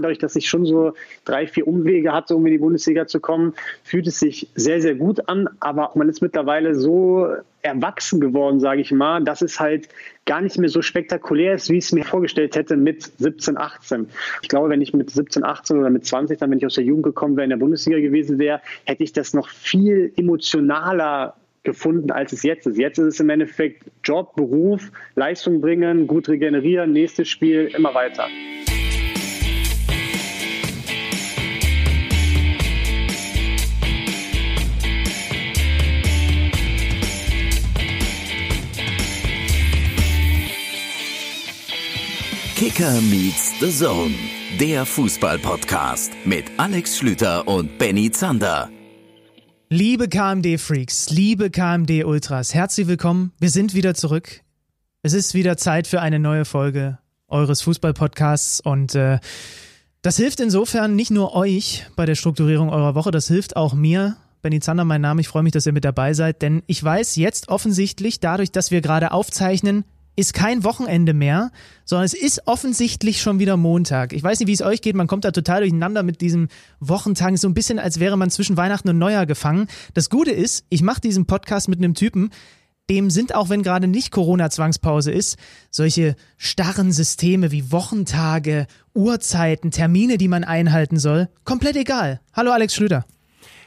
Dadurch, dass ich schon so drei, vier Umwege hatte, um in die Bundesliga zu kommen, fühlt es sich sehr, sehr gut an. Aber man ist mittlerweile so erwachsen geworden, sage ich mal, dass es halt gar nicht mehr so spektakulär ist, wie ich es mir vorgestellt hätte mit 17, 18. Ich glaube, wenn ich mit 17, 18 oder mit 20, dann wenn ich aus der Jugend gekommen wäre, in der Bundesliga gewesen wäre, hätte ich das noch viel emotionaler gefunden, als es jetzt ist. Jetzt ist es im Endeffekt Job, Beruf, Leistung bringen, gut regenerieren, nächstes Spiel, immer weiter. Kicker meets the Zone, der Fußball-Podcast mit Alex Schlüter und Benny Zander. Liebe KMD-Freaks, liebe KMD-Ultras, herzlich willkommen. Wir sind wieder zurück. Es ist wieder Zeit für eine neue Folge eures Fußball-Podcasts und äh, das hilft insofern nicht nur euch bei der Strukturierung eurer Woche, das hilft auch mir. Benny Zander, mein Name. Ich freue mich, dass ihr mit dabei seid, denn ich weiß jetzt offensichtlich, dadurch, dass wir gerade aufzeichnen, ist kein Wochenende mehr, sondern es ist offensichtlich schon wieder Montag. Ich weiß nicht, wie es euch geht, man kommt da total durcheinander mit diesem Wochentag, so ein bisschen, als wäre man zwischen Weihnachten und Neujahr gefangen. Das Gute ist, ich mache diesen Podcast mit einem Typen, dem sind, auch wenn gerade nicht Corona-Zwangspause ist, solche starren Systeme wie Wochentage, Uhrzeiten, Termine, die man einhalten soll, komplett egal. Hallo Alex Schlüter.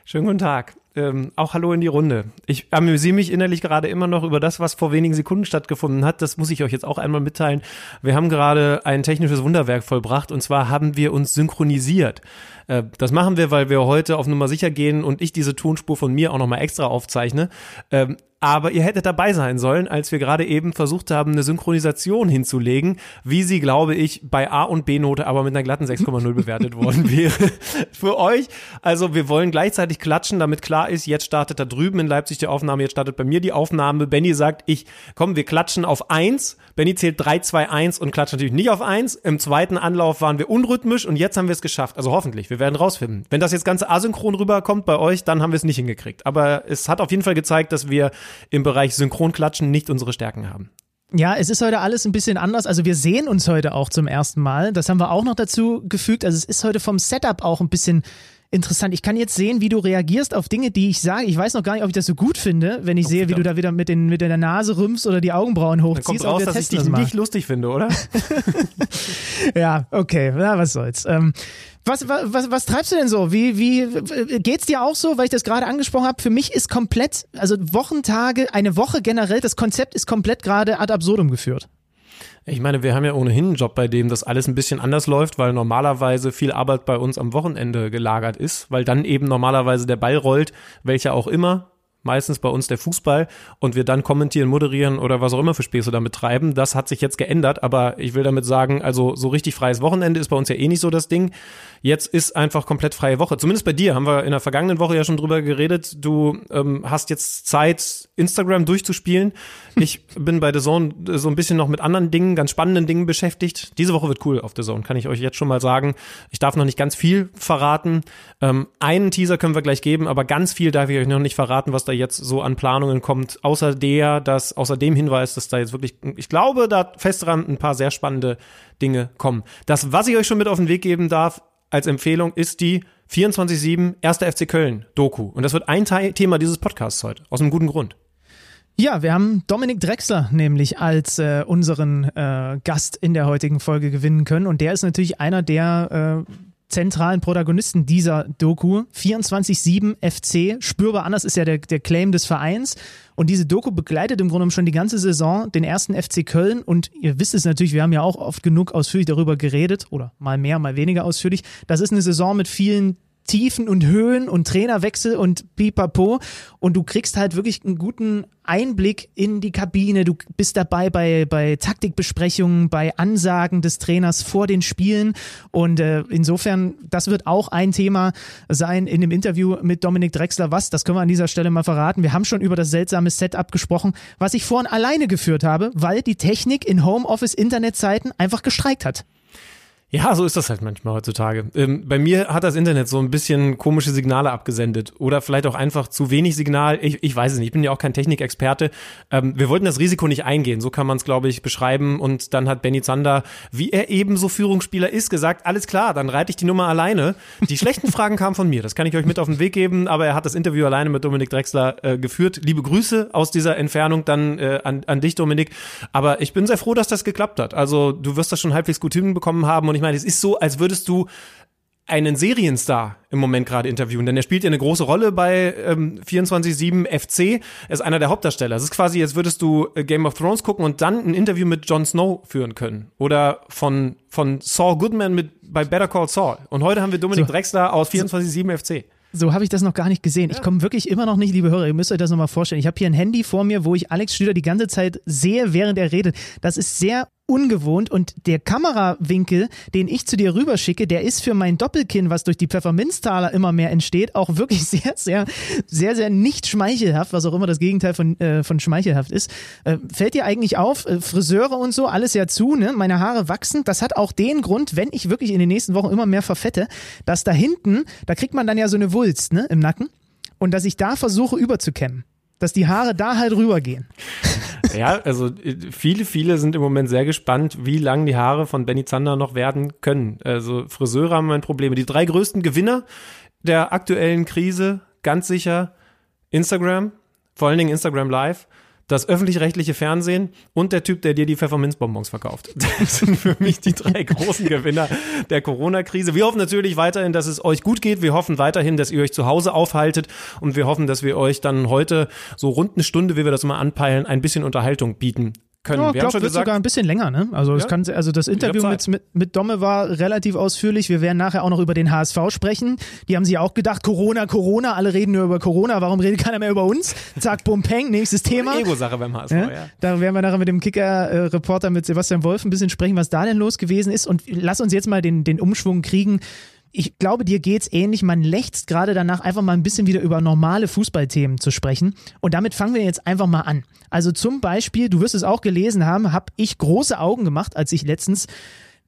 Schönen guten Tag ähm, auch Hallo in die Runde. Ich amüsiere mich innerlich gerade immer noch über das, was vor wenigen Sekunden stattgefunden hat. Das muss ich euch jetzt auch einmal mitteilen. Wir haben gerade ein technisches Wunderwerk vollbracht und zwar haben wir uns synchronisiert. Äh, das machen wir, weil wir heute auf Nummer sicher gehen und ich diese Tonspur von mir auch nochmal extra aufzeichne. Ähm, aber ihr hättet dabei sein sollen, als wir gerade eben versucht haben, eine Synchronisation hinzulegen, wie sie, glaube ich, bei A und B-Note aber mit einer glatten 6,0 bewertet worden wäre. Für euch. Also wir wollen gleichzeitig klatschen, damit klar ist, jetzt startet da drüben in Leipzig die Aufnahme, jetzt startet bei mir die Aufnahme. Benny sagt, ich, komm, wir klatschen auf eins. Benny zählt 3, 2, 1 und klatscht natürlich nicht auf eins. Im zweiten Anlauf waren wir unrhythmisch und jetzt haben wir es geschafft. Also hoffentlich, wir werden rausfinden. Wenn das jetzt ganz asynchron rüberkommt bei euch, dann haben wir es nicht hingekriegt. Aber es hat auf jeden Fall gezeigt, dass wir im Bereich Synchronklatschen nicht unsere Stärken haben. Ja, es ist heute alles ein bisschen anders. Also wir sehen uns heute auch zum ersten Mal. Das haben wir auch noch dazu gefügt. Also es ist heute vom Setup auch ein bisschen interessant. Ich kann jetzt sehen, wie du reagierst auf Dinge, die ich sage. Ich weiß noch gar nicht, ob ich das so gut finde, wenn ich oh, sehe, wie du da wieder mit, den, mit der Nase rümpfst oder die Augenbrauen hochziehst. Dann kommt raus, dass ich dich nicht lustig finde, oder? ja, okay, na, was soll's. Ähm, was, was, was treibst du denn so? Wie, wie geht's dir auch so, weil ich das gerade angesprochen habe? Für mich ist komplett, also Wochentage, eine Woche generell, das Konzept ist komplett gerade ad absurdum geführt. Ich meine, wir haben ja ohnehin einen Job, bei dem das alles ein bisschen anders läuft, weil normalerweise viel Arbeit bei uns am Wochenende gelagert ist, weil dann eben normalerweise der Ball rollt, welcher auch immer, meistens bei uns der Fußball und wir dann kommentieren, moderieren oder was auch immer für Späße damit treiben. Das hat sich jetzt geändert, aber ich will damit sagen, also so richtig freies Wochenende ist bei uns ja eh nicht so das Ding. Jetzt ist einfach komplett freie Woche. Zumindest bei dir haben wir in der vergangenen Woche ja schon drüber geredet. Du ähm, hast jetzt Zeit, Instagram durchzuspielen. Ich bin bei The Zone so ein bisschen noch mit anderen Dingen, ganz spannenden Dingen beschäftigt. Diese Woche wird cool auf The Zone, kann ich euch jetzt schon mal sagen. Ich darf noch nicht ganz viel verraten. Ähm, einen Teaser können wir gleich geben, aber ganz viel darf ich euch noch nicht verraten, was da jetzt so an Planungen kommt. Außer der, dass außer dem Hinweis, dass da jetzt wirklich, ich glaube, da fest dran ein paar sehr spannende Dinge kommen. Das, was ich euch schon mit auf den Weg geben darf, als Empfehlung ist die 24-7 1. FC Köln Doku. Und das wird ein Teil, Thema dieses Podcasts heute. Aus einem guten Grund. Ja, wir haben Dominik Drexler nämlich als äh, unseren äh, Gast in der heutigen Folge gewinnen können. Und der ist natürlich einer der äh, zentralen Protagonisten dieser Doku. 24-7 FC, spürbar anders ist ja der, der Claim des Vereins. Und diese Doku begleitet im Grunde schon die ganze Saison den ersten FC Köln. Und ihr wisst es natürlich, wir haben ja auch oft genug ausführlich darüber geredet, oder mal mehr, mal weniger ausführlich. Das ist eine Saison mit vielen Tiefen und Höhen und Trainerwechsel und pipapo. Und du kriegst halt wirklich einen guten Einblick in die Kabine. Du bist dabei bei, bei Taktikbesprechungen, bei Ansagen des Trainers vor den Spielen. Und äh, insofern, das wird auch ein Thema sein in dem Interview mit Dominik Drexler. Was, das können wir an dieser Stelle mal verraten. Wir haben schon über das seltsame Setup gesprochen, was ich vorhin alleine geführt habe, weil die Technik in Homeoffice-Internetzeiten einfach gestreikt hat. Ja, so ist das halt manchmal heutzutage. Ähm, bei mir hat das Internet so ein bisschen komische Signale abgesendet oder vielleicht auch einfach zu wenig Signal. Ich, ich weiß es nicht, ich bin ja auch kein Technikexperte. Ähm, wir wollten das Risiko nicht eingehen, so kann man es, glaube ich, beschreiben. Und dann hat Benny Zander, wie er eben so Führungsspieler ist, gesagt, alles klar, dann reite ich die Nummer alleine. Die schlechten Fragen kamen von mir, das kann ich euch mit auf den Weg geben, aber er hat das Interview alleine mit Dominik Drexler äh, geführt. Liebe Grüße aus dieser Entfernung dann äh, an, an dich, Dominik. Aber ich bin sehr froh, dass das geklappt hat. Also du wirst das schon halbwegs gut hinbekommen haben und ich meine, es ist so, als würdest du einen Serienstar im Moment gerade interviewen, denn er spielt ja eine große Rolle bei ähm, 24-7 FC. Er ist einer der Hauptdarsteller. Es ist quasi, als würdest du äh, Game of Thrones gucken und dann ein Interview mit Jon Snow führen können. Oder von, von Saul Goodman mit, bei Better Call Saul. Und heute haben wir Dominik so. Drexler aus 24-7 FC. So habe ich das noch gar nicht gesehen. Ja. Ich komme wirklich immer noch nicht, liebe Hörer, ihr müsst euch das nochmal vorstellen. Ich habe hier ein Handy vor mir, wo ich Alex Stüder die ganze Zeit sehe, während er redet. Das ist sehr ungewohnt und der Kamerawinkel, den ich zu dir rüberschicke, der ist für mein Doppelkinn, was durch die Pfefferminztaler immer mehr entsteht, auch wirklich sehr, sehr, sehr, sehr nicht schmeichelhaft, was auch immer das Gegenteil von, äh, von schmeichelhaft ist. Äh, fällt dir eigentlich auf, äh, Friseure und so, alles ja zu, ne? meine Haare wachsen. Das hat auch den Grund, wenn ich wirklich in den nächsten Wochen immer mehr verfette, dass da hinten, da kriegt man dann ja so eine Wulst ne, im Nacken und dass ich da versuche überzukämmen dass die Haare da halt rübergehen. Ja, also äh, viele, viele sind im Moment sehr gespannt, wie lang die Haare von Benny Zander noch werden können. Also Friseure haben ein Problem. Die drei größten Gewinner der aktuellen Krise, ganz sicher Instagram, vor allen Dingen Instagram Live das öffentlich-rechtliche Fernsehen und der Typ, der dir die Pfefferminzbonbons verkauft. Das sind für mich die drei großen Gewinner der Corona-Krise. Wir hoffen natürlich weiterhin, dass es euch gut geht. Wir hoffen weiterhin, dass ihr euch zu Hause aufhaltet und wir hoffen, dass wir euch dann heute so rund eine Stunde, wie wir das immer anpeilen, ein bisschen Unterhaltung bieten können. Ja, wir glaub, haben wird sogar ein bisschen länger, ne? Also, ja? kann, also das Interview mit, mit, mit Domme war relativ ausführlich. Wir werden nachher auch noch über den HSV sprechen. Die haben sich auch gedacht, Corona, Corona, alle reden nur über Corona, warum redet keiner mehr über uns? Zack, bum, peng, nächstes Thema. Ego-Sache beim HSV, ja? ja. Da werden wir nachher mit dem Kicker-Reporter mit Sebastian Wolf ein bisschen sprechen, was da denn los gewesen ist. Und lass uns jetzt mal den, den Umschwung kriegen ich glaube, dir geht's ähnlich. Man lächzt gerade danach, einfach mal ein bisschen wieder über normale Fußballthemen zu sprechen. Und damit fangen wir jetzt einfach mal an. Also zum Beispiel, du wirst es auch gelesen haben, habe ich große Augen gemacht, als ich letztens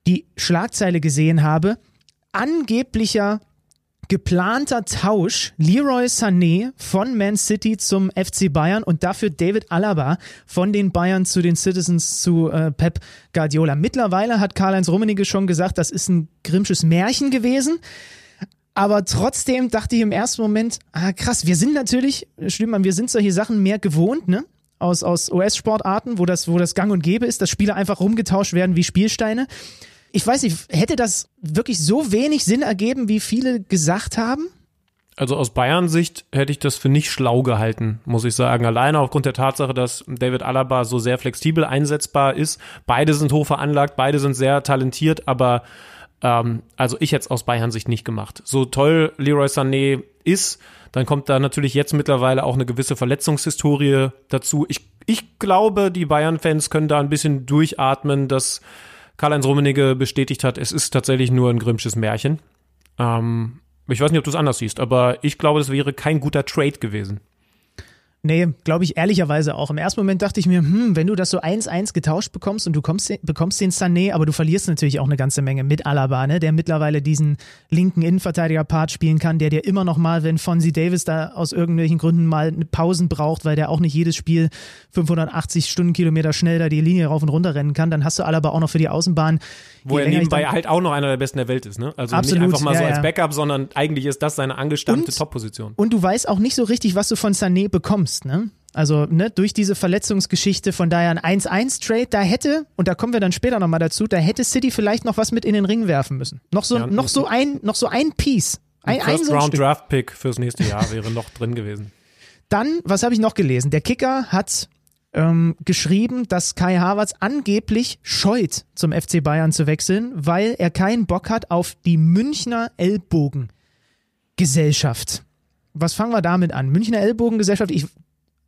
die Schlagzeile gesehen habe. Angeblicher geplanter Tausch Leroy Sané von Man City zum FC Bayern und dafür David Alaba von den Bayern zu den Citizens zu äh, Pep Guardiola. Mittlerweile hat Karl-Heinz Rummenigge schon gesagt, das ist ein grimmsches Märchen gewesen. Aber trotzdem dachte ich im ersten Moment, ah krass, wir sind natürlich, Stühlmann, wir sind solche Sachen mehr gewohnt, ne? Aus, aus US-Sportarten, wo das, wo das gang und gäbe ist, dass Spieler einfach rumgetauscht werden wie Spielsteine ich weiß nicht, hätte das wirklich so wenig Sinn ergeben, wie viele gesagt haben? Also aus Bayern Sicht hätte ich das für nicht schlau gehalten, muss ich sagen. Alleine aufgrund der Tatsache, dass David Alaba so sehr flexibel einsetzbar ist. Beide sind hoch veranlagt, beide sind sehr talentiert, aber ähm, also ich hätte es aus Bayern Sicht nicht gemacht. So toll Leroy Sané ist, dann kommt da natürlich jetzt mittlerweile auch eine gewisse Verletzungshistorie dazu. Ich, ich glaube, die Bayern-Fans können da ein bisschen durchatmen, dass Karl-Heinz Rummenigge bestätigt hat, es ist tatsächlich nur ein Grimmsches Märchen. Ähm, ich weiß nicht, ob du es anders siehst, aber ich glaube, das wäre kein guter Trade gewesen. Nee, glaube ich ehrlicherweise auch. Im ersten Moment dachte ich mir, hm, wenn du das so 1-1 getauscht bekommst und du kommst, bekommst den Sané, aber du verlierst natürlich auch eine ganze Menge mit Alaba, ne, der mittlerweile diesen linken Innenverteidiger-Part spielen kann, der dir immer noch mal, wenn Fonzie Davis da aus irgendwelchen Gründen mal Pausen braucht, weil der auch nicht jedes Spiel 580 Stundenkilometer schnell da die Linie rauf und runter rennen kann, dann hast du Alaba auch noch für die Außenbahn. Wo er nebenbei halt auch noch einer der besten der Welt ist, ne? Also Absolut, nicht einfach mal ja, so als Backup, sondern eigentlich ist das seine angestammte Top-Position. Und du weißt auch nicht so richtig, was du von Sané bekommst ne? Also ne, durch diese Verletzungsgeschichte, von daher ein 1-1-Trade, da hätte, und da kommen wir dann später nochmal dazu, da hätte City vielleicht noch was mit in den Ring werfen müssen. Noch so, ja, noch so ein, noch so ein Piece. Ein, ein First ein so Round Draft Pick fürs nächste Jahr wäre noch drin gewesen. Dann, was habe ich noch gelesen? Der Kicker hat ähm, geschrieben, dass Kai Havertz angeblich scheut, zum FC Bayern zu wechseln, weil er keinen Bock hat auf die Münchner Ellbogengesellschaft was fangen wir damit an? Münchner Ellbogengesellschaft, ich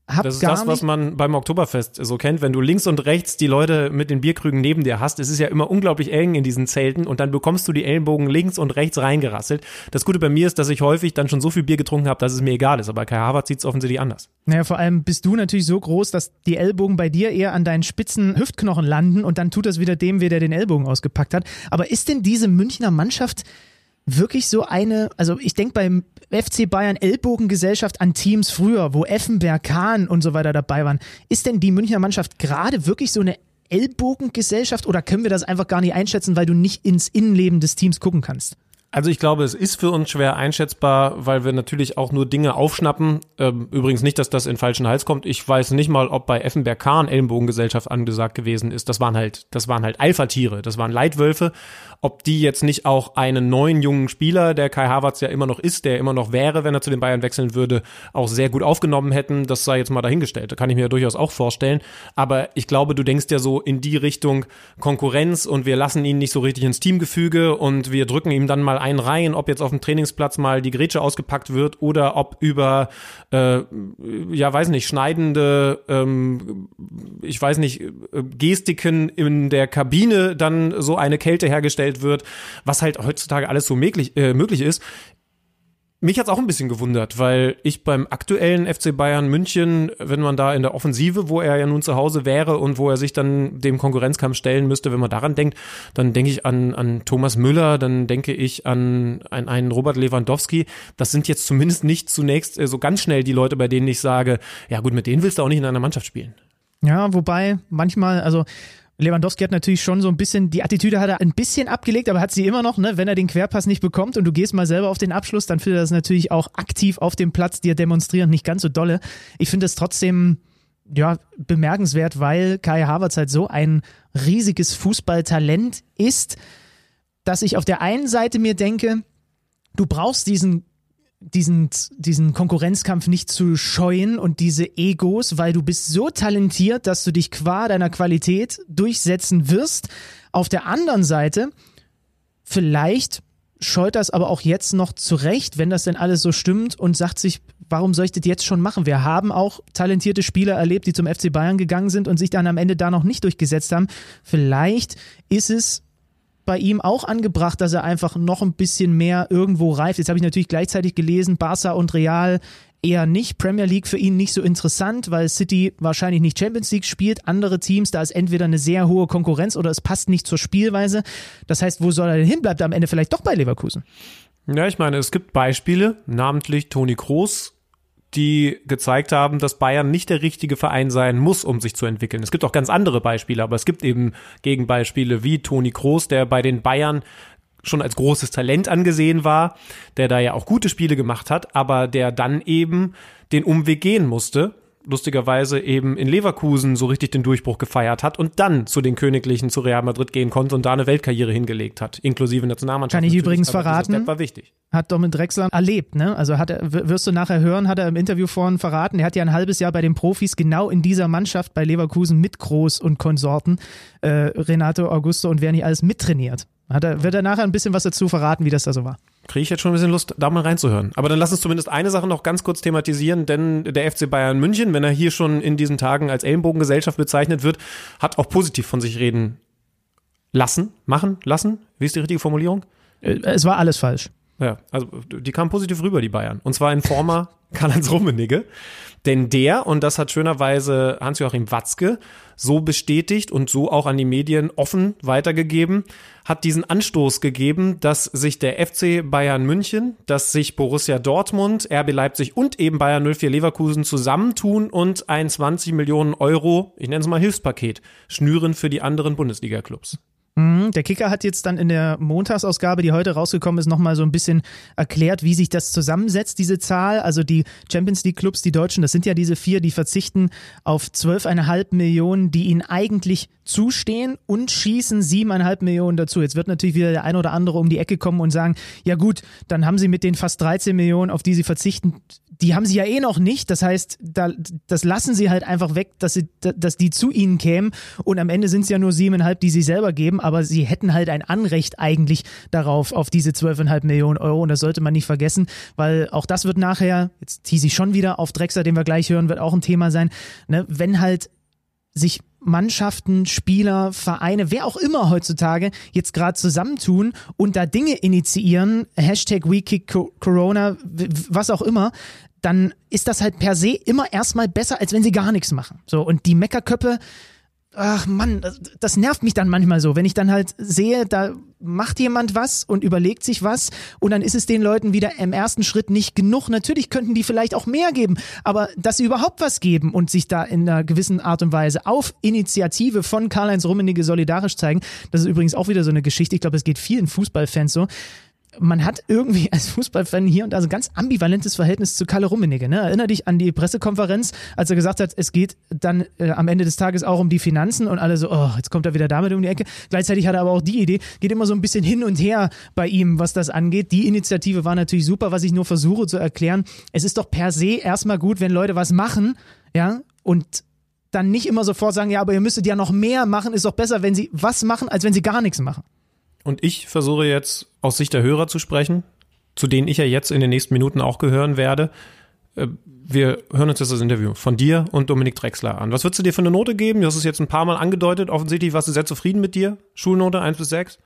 hab das ist das, was man beim Oktoberfest so kennt. Wenn du links und rechts die Leute mit den Bierkrügen neben dir hast, es ist ja immer unglaublich eng in diesen Zelten und dann bekommst du die Ellenbogen links und rechts reingerasselt. Das Gute bei mir ist, dass ich häufig dann schon so viel Bier getrunken habe, dass es mir egal ist. Aber Kai Harvard sieht es offensichtlich anders. Naja, vor allem bist du natürlich so groß, dass die Ellbogen bei dir eher an deinen spitzen Hüftknochen landen und dann tut das wieder dem, wer der den Ellbogen ausgepackt hat. Aber ist denn diese Münchner Mannschaft wirklich so eine, also ich denke beim FC Bayern Ellbogengesellschaft an Teams früher, wo Effenberg, Kahn und so weiter dabei waren. Ist denn die Münchner Mannschaft gerade wirklich so eine Ellbogengesellschaft oder können wir das einfach gar nicht einschätzen, weil du nicht ins Innenleben des Teams gucken kannst? Also ich glaube, es ist für uns schwer einschätzbar, weil wir natürlich auch nur Dinge aufschnappen. Ähm, übrigens nicht, dass das in falschen Hals kommt. Ich weiß nicht mal, ob bei Effenberg Kahn Ellenbogengesellschaft angesagt gewesen ist. Das waren halt, das waren halt Alpha-Tiere, das waren Leitwölfe. Ob die jetzt nicht auch einen neuen jungen Spieler, der Kai Havertz ja immer noch ist, der immer noch wäre, wenn er zu den Bayern wechseln würde, auch sehr gut aufgenommen hätten, das sei jetzt mal dahingestellt. Da kann ich mir ja durchaus auch vorstellen. Aber ich glaube, du denkst ja so in die Richtung Konkurrenz und wir lassen ihn nicht so richtig ins Teamgefüge und wir drücken ihm dann mal einen rein, ob jetzt auf dem Trainingsplatz mal die Grätsche ausgepackt wird oder ob über, äh, ja, weiß nicht, schneidende, ähm, ich weiß nicht, äh, Gestiken in der Kabine dann so eine Kälte hergestellt wird, was halt heutzutage alles so möglich, äh, möglich ist. Mich hat's auch ein bisschen gewundert, weil ich beim aktuellen FC Bayern München, wenn man da in der Offensive, wo er ja nun zu Hause wäre und wo er sich dann dem Konkurrenzkampf stellen müsste, wenn man daran denkt, dann denke ich an, an Thomas Müller, dann denke ich an, an einen Robert Lewandowski. Das sind jetzt zumindest nicht zunächst äh, so ganz schnell die Leute, bei denen ich sage, ja gut, mit denen willst du auch nicht in einer Mannschaft spielen. Ja, wobei manchmal, also Lewandowski hat natürlich schon so ein bisschen, die Attitüde hat er ein bisschen abgelegt, aber hat sie immer noch, ne? Wenn er den Querpass nicht bekommt und du gehst mal selber auf den Abschluss, dann findet er das natürlich auch aktiv auf dem Platz dir demonstrieren, nicht ganz so dolle. Ich finde es trotzdem, ja, bemerkenswert, weil Kai Havertz halt so ein riesiges Fußballtalent ist, dass ich auf der einen Seite mir denke, du brauchst diesen diesen, diesen Konkurrenzkampf nicht zu scheuen und diese Egos, weil du bist so talentiert, dass du dich qua deiner Qualität durchsetzen wirst. Auf der anderen Seite, vielleicht scheut das aber auch jetzt noch zurecht, wenn das denn alles so stimmt und sagt sich, warum soll ich das jetzt schon machen? Wir haben auch talentierte Spieler erlebt, die zum FC Bayern gegangen sind und sich dann am Ende da noch nicht durchgesetzt haben. Vielleicht ist es bei ihm auch angebracht, dass er einfach noch ein bisschen mehr irgendwo reift. Jetzt habe ich natürlich gleichzeitig gelesen, Barca und Real eher nicht. Premier League für ihn nicht so interessant, weil City wahrscheinlich nicht Champions League spielt. Andere Teams, da ist entweder eine sehr hohe Konkurrenz oder es passt nicht zur Spielweise. Das heißt, wo soll er denn hin? Bleibt er am Ende vielleicht doch bei Leverkusen? Ja, ich meine, es gibt Beispiele, namentlich Toni Kroos die gezeigt haben, dass Bayern nicht der richtige Verein sein muss, um sich zu entwickeln. Es gibt auch ganz andere Beispiele, aber es gibt eben Gegenbeispiele wie Toni Kroos, der bei den Bayern schon als großes Talent angesehen war, der da ja auch gute Spiele gemacht hat, aber der dann eben den Umweg gehen musste lustigerweise eben in Leverkusen so richtig den Durchbruch gefeiert hat und dann zu den Königlichen zu Real Madrid gehen konnte und da eine Weltkarriere hingelegt hat, inklusive Nationalmannschaft. Kann ich übrigens verraten. war wichtig. Hat Domin Drexler erlebt, ne? Also hat er, wirst du nachher hören, hat er im Interview vorhin verraten, er hat ja ein halbes Jahr bei den Profis genau in dieser Mannschaft bei Leverkusen mit Groß und Konsorten, äh, Renato Augusto und wer nicht alles mittrainiert. Hat er, wird er nachher ein bisschen was dazu verraten, wie das da so war? Kriege ich jetzt schon ein bisschen Lust, da mal reinzuhören. Aber dann lass uns zumindest eine Sache noch ganz kurz thematisieren, denn der FC Bayern München, wenn er hier schon in diesen Tagen als Ellenbogengesellschaft bezeichnet wird, hat auch positiv von sich reden lassen, machen, lassen. Wie ist die richtige Formulierung? Äh, es war alles falsch. Ja, also die kamen positiv rüber, die Bayern. Und zwar in Former Karl-Heinz Rummenigge. Denn der, und das hat schönerweise Hans-Joachim Watzke so bestätigt und so auch an die Medien offen weitergegeben, hat diesen Anstoß gegeben, dass sich der FC Bayern München, dass sich Borussia Dortmund, RB Leipzig und eben Bayern 04 Leverkusen zusammentun und ein 20 Millionen Euro, ich nenne es mal Hilfspaket, schnüren für die anderen Bundesliga-Clubs. Mhm, der Kicker hat jetzt dann in der Montagsausgabe, die heute rausgekommen ist, nochmal so ein bisschen erklärt, wie sich das zusammensetzt, diese Zahl. Also die Champions League Clubs, die Deutschen, das sind ja diese vier, die verzichten auf 12,5 Millionen, die ihnen eigentlich zustehen und schießen siebeneinhalb Millionen dazu. Jetzt wird natürlich wieder der ein oder andere um die Ecke kommen und sagen, ja gut, dann haben sie mit den fast 13 Millionen, auf die sie verzichten, die haben sie ja eh noch nicht. Das heißt, da, das lassen sie halt einfach weg, dass, sie, dass die zu ihnen kämen. Und am Ende sind es ja nur siebeneinhalb, die sie selber geben. Aber sie hätten halt ein Anrecht eigentlich darauf, auf diese zwölfeinhalb Millionen Euro. Und das sollte man nicht vergessen, weil auch das wird nachher, jetzt tease ich schon wieder auf Drexler, den wir gleich hören, wird auch ein Thema sein. Ne? Wenn halt sich Mannschaften, Spieler, Vereine, wer auch immer heutzutage jetzt gerade zusammentun und da Dinge initiieren, Hashtag WeKick Corona, was auch immer, dann ist das halt per se immer erstmal besser, als wenn sie gar nichts machen. So, und die Meckerköppe, ach Mann, das, das, nervt mich dann manchmal so, wenn ich dann halt sehe, da macht jemand was und überlegt sich was und dann ist es den Leuten wieder im ersten Schritt nicht genug. Natürlich könnten die vielleicht auch mehr geben, aber dass sie überhaupt was geben und sich da in einer gewissen Art und Weise auf Initiative von Karl-Heinz Rummenigge solidarisch zeigen, das ist übrigens auch wieder so eine Geschichte, ich glaube, es geht vielen Fußballfans so, man hat irgendwie als Fußballfan hier und da so ein ganz ambivalentes Verhältnis zu Kalle Rummenigge. Ne? Erinner dich an die Pressekonferenz, als er gesagt hat, es geht dann äh, am Ende des Tages auch um die Finanzen und alle so, oh, jetzt kommt er wieder damit um die Ecke. Gleichzeitig hat er aber auch die Idee, geht immer so ein bisschen hin und her bei ihm, was das angeht. Die Initiative war natürlich super, was ich nur versuche zu erklären. Es ist doch per se erstmal gut, wenn Leute was machen, ja, und dann nicht immer sofort sagen, ja, aber ihr müsstet ja noch mehr machen, ist doch besser, wenn sie was machen, als wenn sie gar nichts machen. Und ich versuche jetzt aus Sicht der Hörer zu sprechen, zu denen ich ja jetzt in den nächsten Minuten auch gehören werde. Äh, wir hören uns jetzt das Interview von dir und Dominik Drexler an. Was würdest du dir für eine Note geben? Du hast es jetzt ein paar Mal angedeutet. Offensichtlich warst du sehr zufrieden mit dir. Schulnote 1 bis 6?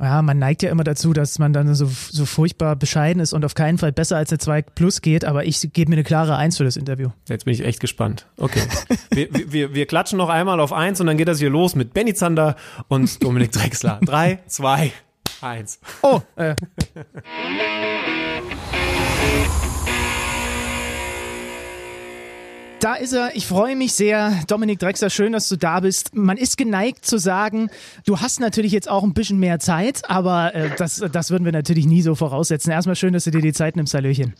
Ja, man neigt ja immer dazu, dass man dann so, so furchtbar bescheiden ist und auf keinen Fall besser als eine 2 plus geht, aber ich gebe mir eine klare 1 für das Interview. Jetzt bin ich echt gespannt. Okay. wir, wir, wir klatschen noch einmal auf 1 und dann geht das hier los mit Benny Zander und Dominik Drexler. 3, 2, 1. Oh, äh. Da ist er. Ich freue mich sehr. Dominik Drexler, schön, dass du da bist. Man ist geneigt zu sagen, du hast natürlich jetzt auch ein bisschen mehr Zeit, aber äh, das, das würden wir natürlich nie so voraussetzen. Erstmal schön, dass du dir die Zeit nimmst, Hallöchen.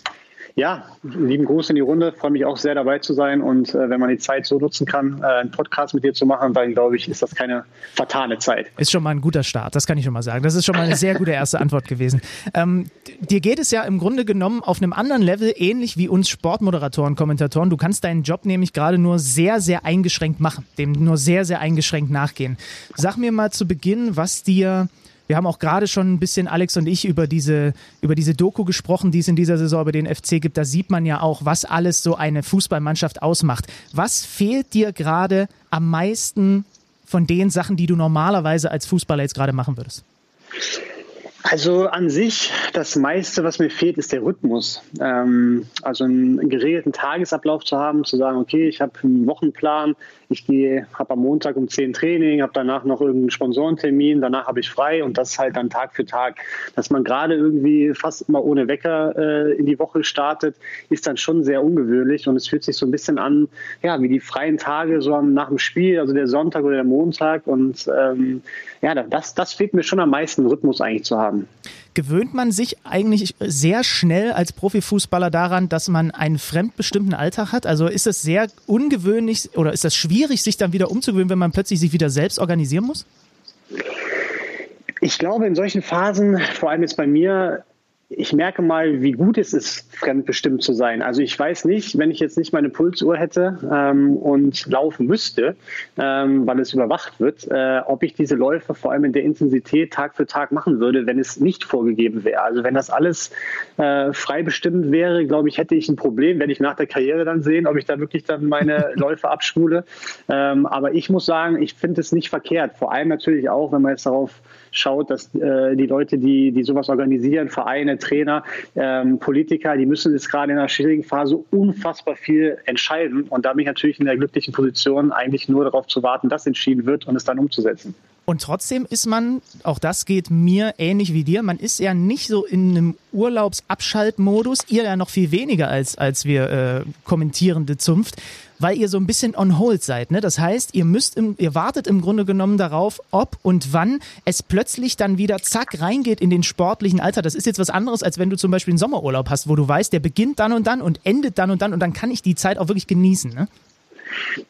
Ja, lieben Gruß in die Runde. Freue mich auch sehr dabei zu sein. Und äh, wenn man die Zeit so nutzen kann, äh, einen Podcast mit dir zu machen, dann glaube ich, ist das keine fatale Zeit. Ist schon mal ein guter Start, das kann ich schon mal sagen. Das ist schon mal eine sehr gute erste Antwort gewesen. Ähm, dir geht es ja im Grunde genommen auf einem anderen Level ähnlich wie uns Sportmoderatoren, Kommentatoren. Du kannst deinen Job nämlich gerade nur sehr, sehr eingeschränkt machen, dem nur sehr, sehr eingeschränkt nachgehen. Sag mir mal zu Beginn, was dir wir haben auch gerade schon ein bisschen, Alex und ich, über diese, über diese Doku gesprochen, die es in dieser Saison über den FC gibt. Da sieht man ja auch, was alles so eine Fußballmannschaft ausmacht. Was fehlt dir gerade am meisten von den Sachen, die du normalerweise als Fußballer jetzt gerade machen würdest? Also an sich, das meiste, was mir fehlt, ist der Rhythmus. Ähm, also einen geregelten Tagesablauf zu haben, zu sagen, okay, ich habe einen Wochenplan, ich gehe, habe am Montag um 10 Training, habe danach noch irgendeinen Sponsorentermin, danach habe ich frei und das halt dann Tag für Tag. Dass man gerade irgendwie fast immer ohne Wecker äh, in die Woche startet, ist dann schon sehr ungewöhnlich und es fühlt sich so ein bisschen an, ja, wie die freien Tage so nach dem Spiel, also der Sonntag oder der Montag und ähm, ja, das, das fehlt mir schon am meisten, Rhythmus eigentlich zu haben. Gewöhnt man sich eigentlich sehr schnell als Profifußballer daran, dass man einen fremdbestimmten Alltag hat? Also ist es sehr ungewöhnlich oder ist das schwierig, sich dann wieder umzugewöhnen, wenn man plötzlich sich wieder selbst organisieren muss? Ich glaube, in solchen Phasen, vor allem jetzt bei mir, ich merke mal, wie gut es ist, fremdbestimmt zu sein. Also ich weiß nicht, wenn ich jetzt nicht meine Pulsuhr hätte ähm, und laufen müsste, ähm, weil es überwacht wird, äh, ob ich diese Läufe vor allem in der Intensität Tag für Tag machen würde, wenn es nicht vorgegeben wäre. Also wenn das alles äh, frei bestimmt wäre, glaube ich, hätte ich ein Problem, werde ich nach der Karriere dann sehen, ob ich da wirklich dann meine Läufe abspule. Ähm, aber ich muss sagen, ich finde es nicht verkehrt. Vor allem natürlich auch, wenn man jetzt darauf schaut, dass äh, die Leute, die, die sowas organisieren, Vereine, Trainer, ähm, Politiker, die müssen jetzt gerade in einer schwierigen Phase unfassbar viel entscheiden. Und da bin ich natürlich in der glücklichen Position, eigentlich nur darauf zu warten, dass entschieden wird und es dann umzusetzen. Und trotzdem ist man, auch das geht mir ähnlich wie dir, man ist ja nicht so in einem Urlaubsabschaltmodus, ihr ja noch viel weniger als, als wir äh, kommentierende Zunft, weil ihr so ein bisschen on hold seid. Ne? Das heißt, ihr müsst, im, ihr wartet im Grunde genommen darauf, ob und wann es plötzlich dann wieder zack reingeht in den sportlichen Alter. Das ist jetzt was anderes, als wenn du zum Beispiel einen Sommerurlaub hast, wo du weißt, der beginnt dann und dann und endet dann und dann und dann kann ich die Zeit auch wirklich genießen. Ne?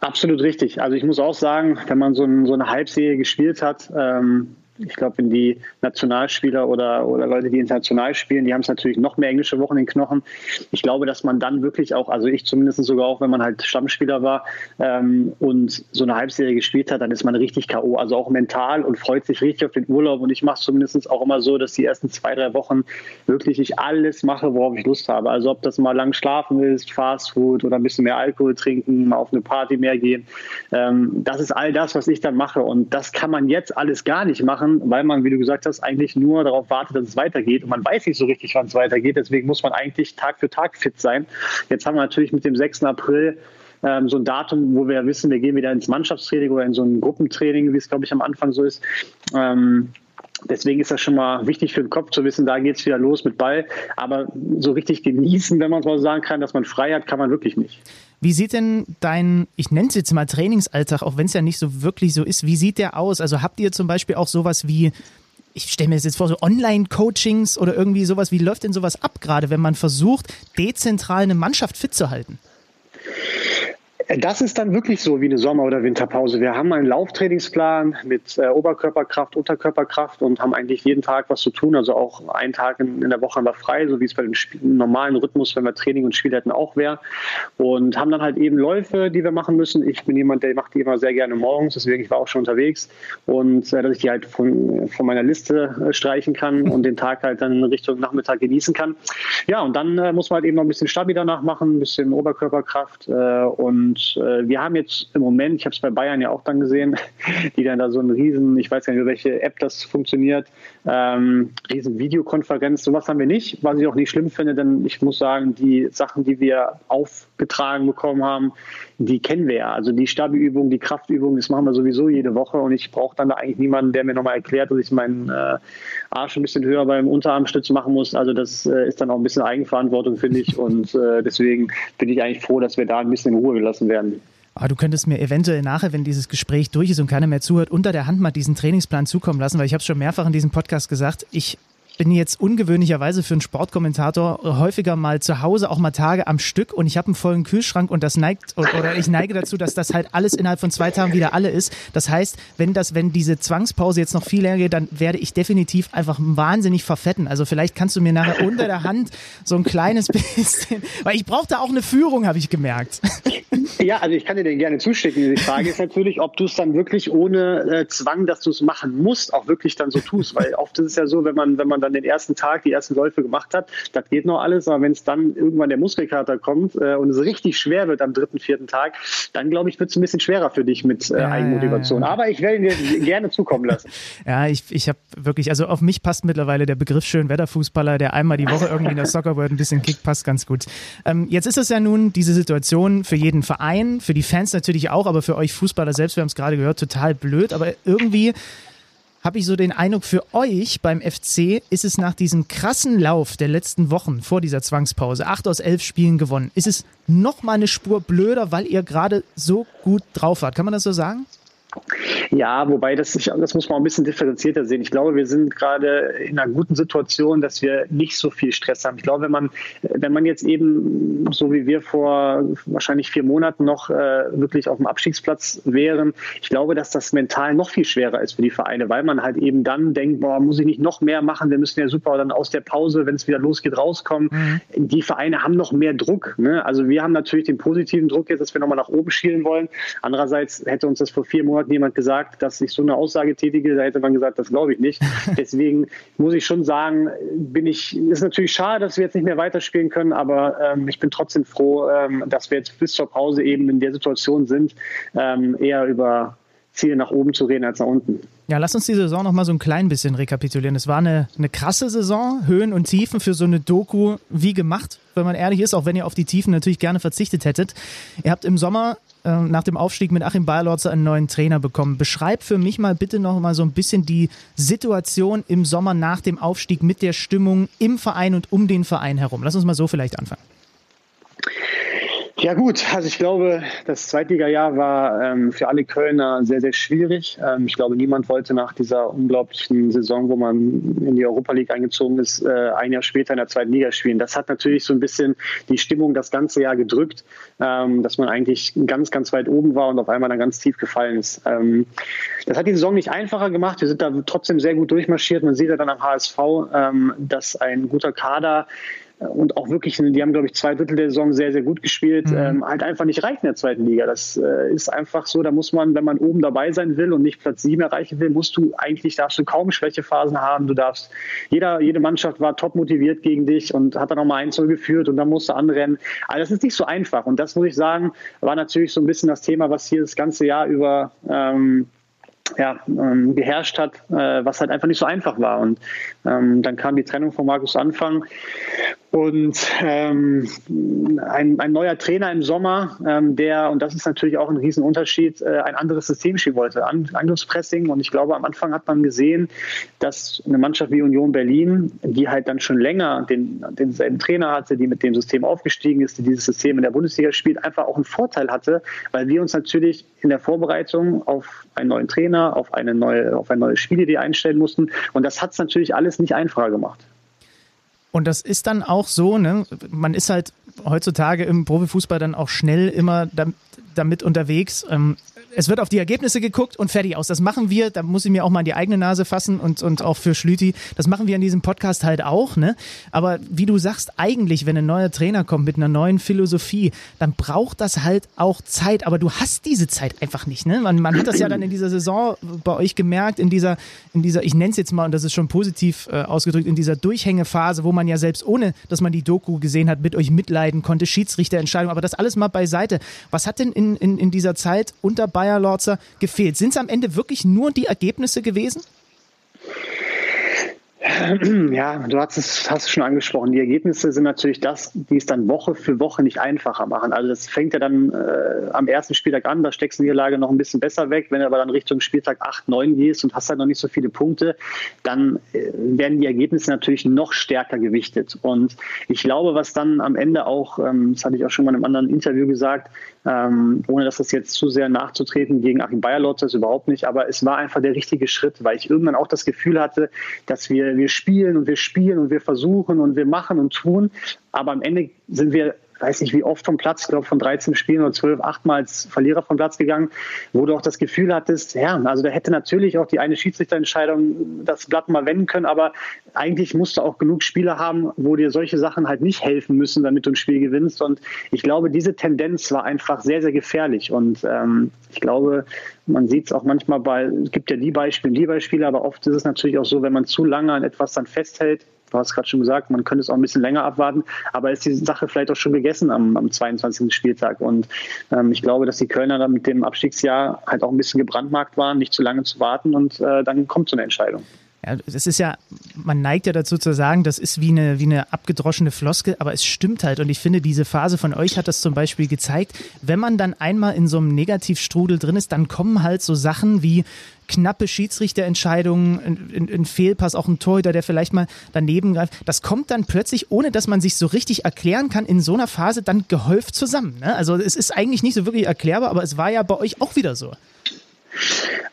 Absolut richtig. Also ich muss auch sagen, wenn man so, ein, so eine Halbserie gespielt hat, ähm, ich glaube, wenn die Nationalspieler oder, oder Leute, die international spielen, die haben es natürlich noch mehr englische Wochen in den Knochen. Ich glaube, dass man dann wirklich auch, also ich zumindest sogar auch, wenn man halt Stammspieler war ähm, und so eine Halbserie gespielt hat, dann ist man richtig K.O., also auch mental und freut sich richtig auf den Urlaub. Und ich mache es zumindest auch immer so, dass die ersten zwei, drei Wochen wirklich ich alles mache, worauf ich Lust habe. Also ob das mal lang schlafen ist, Fast Food oder ein bisschen mehr Alkohol trinken, mal auf eine Party mehr gehen. Ähm, das ist all das, was ich dann mache. Und das kann man jetzt alles gar nicht machen machen, weil man, wie du gesagt hast, eigentlich nur darauf wartet, dass es weitergeht. Und man weiß nicht so richtig, wann es weitergeht. Deswegen muss man eigentlich Tag für Tag fit sein. Jetzt haben wir natürlich mit dem 6. April ähm, so ein Datum, wo wir wissen, wir gehen wieder ins Mannschaftstraining oder in so ein Gruppentraining, wie es, glaube ich, am Anfang so ist. Deswegen ist das schon mal wichtig für den Kopf zu wissen, da geht es wieder los mit Ball. Aber so richtig genießen, wenn man es mal so sagen kann, dass man frei hat, kann man wirklich nicht. Wie sieht denn dein, ich nenne es jetzt mal Trainingsalltag, auch wenn es ja nicht so wirklich so ist, wie sieht der aus? Also habt ihr zum Beispiel auch sowas wie, ich stelle mir das jetzt vor, so Online-Coachings oder irgendwie sowas, wie läuft denn sowas ab gerade, wenn man versucht, dezentral eine Mannschaft fit zu halten? Das ist dann wirklich so wie eine Sommer- oder Winterpause. Wir haben einen Lauftrainingsplan mit äh, Oberkörperkraft, Unterkörperkraft und haben eigentlich jeden Tag was zu tun. Also auch einen Tag in, in der Woche haben wir frei, so wie es bei dem normalen Rhythmus, wenn wir Training und Spiel hätten, auch wäre. Und haben dann halt eben Läufe, die wir machen müssen. Ich bin jemand, der macht die immer sehr gerne morgens, deswegen ich war auch schon unterwegs. Und äh, dass ich die halt von, von meiner Liste äh, streichen kann und den Tag halt dann Richtung Nachmittag genießen kann. Ja, und dann äh, muss man halt eben noch ein bisschen Stabi danach machen, ein bisschen Oberkörperkraft äh, und äh, wir haben jetzt im Moment, ich habe es bei Bayern ja auch dann gesehen, die dann da so einen riesen, ich weiß gar nicht, welche App das funktioniert, ähm, riesen Videokonferenz, sowas haben wir nicht, was ich auch nicht schlimm finde, denn ich muss sagen, die Sachen, die wir aufgetragen bekommen haben, die kennen wir ja. Also die Stabi-Übung, die Kraftübung, das machen wir sowieso jede Woche und ich brauche dann da eigentlich niemanden, der mir nochmal erklärt, dass ich meinen äh, Arsch ein bisschen höher beim Unterarmstütz machen muss. Also das äh, ist dann auch ein bisschen Eigenverantwortung, finde ich. Und äh, deswegen bin ich eigentlich froh, dass wir da ein bisschen in Ruhe gelassen werden. Aber ah, du könntest mir eventuell nachher, wenn dieses Gespräch durch ist und keiner mehr zuhört, unter der Hand mal diesen Trainingsplan zukommen lassen, weil ich habe es schon mehrfach in diesem Podcast gesagt, ich bin jetzt ungewöhnlicherweise für einen Sportkommentator häufiger mal zu Hause, auch mal Tage am Stück und ich habe einen vollen Kühlschrank und das neigt oder ich neige dazu, dass das halt alles innerhalb von zwei Tagen wieder alle ist. Das heißt, wenn das, wenn diese Zwangspause jetzt noch viel länger geht, dann werde ich definitiv einfach wahnsinnig verfetten. Also vielleicht kannst du mir nachher unter der Hand so ein kleines bisschen, weil ich brauche da auch eine Führung, habe ich gemerkt. Ja, also ich kann dir den gerne zuschicken. Die Frage ist natürlich, ob du es dann wirklich ohne äh, Zwang, dass du es machen musst, auch wirklich dann so tust. Weil oft ist es ja so, wenn man, wenn man dann den ersten Tag, die ersten Läufe gemacht hat, das geht noch alles, aber wenn es dann irgendwann der Muskelkater kommt äh, und es richtig schwer wird am dritten, vierten Tag, dann glaube ich, wird es ein bisschen schwerer für dich mit äh, Eigenmotivation. Aber ich werde ihn dir gerne zukommen lassen. ja, ich, ich habe wirklich, also auf mich passt mittlerweile der Begriff Schönwetterfußballer, der einmal die Woche irgendwie in der Soccer World ein bisschen kickt, passt ganz gut. Ähm, jetzt ist es ja nun diese Situation für jeden Verein, für die Fans natürlich auch, aber für euch Fußballer selbst, wir haben es gerade gehört, total blöd, aber irgendwie habe ich so den Eindruck, für euch beim FC ist es nach diesem krassen Lauf der letzten Wochen vor dieser Zwangspause, acht aus elf Spielen gewonnen, ist es noch mal eine Spur blöder, weil ihr gerade so gut drauf wart. Kann man das so sagen? Ja, wobei das, das muss man ein bisschen differenzierter sehen. Ich glaube, wir sind gerade in einer guten Situation, dass wir nicht so viel Stress haben. Ich glaube, wenn man, wenn man jetzt eben, so wie wir vor wahrscheinlich vier Monaten noch äh, wirklich auf dem Abstiegsplatz wären, ich glaube, dass das mental noch viel schwerer ist für die Vereine, weil man halt eben dann denkt, boah, muss ich nicht noch mehr machen, wir müssen ja super dann aus der Pause, wenn es wieder losgeht, rauskommen. Mhm. Die Vereine haben noch mehr Druck. Ne? Also wir haben natürlich den positiven Druck jetzt, dass wir nochmal nach oben schielen wollen. Andererseits hätte uns das vor vier Monaten jemand gesagt, gesagt, dass ich so eine Aussage tätige, da hätte man gesagt, das glaube ich nicht. Deswegen muss ich schon sagen, bin ich, ist natürlich schade, dass wir jetzt nicht mehr weiterspielen können, aber ähm, ich bin trotzdem froh, ähm, dass wir jetzt bis zur Pause eben in der Situation sind, ähm, eher über Ziele nach oben zu reden als nach unten. Ja, lass uns die Saison noch mal so ein klein bisschen rekapitulieren. Es war eine, eine krasse Saison, Höhen und Tiefen für so eine Doku wie gemacht, wenn man ehrlich ist, auch wenn ihr auf die Tiefen natürlich gerne verzichtet hättet. Ihr habt im Sommer äh, nach dem Aufstieg mit Achim Bayerlotzer einen neuen Trainer bekommen. Beschreib für mich mal bitte noch mal so ein bisschen die Situation im Sommer nach dem Aufstieg mit der Stimmung im Verein und um den Verein herum. Lass uns mal so vielleicht anfangen. Ja gut, also ich glaube, das Zweitliga-Jahr war ähm, für alle Kölner sehr, sehr schwierig. Ähm, ich glaube, niemand wollte nach dieser unglaublichen Saison, wo man in die Europa League eingezogen ist, äh, ein Jahr später in der zweiten Liga spielen. Das hat natürlich so ein bisschen die Stimmung das ganze Jahr gedrückt, ähm, dass man eigentlich ganz, ganz weit oben war und auf einmal dann ganz tief gefallen ist. Ähm, das hat die Saison nicht einfacher gemacht. Wir sind da trotzdem sehr gut durchmarschiert. Man sieht ja dann am HSV, ähm, dass ein guter Kader und auch wirklich, die haben, glaube ich, zwei Drittel der Saison sehr, sehr gut gespielt, mhm. ähm, halt einfach nicht reicht in der zweiten Liga. Das äh, ist einfach so, da muss man, wenn man oben dabei sein will und nicht Platz sieben erreichen will, musst du eigentlich, darfst du kaum Schwächephasen haben. Du darfst, jeder, jede Mannschaft war top motiviert gegen dich und hat dann nochmal 1 geführt und dann musst du anrennen. Also das ist nicht so einfach. Und das muss ich sagen, war natürlich so ein bisschen das Thema, was hier das ganze Jahr über ähm, ja, ähm, beherrscht hat, äh, was halt einfach nicht so einfach war. Und ähm, dann kam die Trennung von Markus Anfang und ähm, ein, ein, neuer Trainer im Sommer, ähm, der, und das ist natürlich auch ein Riesenunterschied, äh, ein anderes System spielen wollte, An Angriffspressing. Und ich glaube, am Anfang hat man gesehen, dass eine Mannschaft wie Union Berlin, die halt dann schon länger den, denselben Trainer hatte, die mit dem System aufgestiegen ist, die dieses System in der Bundesliga spielt, einfach auch einen Vorteil hatte, weil wir uns natürlich in der Vorbereitung auf einen neuen Trainer, auf eine neue, auf eine neue Spielidee einstellen mussten. Und das hat es natürlich alles nicht einfacher gemacht. Und das ist dann auch so, ne? Man ist halt heutzutage im Profifußball dann auch schnell immer damit, unterwegs. Ähm, es wird auf die Ergebnisse geguckt und fertig aus. Das machen wir, da muss ich mir auch mal in die eigene Nase fassen und, und auch für Schlüti, das machen wir in diesem Podcast halt auch, ne? Aber wie du sagst, eigentlich, wenn ein neuer Trainer kommt mit einer neuen Philosophie, dann braucht das halt auch Zeit, aber du hast diese Zeit einfach nicht, ne? Man, man hat das ja dann in dieser Saison bei euch gemerkt, in dieser, in dieser, ich nenne es jetzt mal, und das ist schon positiv äh, ausgedrückt, in dieser Durchhängephase, wo man ja selbst ohne, dass man die Doku gesehen hat, mit euch mitleiden konnte, Schiedsrichterentscheidung, aber das alles mal beiseite. Was hat denn in, in, in dieser Zeit unter Bayer Lorzer gefehlt? Sind es am Ende wirklich nur die Ergebnisse gewesen? Ja, du hast es, hast es schon angesprochen. Die Ergebnisse sind natürlich das, die es dann Woche für Woche nicht einfacher machen. Also das fängt ja dann äh, am ersten Spieltag an, da steckst du die Niederlage noch ein bisschen besser weg. Wenn du aber dann Richtung Spieltag 8, 9 gehst und hast halt noch nicht so viele Punkte, dann äh, werden die Ergebnisse natürlich noch stärker gewichtet. Und ich glaube, was dann am Ende auch, ähm, das hatte ich auch schon mal in einem anderen Interview gesagt, ähm, ohne dass das jetzt zu sehr nachzutreten gegen Achim Bayerlotz ist überhaupt nicht, aber es war einfach der richtige Schritt, weil ich irgendwann auch das Gefühl hatte, dass wir, wir spielen und wir spielen und wir versuchen und wir machen und tun, aber am Ende sind wir weiß nicht wie oft vom Platz, ich glaube von 13 Spielen oder 12, achtmal als Verlierer vom Platz gegangen, wo du auch das Gefühl hattest, ja, also da hätte natürlich auch die eine Schiedsrichterentscheidung das Blatt mal wenden können, aber eigentlich musst du auch genug Spiele haben, wo dir solche Sachen halt nicht helfen müssen, damit du ein Spiel gewinnst. Und ich glaube, diese Tendenz war einfach sehr, sehr gefährlich. Und ähm, ich glaube, man sieht es auch manchmal bei, es gibt ja die Beispiele, die Beispiele, aber oft ist es natürlich auch so, wenn man zu lange an etwas dann festhält, du hast gerade schon gesagt, man könnte es auch ein bisschen länger abwarten, aber ist die Sache vielleicht auch schon gegessen am, am 22. Spieltag. Und ähm, ich glaube, dass die Kölner dann mit dem Abstiegsjahr halt auch ein bisschen gebrandmarkt waren, nicht zu lange zu warten und äh, dann kommt so eine Entscheidung. Ja, das ist ja, man neigt ja dazu zu sagen, das ist wie eine, wie eine abgedroschene Floskel, aber es stimmt halt. Und ich finde, diese Phase von euch hat das zum Beispiel gezeigt. Wenn man dann einmal in so einem Negativstrudel drin ist, dann kommen halt so Sachen wie knappe Schiedsrichterentscheidungen, ein, ein Fehlpass, auch ein Torhüter, der vielleicht mal daneben greift. Das kommt dann plötzlich, ohne dass man sich so richtig erklären kann, in so einer Phase dann gehäuft zusammen. Ne? Also es ist eigentlich nicht so wirklich erklärbar, aber es war ja bei euch auch wieder so.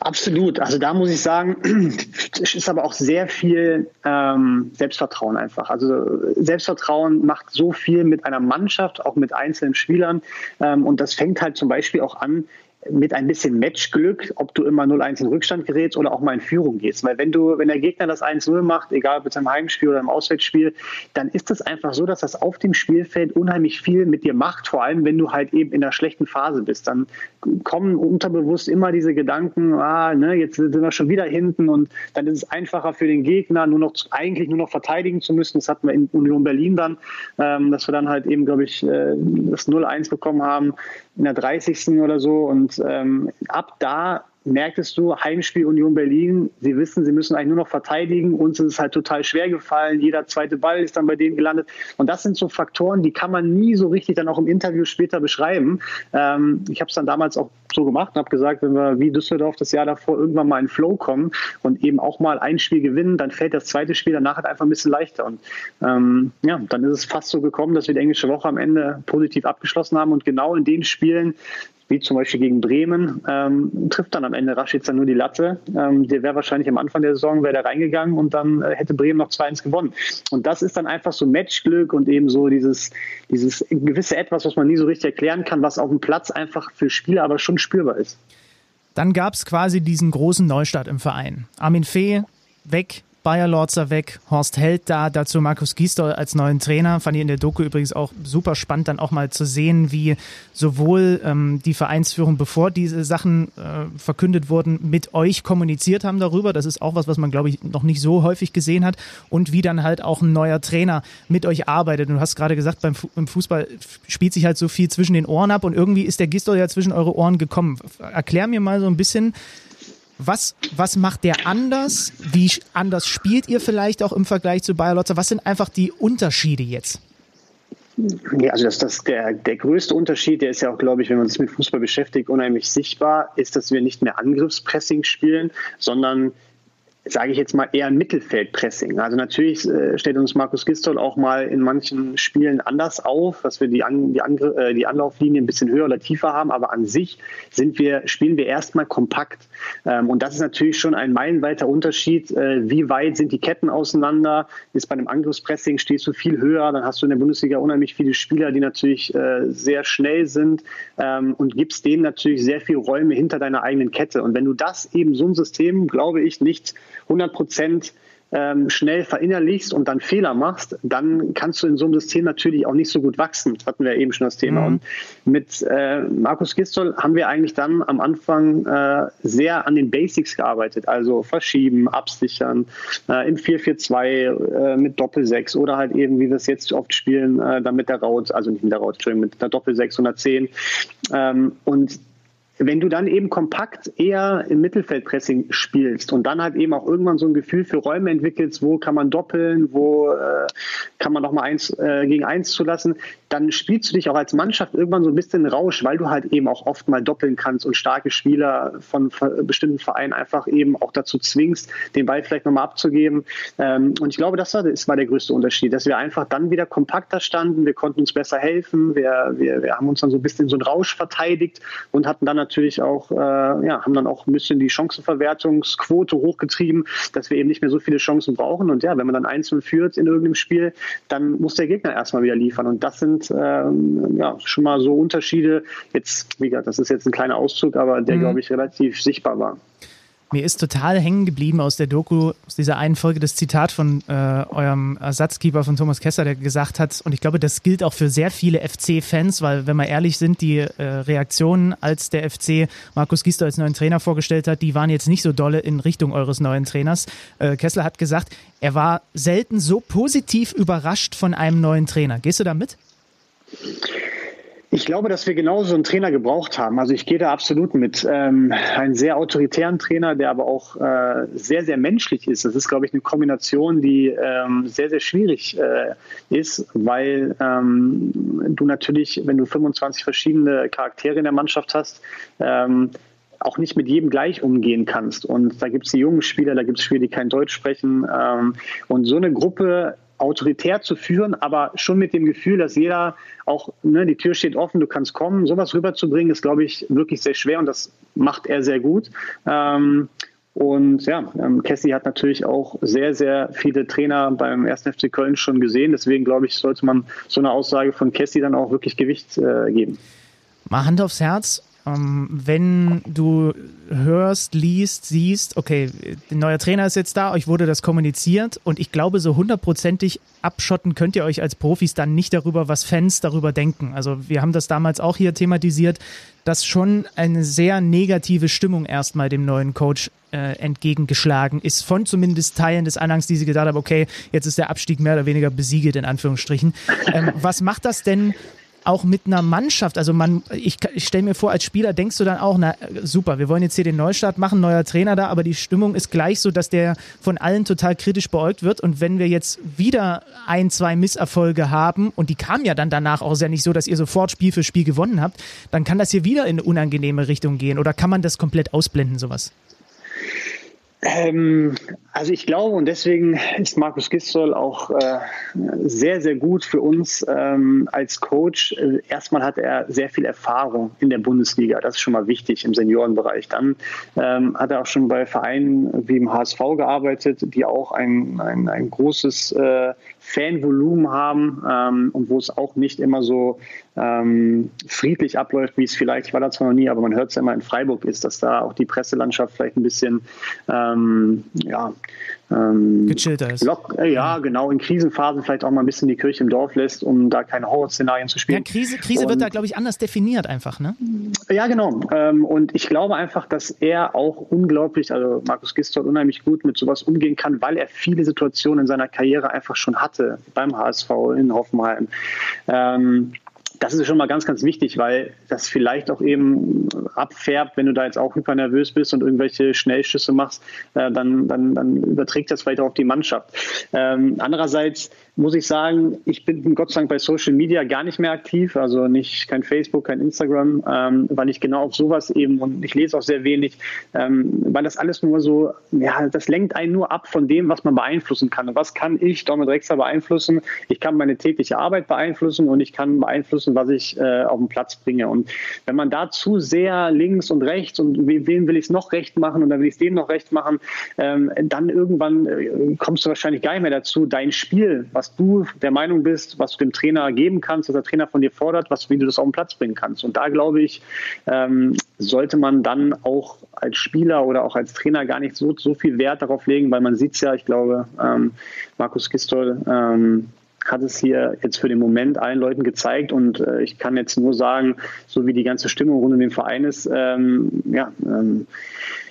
Absolut. Also da muss ich sagen, es ist aber auch sehr viel ähm, Selbstvertrauen einfach. Also Selbstvertrauen macht so viel mit einer Mannschaft, auch mit einzelnen Spielern. Ähm, und das fängt halt zum Beispiel auch an mit ein bisschen Matchglück, ob du immer 0-1 in Rückstand gerätst oder auch mal in Führung gehst. Weil wenn du, wenn der Gegner das 1-0 macht, egal ob es im Heimspiel oder im Auswärtsspiel, dann ist es einfach so, dass das auf dem Spielfeld unheimlich viel mit dir macht, vor allem wenn du halt eben in einer schlechten Phase bist. Dann kommen unterbewusst immer diese Gedanken, ah, ne, jetzt sind wir schon wieder hinten und dann ist es einfacher für den Gegner, nur noch eigentlich nur noch verteidigen zu müssen. Das hatten wir in Union Berlin dann, ähm, dass wir dann halt eben, glaube ich, äh, das 0-1 bekommen haben in der 30. oder so. Und ähm, ab da merktest du, Heimspiel Union Berlin, sie wissen, sie müssen eigentlich nur noch verteidigen. Uns ist es halt total schwer gefallen. Jeder zweite Ball ist dann bei denen gelandet. Und das sind so Faktoren, die kann man nie so richtig dann auch im Interview später beschreiben. Ähm, ich habe es dann damals auch so gemacht und habe gesagt, wenn wir wie Düsseldorf das Jahr davor irgendwann mal in Flow kommen und eben auch mal ein Spiel gewinnen, dann fällt das zweite Spiel danach halt einfach ein bisschen leichter. Und ähm, ja, dann ist es fast so gekommen, dass wir die englische Woche am Ende positiv abgeschlossen haben und genau in den Spielen, wie zum Beispiel gegen Bremen, ähm, trifft dann am Ende Raschitzer nur die Latte. Ähm, der wäre wahrscheinlich am Anfang der Saison wäre der reingegangen und dann äh, hätte Bremen noch 2-1 gewonnen. Und das ist dann einfach so Matchglück und eben so dieses, dieses gewisse Etwas, was man nie so richtig erklären kann, was auf dem Platz einfach für Spieler aber schon spürbar ist. Dann gab es quasi diesen großen Neustart im Verein. Armin Fee weg, Bayer Lorzer weg, Horst Held da, dazu Markus Gisdol als neuen Trainer. Fand ich in der Doku übrigens auch super spannend, dann auch mal zu sehen, wie sowohl ähm, die Vereinsführung, bevor diese Sachen äh, verkündet wurden, mit euch kommuniziert haben darüber. Das ist auch was, was man, glaube ich, noch nicht so häufig gesehen hat. Und wie dann halt auch ein neuer Trainer mit euch arbeitet. Du hast gerade gesagt, beim Fu im Fußball spielt sich halt so viel zwischen den Ohren ab und irgendwie ist der Gisdol ja zwischen eure Ohren gekommen. Erklär mir mal so ein bisschen, was, was macht der anders? Wie anders spielt ihr vielleicht auch im Vergleich zu Bayer Lotzer? Was sind einfach die Unterschiede jetzt? Ja, also das, das der, der größte Unterschied, der ist ja auch, glaube ich, wenn man sich mit Fußball beschäftigt, unheimlich sichtbar, ist, dass wir nicht mehr Angriffspressing spielen, sondern sage ich jetzt mal, eher ein Mittelfeldpressing. Also natürlich äh, stellt uns Markus Gistol auch mal in manchen Spielen anders auf, dass wir die, An die, äh, die Anlauflinie ein bisschen höher oder tiefer haben, aber an sich sind wir, spielen wir erstmal kompakt. Ähm, und das ist natürlich schon ein meilenweiter Unterschied. Äh, wie weit sind die Ketten auseinander? Ist bei einem Angriffspressing stehst du viel höher, dann hast du in der Bundesliga unheimlich viele Spieler, die natürlich äh, sehr schnell sind ähm, und gibst denen natürlich sehr viel Räume hinter deiner eigenen Kette. Und wenn du das eben so ein System, glaube ich, nicht 100 Prozent ähm, schnell verinnerlichst und dann Fehler machst, dann kannst du in so einem System natürlich auch nicht so gut wachsen. Das hatten wir eben schon das Thema. Mhm. Und mit äh, Markus Gistol haben wir eigentlich dann am Anfang äh, sehr an den Basics gearbeitet, also verschieben, absichern, äh, im 4-4-2 äh, mit Doppel-6 oder halt eben, wie wir es jetzt oft spielen, äh, dann mit der Raut, also nicht mit der Raut, Entschuldigung, mit der Doppel-6 110. Ähm, und wenn du dann eben kompakt eher im Mittelfeldpressing spielst und dann halt eben auch irgendwann so ein Gefühl für Räume entwickelst, wo kann man doppeln, wo äh, kann man noch mal eins äh, gegen eins zulassen, dann spielst du dich auch als Mannschaft irgendwann so ein bisschen Rausch, weil du halt eben auch oft mal doppeln kannst und starke Spieler von bestimmten Vereinen einfach eben auch dazu zwingst, den Ball vielleicht nochmal abzugeben. Ähm, und ich glaube, das war, das war der größte Unterschied, dass wir einfach dann wieder kompakter standen, wir konnten uns besser helfen, wir, wir, wir haben uns dann so ein bisschen so einen Rausch verteidigt und hatten dann natürlich auch, äh, ja, haben dann auch ein bisschen die Chancenverwertungsquote hochgetrieben, dass wir eben nicht mehr so viele Chancen brauchen. Und ja, wenn man dann einzeln führt in irgendeinem Spiel, dann muss der Gegner erstmal wieder liefern. Und das sind ähm, ja schon mal so Unterschiede. Jetzt, wie gesagt, das ist jetzt ein kleiner Auszug, aber der, mhm. glaube ich, relativ sichtbar war. Mir ist total hängen geblieben aus der Doku, aus dieser einen Folge, das Zitat von äh, eurem Ersatzkeeper von Thomas Kessler, der gesagt hat, und ich glaube, das gilt auch für sehr viele FC-Fans, weil, wenn wir ehrlich sind, die äh, Reaktionen, als der FC Markus Gister als neuen Trainer vorgestellt hat, die waren jetzt nicht so dolle in Richtung eures neuen Trainers. Äh, Kessler hat gesagt, er war selten so positiv überrascht von einem neuen Trainer. Gehst du da mit? Ich glaube, dass wir genauso einen Trainer gebraucht haben. Also ich gehe da absolut mit. Ähm, einen sehr autoritären Trainer, der aber auch äh, sehr, sehr menschlich ist. Das ist, glaube ich, eine Kombination, die ähm, sehr, sehr schwierig äh, ist, weil ähm, du natürlich, wenn du 25 verschiedene Charaktere in der Mannschaft hast, ähm, auch nicht mit jedem gleich umgehen kannst. Und da gibt es die jungen Spieler, da gibt es Spieler, die kein Deutsch sprechen. Ähm, und so eine Gruppe autoritär zu führen, aber schon mit dem Gefühl, dass jeder auch, ne, die Tür steht offen, du kannst kommen, sowas rüberzubringen, ist, glaube ich, wirklich sehr schwer und das macht er sehr gut. Ähm, und ja, ähm, Cassie hat natürlich auch sehr, sehr viele Trainer beim 1. FC Köln schon gesehen. Deswegen glaube ich, sollte man so eine Aussage von Cassie dann auch wirklich Gewicht äh, geben. Mal Hand aufs Herz. Ähm, wenn du hörst, liest, siehst, okay, ein neuer Trainer ist jetzt da, euch wurde das kommuniziert und ich glaube, so hundertprozentig abschotten könnt ihr euch als Profis dann nicht darüber, was Fans darüber denken. Also wir haben das damals auch hier thematisiert, dass schon eine sehr negative Stimmung erstmal dem neuen Coach äh, entgegengeschlagen ist, von zumindest Teilen des Anhangs, die sie gesagt haben, okay, jetzt ist der Abstieg mehr oder weniger besiegelt, in Anführungsstrichen. Ähm, was macht das denn auch mit einer Mannschaft. Also man, ich, ich stelle mir vor, als Spieler denkst du dann auch, na super, wir wollen jetzt hier den Neustart machen, neuer Trainer da, aber die Stimmung ist gleich so, dass der von allen total kritisch beäugt wird. Und wenn wir jetzt wieder ein, zwei Misserfolge haben, und die kamen ja dann danach auch sehr nicht so, dass ihr sofort Spiel für Spiel gewonnen habt, dann kann das hier wieder in eine unangenehme Richtung gehen. Oder kann man das komplett ausblenden, sowas? Ähm, also ich glaube und deswegen ist Markus Gistol auch äh, sehr, sehr gut für uns ähm, als Coach. Äh, erstmal hat er sehr viel Erfahrung in der Bundesliga. Das ist schon mal wichtig im Seniorenbereich. Dann ähm, hat er auch schon bei Vereinen wie im HSV gearbeitet, die auch ein, ein, ein großes äh, Fanvolumen haben ähm, und wo es auch nicht immer so ähm, friedlich abläuft, wie es vielleicht, ich war da zwar noch nie, aber man hört es ja immer in Freiburg ist, dass da auch die Presselandschaft vielleicht ein bisschen ähm, ja, ähm, gechillter ist. Lock, äh, ja, genau, in Krisenphasen vielleicht auch mal ein bisschen die Kirche im Dorf lässt, um da keine Horrorszenarien zu spielen. Ja, Krise, Krise und, wird da, glaube ich, anders definiert einfach, ne? Ja, genau. Ähm, und ich glaube einfach, dass er auch unglaublich, also Markus Gisdol unheimlich gut mit sowas umgehen kann, weil er viele Situationen in seiner Karriere einfach schon hatte, beim HSV, in Hoffenheim. Ähm, das ist schon mal ganz, ganz wichtig, weil das vielleicht auch eben abfärbt, wenn du da jetzt auch hypernervös bist und irgendwelche Schnellschüsse machst, äh, dann, dann, dann überträgt das vielleicht auch auf die Mannschaft. Ähm, andererseits muss ich sagen, ich bin Gott sei Dank bei Social Media gar nicht mehr aktiv, also nicht kein Facebook, kein Instagram, ähm, weil ich genau auf sowas eben und ich lese auch sehr wenig, ähm, weil das alles nur so, ja, das lenkt einen nur ab von dem, was man beeinflussen kann. Und was kann ich, Dortmund Drexler, beeinflussen? Ich kann meine tägliche Arbeit beeinflussen und ich kann beeinflussen, was ich äh, auf den Platz bringe. Und wenn man da zu sehr links und rechts und wem will ich es noch recht machen und dann will ich es dem noch recht machen, ähm, dann irgendwann äh, kommst du wahrscheinlich gar nicht mehr dazu, dein Spiel, was du der Meinung bist, was du dem Trainer geben kannst, was der Trainer von dir fordert, was, wie du das auf den Platz bringen kannst. Und da glaube ich, ähm, sollte man dann auch als Spieler oder auch als Trainer gar nicht so, so viel Wert darauf legen, weil man sieht es ja, ich glaube, ähm, Markus Gistol ähm, hat es hier jetzt für den Moment allen Leuten gezeigt und äh, ich kann jetzt nur sagen, so wie die ganze Stimmung rund um den Verein ist, ähm, ja, ähm,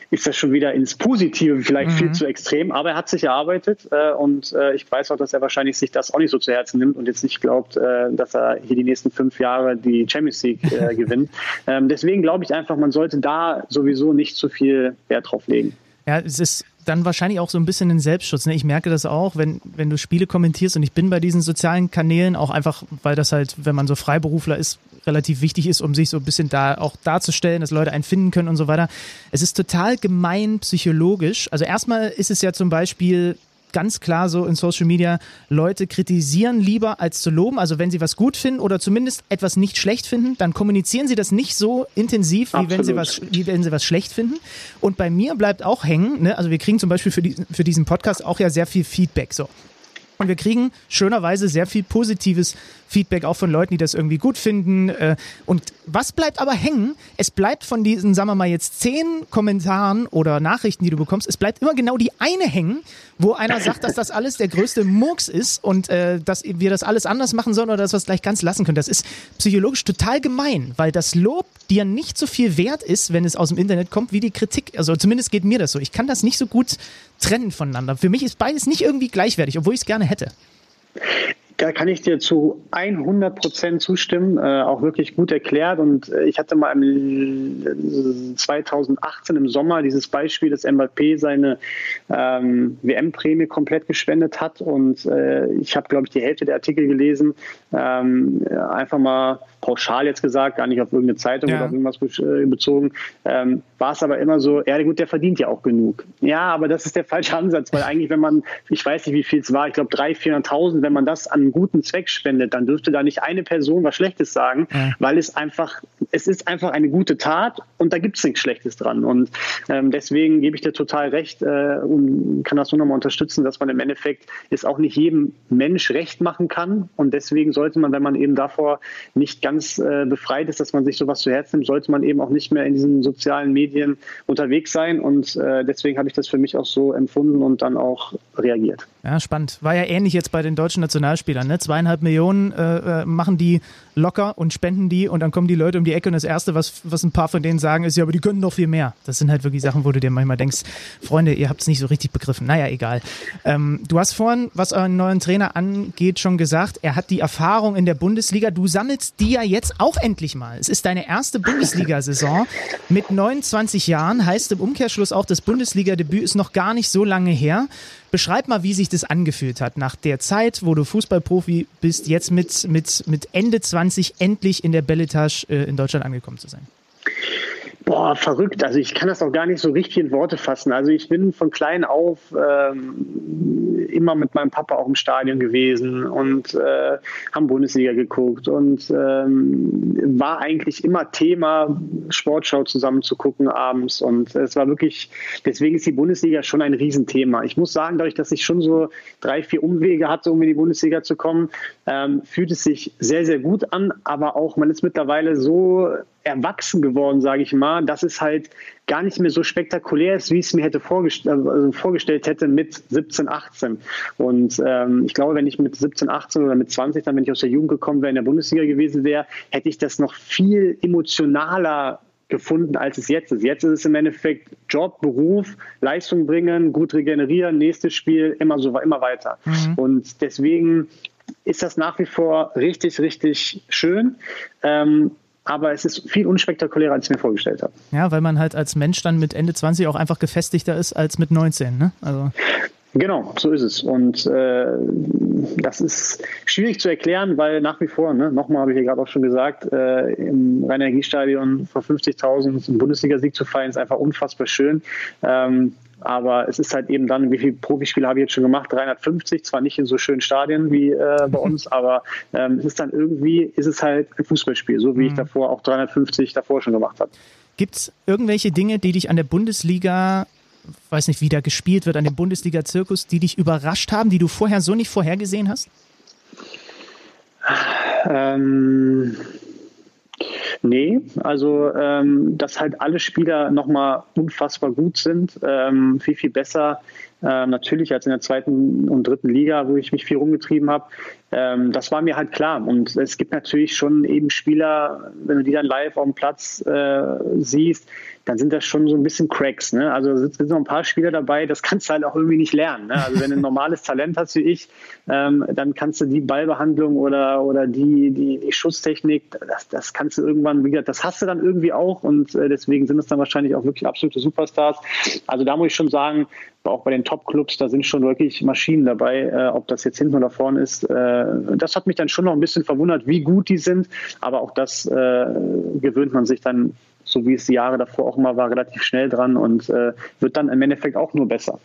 ist das schon wieder ins Positive vielleicht mhm. viel zu extrem. Aber er hat sich erarbeitet äh, und äh, ich weiß auch, dass er wahrscheinlich sich das auch nicht so zu Herzen nimmt und jetzt nicht glaubt, äh, dass er hier die nächsten fünf Jahre die Champions League äh, gewinnt. Ähm, deswegen glaube ich einfach, man sollte da sowieso nicht zu viel Wert drauf legen. Ja, es ist dann wahrscheinlich auch so ein bisschen ein Selbstschutz. Ne? Ich merke das auch, wenn, wenn du Spiele kommentierst und ich bin bei diesen sozialen Kanälen auch einfach, weil das halt, wenn man so Freiberufler ist, relativ wichtig ist, um sich so ein bisschen da auch darzustellen, dass Leute einen finden können und so weiter. Es ist total gemein psychologisch. Also erstmal ist es ja zum Beispiel ganz klar so in Social Media, Leute kritisieren lieber als zu loben. Also wenn sie was gut finden oder zumindest etwas nicht schlecht finden, dann kommunizieren sie das nicht so intensiv, wie wenn sie was, wie wenn sie was schlecht finden. Und bei mir bleibt auch hängen, ne? also wir kriegen zum Beispiel für, die, für diesen Podcast auch ja sehr viel Feedback. So. Und wir kriegen schönerweise sehr viel positives Feedback auch von Leuten, die das irgendwie gut finden. Äh, und was bleibt aber hängen? Es bleibt von diesen, sagen wir mal jetzt zehn Kommentaren oder Nachrichten, die du bekommst, es bleibt immer genau die eine hängen, wo einer sagt, dass das alles der größte Murks ist und äh, dass wir das alles anders machen sollen oder dass wir es gleich ganz lassen können. Das ist psychologisch total gemein, weil das Lob dir nicht so viel wert ist, wenn es aus dem Internet kommt, wie die Kritik. Also zumindest geht mir das so. Ich kann das nicht so gut trennen voneinander. Für mich ist beides nicht irgendwie gleichwertig, obwohl ich es gerne hätte. Da kann ich dir zu 100 Prozent zustimmen, äh, auch wirklich gut erklärt. Und äh, ich hatte mal im 2018 im Sommer dieses Beispiel, dass Mbappé seine ähm, WM-Prämie komplett gespendet hat. Und äh, ich habe, glaube ich, die Hälfte der Artikel gelesen. Ähm, einfach mal pauschal jetzt gesagt, gar nicht auf irgendeine Zeitung ja. oder auf irgendwas äh, bezogen, ähm, war es aber immer so, ja gut, der verdient ja auch genug. Ja, aber das ist der falsche Ansatz, weil eigentlich, wenn man, ich weiß nicht, wie viel es war, ich glaube 300.000, 400.000, wenn man das an einen guten Zweck spendet, dann dürfte da nicht eine Person was Schlechtes sagen, ja. weil es einfach, es ist einfach eine gute Tat und da gibt es nichts Schlechtes dran. Und ähm, deswegen gebe ich dir total recht äh, und kann das nur nochmal unterstützen, dass man im Endeffekt es auch nicht jedem Mensch recht machen kann. Und deswegen sollte man, wenn man eben davor nicht ganz äh, befreit ist, dass man sich sowas zu Herzen nimmt, sollte man eben auch nicht mehr in diesen sozialen Medien unterwegs sein. Und äh, deswegen habe ich das für mich auch so empfunden und dann auch reagiert. Ja, spannend. War ja ähnlich jetzt bei den deutschen Nationalspielern. Ne? Zweieinhalb Millionen äh, äh machen die locker und spenden die und dann kommen die Leute um die Ecke und das Erste, was, was ein paar von denen sagen, ist, ja, aber die können doch viel mehr. Das sind halt wirklich Sachen, wo du dir manchmal denkst, Freunde, ihr habt es nicht so richtig begriffen. Naja, egal. Ähm, du hast vorhin, was euren neuen Trainer angeht, schon gesagt, er hat die Erfahrung in der Bundesliga. Du sammelst die ja jetzt auch endlich mal. Es ist deine erste Bundesliga-Saison mit 29 Jahren, heißt im Umkehrschluss auch, das Bundesliga-Debüt ist noch gar nicht so lange her. Beschreib mal, wie sich das angefühlt hat, nach der Zeit, wo du Fußballprofi bist, jetzt mit, mit, mit Ende 20 endlich in der Belletage äh, in Deutschland angekommen zu sein. Boah, verrückt. Also ich kann das auch gar nicht so richtig in Worte fassen. Also ich bin von klein auf ähm, immer mit meinem Papa auch im Stadion gewesen und äh, haben Bundesliga geguckt und ähm, war eigentlich immer Thema, Sportschau zusammen zu gucken abends. Und es war wirklich, deswegen ist die Bundesliga schon ein Riesenthema. Ich muss sagen, dadurch, dass ich schon so drei, vier Umwege hatte, um in die Bundesliga zu kommen, ähm, fühlt es sich sehr, sehr gut an. Aber auch, man ist mittlerweile so erwachsen geworden, sage ich mal, dass es halt gar nicht mehr so spektakulär ist, wie ich es mir hätte vorgest also vorgestellt hätte mit 17, 18. Und ähm, ich glaube, wenn ich mit 17, 18 oder mit 20, dann wenn ich aus der Jugend gekommen wäre, in der Bundesliga gewesen wäre, hätte ich das noch viel emotionaler gefunden, als es jetzt ist. Jetzt ist es im Endeffekt Job, Beruf, Leistung bringen, gut regenerieren, nächstes Spiel, immer so, immer weiter. Mhm. Und deswegen ist das nach wie vor richtig, richtig schön. Ähm, aber es ist viel unspektakulärer, als ich mir vorgestellt habe. Ja, weil man halt als Mensch dann mit Ende 20 auch einfach gefestigter ist als mit 19, ne? Also. Genau, so ist es. Und äh, das ist schwierig zu erklären, weil nach wie vor, ne, nochmal habe ich ja gerade auch schon gesagt, äh, im Rhein-Energiestadion vor 50.000 einen Bundesligasieg zu feiern, ist einfach unfassbar schön. Ähm, aber es ist halt eben dann, wie viele Profispiele habe ich jetzt schon gemacht? 350, zwar nicht in so schönen Stadien wie äh, bei uns, aber ähm, es ist dann irgendwie, ist es halt ein Fußballspiel, so wie mhm. ich davor auch 350 davor schon gemacht habe. Gibt es irgendwelche Dinge, die dich an der Bundesliga, weiß nicht, wie da gespielt wird, an dem Bundesliga-Zirkus, die dich überrascht haben, die du vorher so nicht vorhergesehen hast? Ähm, Nee, also ähm, dass halt alle Spieler nochmal unfassbar gut sind, ähm, viel, viel besser äh, natürlich als in der zweiten und dritten Liga, wo ich mich viel rumgetrieben habe. Ähm, das war mir halt klar. Und es gibt natürlich schon eben Spieler, wenn du die dann live auf dem Platz äh, siehst, dann sind das schon so ein bisschen Cracks. Ne? Also sind noch ein paar Spieler dabei, das kannst du halt auch irgendwie nicht lernen. Ne? Also wenn du ein normales Talent hast wie ich, ähm, dann kannst du die Ballbehandlung oder, oder die, die, die Schusstechnik, das, das kannst du irgendwann, wie gesagt, das hast du dann irgendwie auch und äh, deswegen sind es dann wahrscheinlich auch wirklich absolute Superstars. Also da muss ich schon sagen, auch bei den Top-Clubs, da sind schon wirklich Maschinen dabei, äh, ob das jetzt hinten oder vorne ist. Äh, das hat mich dann schon noch ein bisschen verwundert, wie gut die sind, aber auch das äh, gewöhnt man sich dann so wie es die Jahre davor auch immer war, relativ schnell dran und äh, wird dann im Endeffekt auch nur besser.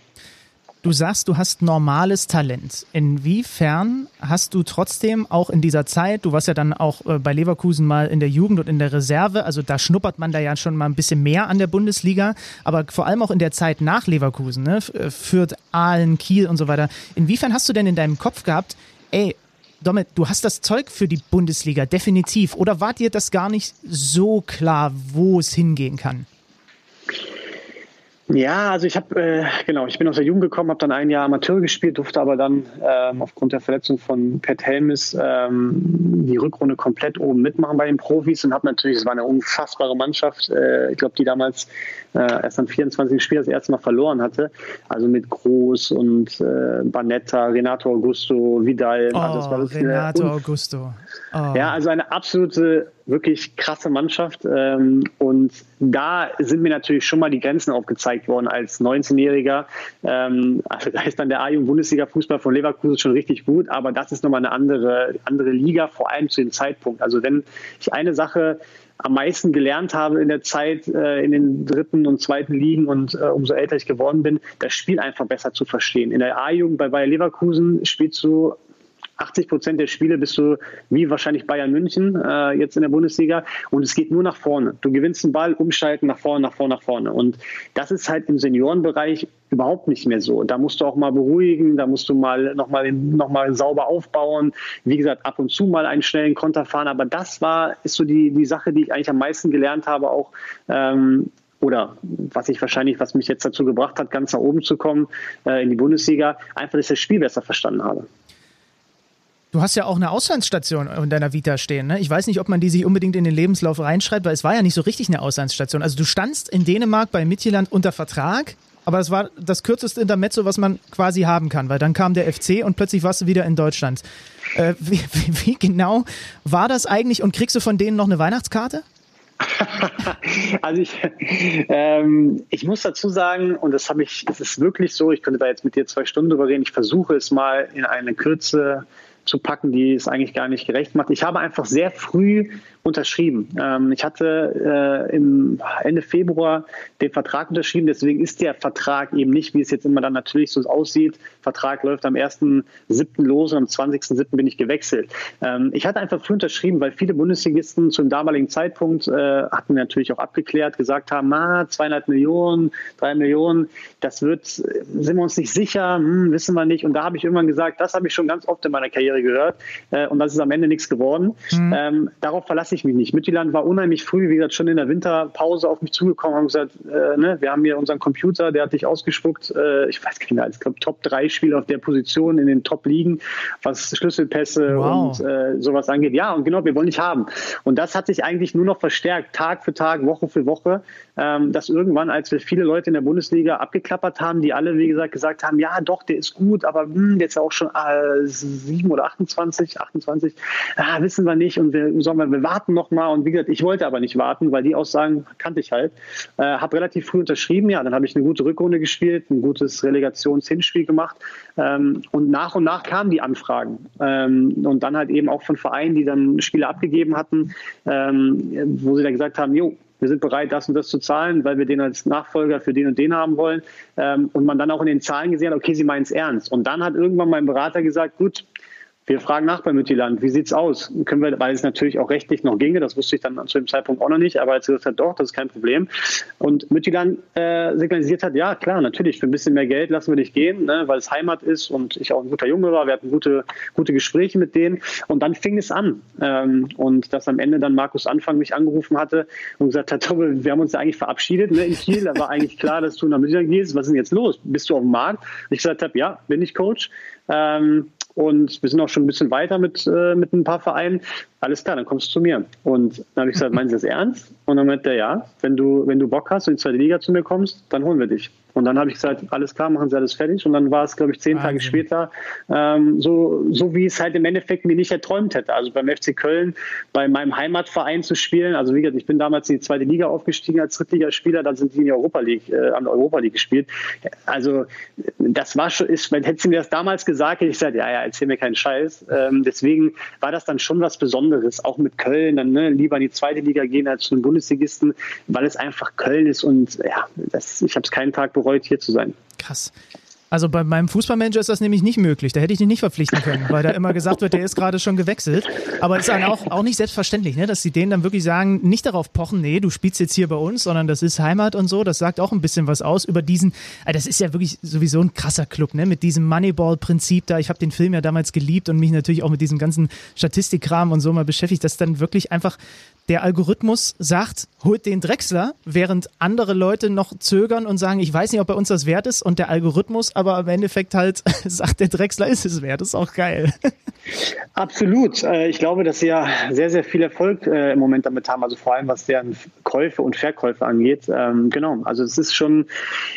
Du sagst, du hast normales Talent. Inwiefern hast du trotzdem auch in dieser Zeit, du warst ja dann auch äh, bei Leverkusen mal in der Jugend und in der Reserve, also da schnuppert man da ja schon mal ein bisschen mehr an der Bundesliga, aber vor allem auch in der Zeit nach Leverkusen, ne, äh, Fürth, Aalen, Kiel und so weiter. Inwiefern hast du denn in deinem Kopf gehabt, ey, Domet, du hast das Zeug für die Bundesliga, definitiv. Oder war dir das gar nicht so klar, wo es hingehen kann? Ja, also ich habe, äh, genau, ich bin aus der Jugend gekommen, habe dann ein Jahr Amateur gespielt, durfte aber dann ähm, aufgrund der Verletzung von Pat Helmis ähm, die Rückrunde komplett oben mitmachen bei den Profis und habe natürlich, es war eine unfassbare Mannschaft, äh, ich glaube, die damals äh, erst am 24. Spiel das erste Mal verloren hatte. Also mit Groß und äh, Banetta, Renato Augusto, Vidal. Oh, also das war wirklich Renato Augusto. Oh. Ja, also eine absolute, wirklich krasse Mannschaft. Ähm, und da sind mir natürlich schon mal die Grenzen aufgezeigt worden als 19-Jähriger. Ähm, also da ist dann der A-Jugend-Bundesliga-Fußball von Leverkusen schon richtig gut, aber das ist nochmal eine andere, andere Liga, vor allem zu dem Zeitpunkt. Also wenn ich eine Sache am meisten gelernt habe in der Zeit äh, in den dritten und zweiten Ligen und äh, umso älter ich geworden bin, das Spiel einfach besser zu verstehen. In der A-Jugend bei Bayer Leverkusen spielst du 80 Prozent der Spiele bist du wie wahrscheinlich Bayern München äh, jetzt in der Bundesliga und es geht nur nach vorne. Du gewinnst den Ball, umschalten nach vorne, nach vorne, nach vorne. Und das ist halt im Seniorenbereich überhaupt nicht mehr so. Da musst du auch mal beruhigen, da musst du mal nochmal noch mal sauber aufbauen. Wie gesagt, ab und zu mal einen schnellen Konter fahren. Aber das war, ist so die, die Sache, die ich eigentlich am meisten gelernt habe, auch ähm, oder was ich wahrscheinlich, was mich jetzt dazu gebracht hat, ganz nach oben zu kommen äh, in die Bundesliga, einfach, dass ich das Spiel besser verstanden habe. Du hast ja auch eine Auslandsstation in deiner Vita stehen. Ne? Ich weiß nicht, ob man die sich unbedingt in den Lebenslauf reinschreibt, weil es war ja nicht so richtig eine Auslandsstation. Also du standst in Dänemark bei Midtjylland unter Vertrag aber es war das kürzeste Intermezzo, was man quasi haben kann, weil dann kam der FC und plötzlich warst du wieder in Deutschland. Äh, wie, wie, wie genau war das eigentlich und kriegst du von denen noch eine Weihnachtskarte? also ich, ähm, ich muss dazu sagen, und das habe ich, es ist wirklich so, ich könnte da jetzt mit dir zwei Stunden drüber reden, ich versuche es mal in eine Kürze zu packen, die es eigentlich gar nicht gerecht macht. Ich habe einfach sehr früh unterschrieben. Ähm, ich hatte äh, im Ende Februar den Vertrag unterschrieben, deswegen ist der Vertrag eben nicht, wie es jetzt immer dann natürlich so aussieht. Vertrag läuft am 1.7. los und am 20.7. bin ich gewechselt. Ähm, ich hatte einfach früh unterschrieben, weil viele Bundesligisten zum damaligen Zeitpunkt äh, hatten natürlich auch abgeklärt, gesagt haben, ah, zweieinhalb Millionen, drei Millionen, das wird, sind wir uns nicht sicher, hm, wissen wir nicht. Und da habe ich irgendwann gesagt, das habe ich schon ganz oft in meiner Karriere gehört äh, und das ist am Ende nichts geworden. Mhm. Ähm, darauf verlasse ich mich nicht. Mittelland war unheimlich früh, wie gesagt, schon in der Winterpause auf mich zugekommen und gesagt, äh, ne, wir haben hier unseren Computer, der hat dich ausgespuckt, äh, ich weiß gar nicht mehr, ich glaube Top 3 Spieler auf der Position in den Top ligen, was Schlüsselpässe wow. und äh, sowas angeht. Ja, und genau, wir wollen nicht haben. Und das hat sich eigentlich nur noch verstärkt, Tag für Tag, Woche für Woche, ähm, dass irgendwann, als wir viele Leute in der Bundesliga abgeklappert haben, die alle, wie gesagt, gesagt haben, ja, doch, der ist gut, aber mh, hm, der ist ja auch schon äh, 7 oder 28, 28, ah, wissen wir nicht und wir, sollen wir, warten warten noch mal. Und wie gesagt, ich wollte aber nicht warten, weil die Aussagen kannte ich halt. Äh, habe relativ früh unterschrieben. Ja, dann habe ich eine gute Rückrunde gespielt, ein gutes Relegationshinspiel gemacht. Ähm, und nach und nach kamen die Anfragen. Ähm, und dann halt eben auch von Vereinen, die dann Spiele abgegeben hatten, ähm, wo sie dann gesagt haben, jo, wir sind bereit, das und das zu zahlen, weil wir den als Nachfolger für den und den haben wollen. Ähm, und man dann auch in den Zahlen gesehen hat, okay, sie meinen es ernst. Und dann hat irgendwann mein Berater gesagt, gut, wir fragen nach bei Müttiland, wie sieht's aus? Können wir, weil es natürlich auch rechtlich noch ginge, das wusste ich dann zu dem Zeitpunkt auch noch nicht, aber als er gesagt hat, doch, das ist kein Problem. Und Müttiland äh, signalisiert hat, ja klar, natürlich, für ein bisschen mehr Geld lassen wir dich gehen, ne, weil es Heimat ist und ich auch ein guter Junge war. Wir hatten gute, gute Gespräche mit denen. Und dann fing es an. Ähm, und dass am Ende dann Markus Anfang mich angerufen hatte und gesagt hat, Tobi, wir haben uns ja eigentlich verabschiedet ne, in Kiel. Da war eigentlich klar, dass du nach Müttiland gehst. Was ist denn jetzt los? Bist du auf dem Markt? Und ich gesagt habe, ja, bin ich Coach. Ähm, und wir sind auch schon ein bisschen weiter mit, äh, mit ein paar Vereinen. Alles klar, dann kommst du zu mir. Und dann habe ich gesagt, meinen Sie das ernst? Und dann meinte er, ja, wenn du, wenn du Bock hast und in die zweite Liga zu mir kommst, dann holen wir dich. Und dann habe ich gesagt, alles klar, machen Sie alles fertig. Und dann war es, glaube ich, zehn Wahnsinn. Tage später ähm, so, so, wie es halt im Endeffekt mir nicht erträumt hätte. Also beim FC Köln, bei meinem Heimatverein zu spielen. Also wie gesagt, ich bin damals in die zweite Liga aufgestiegen als Drittligaspieler, dann sind die in die Europa League, äh, an der Europa League gespielt. Also das war schon, ist, hätte sie mir das damals gesagt, hätte ich gesagt, ja, ja, erzähl mir keinen Scheiß. Ähm, deswegen war das dann schon was Besonderes, auch mit Köln, dann ne, lieber in die zweite Liga gehen als zu den Bundesligisten, weil es einfach Köln ist und ja, das, ich habe es keinen Tag bereut, hier zu sein. Krass. Also bei meinem Fußballmanager ist das nämlich nicht möglich. Da hätte ich dich nicht verpflichten können, weil da immer gesagt wird, der ist gerade schon gewechselt. Aber es ist dann auch, auch nicht selbstverständlich, ne, dass sie denen dann wirklich sagen, nicht darauf pochen, nee, du spielst jetzt hier bei uns, sondern das ist Heimat und so. Das sagt auch ein bisschen was aus über diesen, also das ist ja wirklich sowieso ein krasser Club, ne, mit diesem Moneyball-Prinzip da. Ich habe den Film ja damals geliebt und mich natürlich auch mit diesem ganzen Statistikkram und so mal beschäftigt, dass dann wirklich einfach der Algorithmus sagt, holt den Drechsler, während andere Leute noch zögern und sagen, ich weiß nicht, ob bei uns das wert ist und der Algorithmus aber im Endeffekt halt sagt, der Drechsler ist es wert. Das ist auch geil. Absolut. Äh, ich glaube, dass sie ja sehr, sehr viel Erfolg äh, im Moment damit haben, also vor allem was deren Käufe und Verkäufe angeht. Ähm, genau, also es ist schon,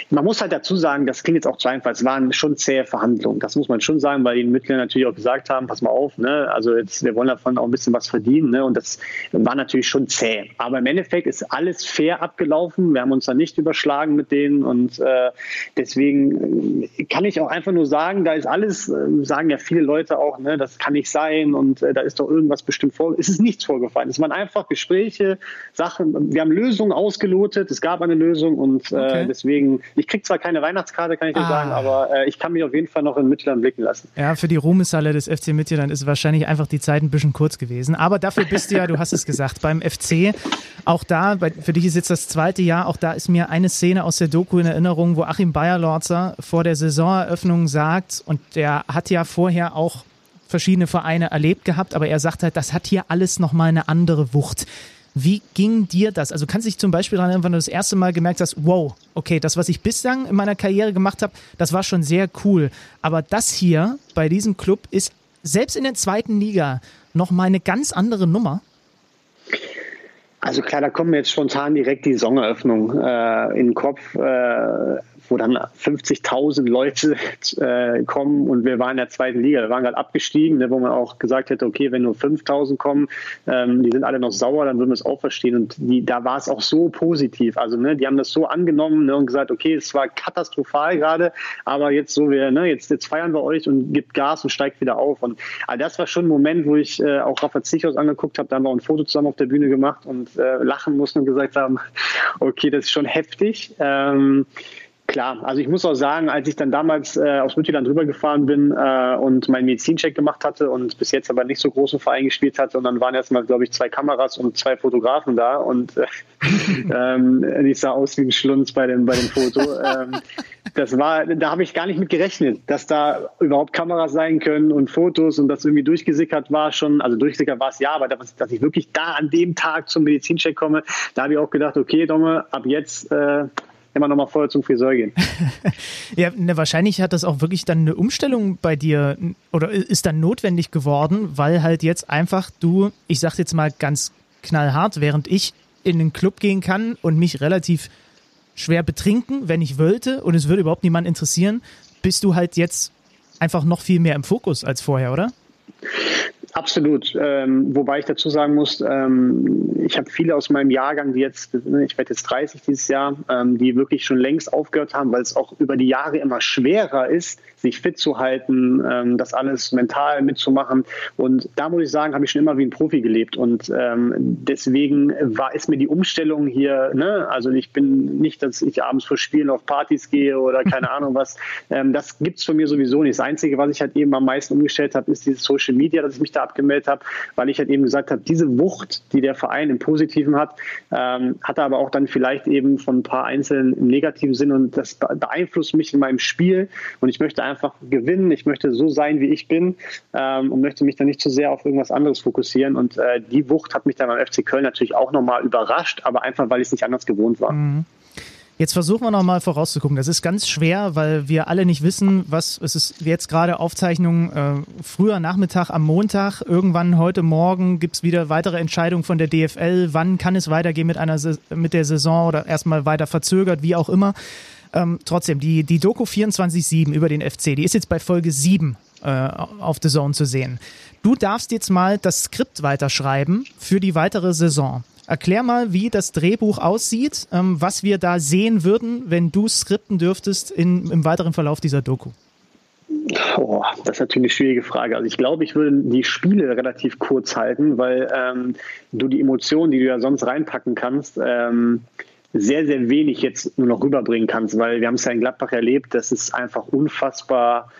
man muss halt dazu sagen, das klingt jetzt auch zu einfach, es waren schon zähe Verhandlungen. Das muss man schon sagen, weil die Mitglieder natürlich auch gesagt haben, pass mal auf, ne? also jetzt, wir wollen davon auch ein bisschen was verdienen ne? und das war natürlich schon zäh. Aber im Endeffekt ist alles fair abgelaufen. Wir haben uns da nicht überschlagen mit denen und äh, deswegen kann ich auch einfach nur sagen, da ist alles, äh, sagen ja viele Leute auch, ne, das kann nicht sein und äh, da ist doch irgendwas bestimmt vor. Es ist nichts vorgefallen. Es waren einfach Gespräche, Sachen. Wir haben Lösungen ausgelotet. Es gab eine Lösung und äh, okay. deswegen, ich kriege zwar keine Weihnachtskarte, kann ich ah. sagen, aber äh, ich kann mich auf jeden Fall noch in Mittelland blicken lassen. Ja, für die Ruhmeshalle des FC Mittelland ist wahrscheinlich einfach die Zeit ein bisschen kurz gewesen. Aber dafür bist du ja, du hast es gesagt, beim FC. Auch da, für dich ist jetzt das zweite Jahr, auch da ist mir eine Szene aus der Doku in Erinnerung, wo Achim Bayerlorzer vor der Saisoneröffnung sagt, und der hat ja vorher auch verschiedene Vereine erlebt gehabt, aber er sagt halt, das hat hier alles nochmal eine andere Wucht. Wie ging dir das? Also kannst du dich zum Beispiel daran erinnern, wenn du das erste Mal gemerkt hast, wow, okay, das, was ich bislang in meiner Karriere gemacht habe, das war schon sehr cool. Aber das hier bei diesem Club ist selbst in der zweiten Liga nochmal eine ganz andere Nummer. Also klar, da kommen jetzt spontan direkt die Songeröffnung äh, in den Kopf. Äh, wo dann 50.000 Leute äh, kommen und wir waren in der zweiten Liga, wir waren gerade abgestiegen, ne, wo man auch gesagt hätte, okay, wenn nur 5.000 kommen, ähm, die sind alle noch sauer, dann würden wir es auch verstehen. Und die, da war es auch so positiv, also ne, die haben das so angenommen ne, und gesagt, okay, es war katastrophal gerade, aber jetzt so wir, ne, jetzt, jetzt feiern wir euch und gibt Gas und steigt wieder auf. Und also das war schon ein Moment, wo ich äh, auch Rafa Zichos angeguckt habe, da haben wir auch ein Foto zusammen auf der Bühne gemacht und äh, lachen mussten und gesagt haben, okay, das ist schon heftig. Ähm, Klar, also ich muss auch sagen, als ich dann damals äh, aus Mütterland rübergefahren bin äh, und meinen Medizincheck gemacht hatte und bis jetzt aber nicht so großen Verein gespielt hatte und dann waren erstmal, glaube ich, zwei Kameras und zwei Fotografen da und äh, ähm, ich sah aus wie ein Schlunz bei dem, bei dem Foto. Ähm, das war, da habe ich gar nicht mit gerechnet, dass da überhaupt Kameras sein können und Fotos und das irgendwie durchgesickert war schon, also durchgesickert war es ja, aber dass, dass ich wirklich da an dem Tag zum Medizincheck komme, da habe ich auch gedacht, okay, Domme, ab jetzt äh, immer noch mal vorher zum Friseur gehen. ja, ne, wahrscheinlich hat das auch wirklich dann eine Umstellung bei dir oder ist dann notwendig geworden, weil halt jetzt einfach du, ich sag jetzt mal ganz knallhart, während ich in den Club gehen kann und mich relativ schwer betrinken, wenn ich wollte und es würde überhaupt niemand interessieren, bist du halt jetzt einfach noch viel mehr im Fokus als vorher, oder? Absolut. Ähm, wobei ich dazu sagen muss, ähm, ich habe viele aus meinem Jahrgang, die jetzt, ich werde jetzt 30 dieses Jahr, ähm, die wirklich schon längst aufgehört haben, weil es auch über die Jahre immer schwerer ist, sich fit zu halten, ähm, das alles mental mitzumachen. Und da muss ich sagen, habe ich schon immer wie ein Profi gelebt. Und ähm, deswegen war ist mir die Umstellung hier, ne, also ich bin nicht, dass ich abends vor Spielen auf Partys gehe oder keine Ahnung was. Ähm, das gibt es von mir sowieso nicht. Das Einzige, was ich halt eben am meisten umgestellt habe, ist dieses Social Media, dass ich mich da abgemeldet habe, weil ich halt eben gesagt habe, diese Wucht, die der Verein im Positiven hat, ähm, hat er aber auch dann vielleicht eben von ein paar Einzelnen im negativen Sinn und das beeinflusst mich in meinem Spiel und ich möchte einfach gewinnen, ich möchte so sein, wie ich bin ähm, und möchte mich dann nicht zu sehr auf irgendwas anderes fokussieren und äh, die Wucht hat mich dann beim FC Köln natürlich auch nochmal überrascht, aber einfach, weil ich es nicht anders gewohnt war. Mhm. Jetzt versuchen wir nochmal vorauszugucken. Das ist ganz schwer, weil wir alle nicht wissen, was es ist jetzt gerade Aufzeichnung äh, früher Nachmittag am Montag. Irgendwann heute Morgen gibt es wieder weitere Entscheidungen von der DFL. Wann kann es weitergehen mit einer mit der Saison oder erstmal weiter verzögert, wie auch immer. Ähm, trotzdem, die, die Doku 24-7 über den FC, die ist jetzt bei Folge 7 äh, auf The Zone zu sehen. Du darfst jetzt mal das Skript weiterschreiben für die weitere Saison. Erklär mal, wie das Drehbuch aussieht, ähm, was wir da sehen würden, wenn du skripten dürftest in, im weiteren Verlauf dieser Doku. Oh, das ist natürlich eine schwierige Frage. Also ich glaube, ich würde die Spiele relativ kurz halten, weil ähm, du die Emotionen, die du ja sonst reinpacken kannst, ähm, sehr, sehr wenig jetzt nur noch rüberbringen kannst, weil wir haben es ja in Gladbach erlebt, das ist einfach unfassbar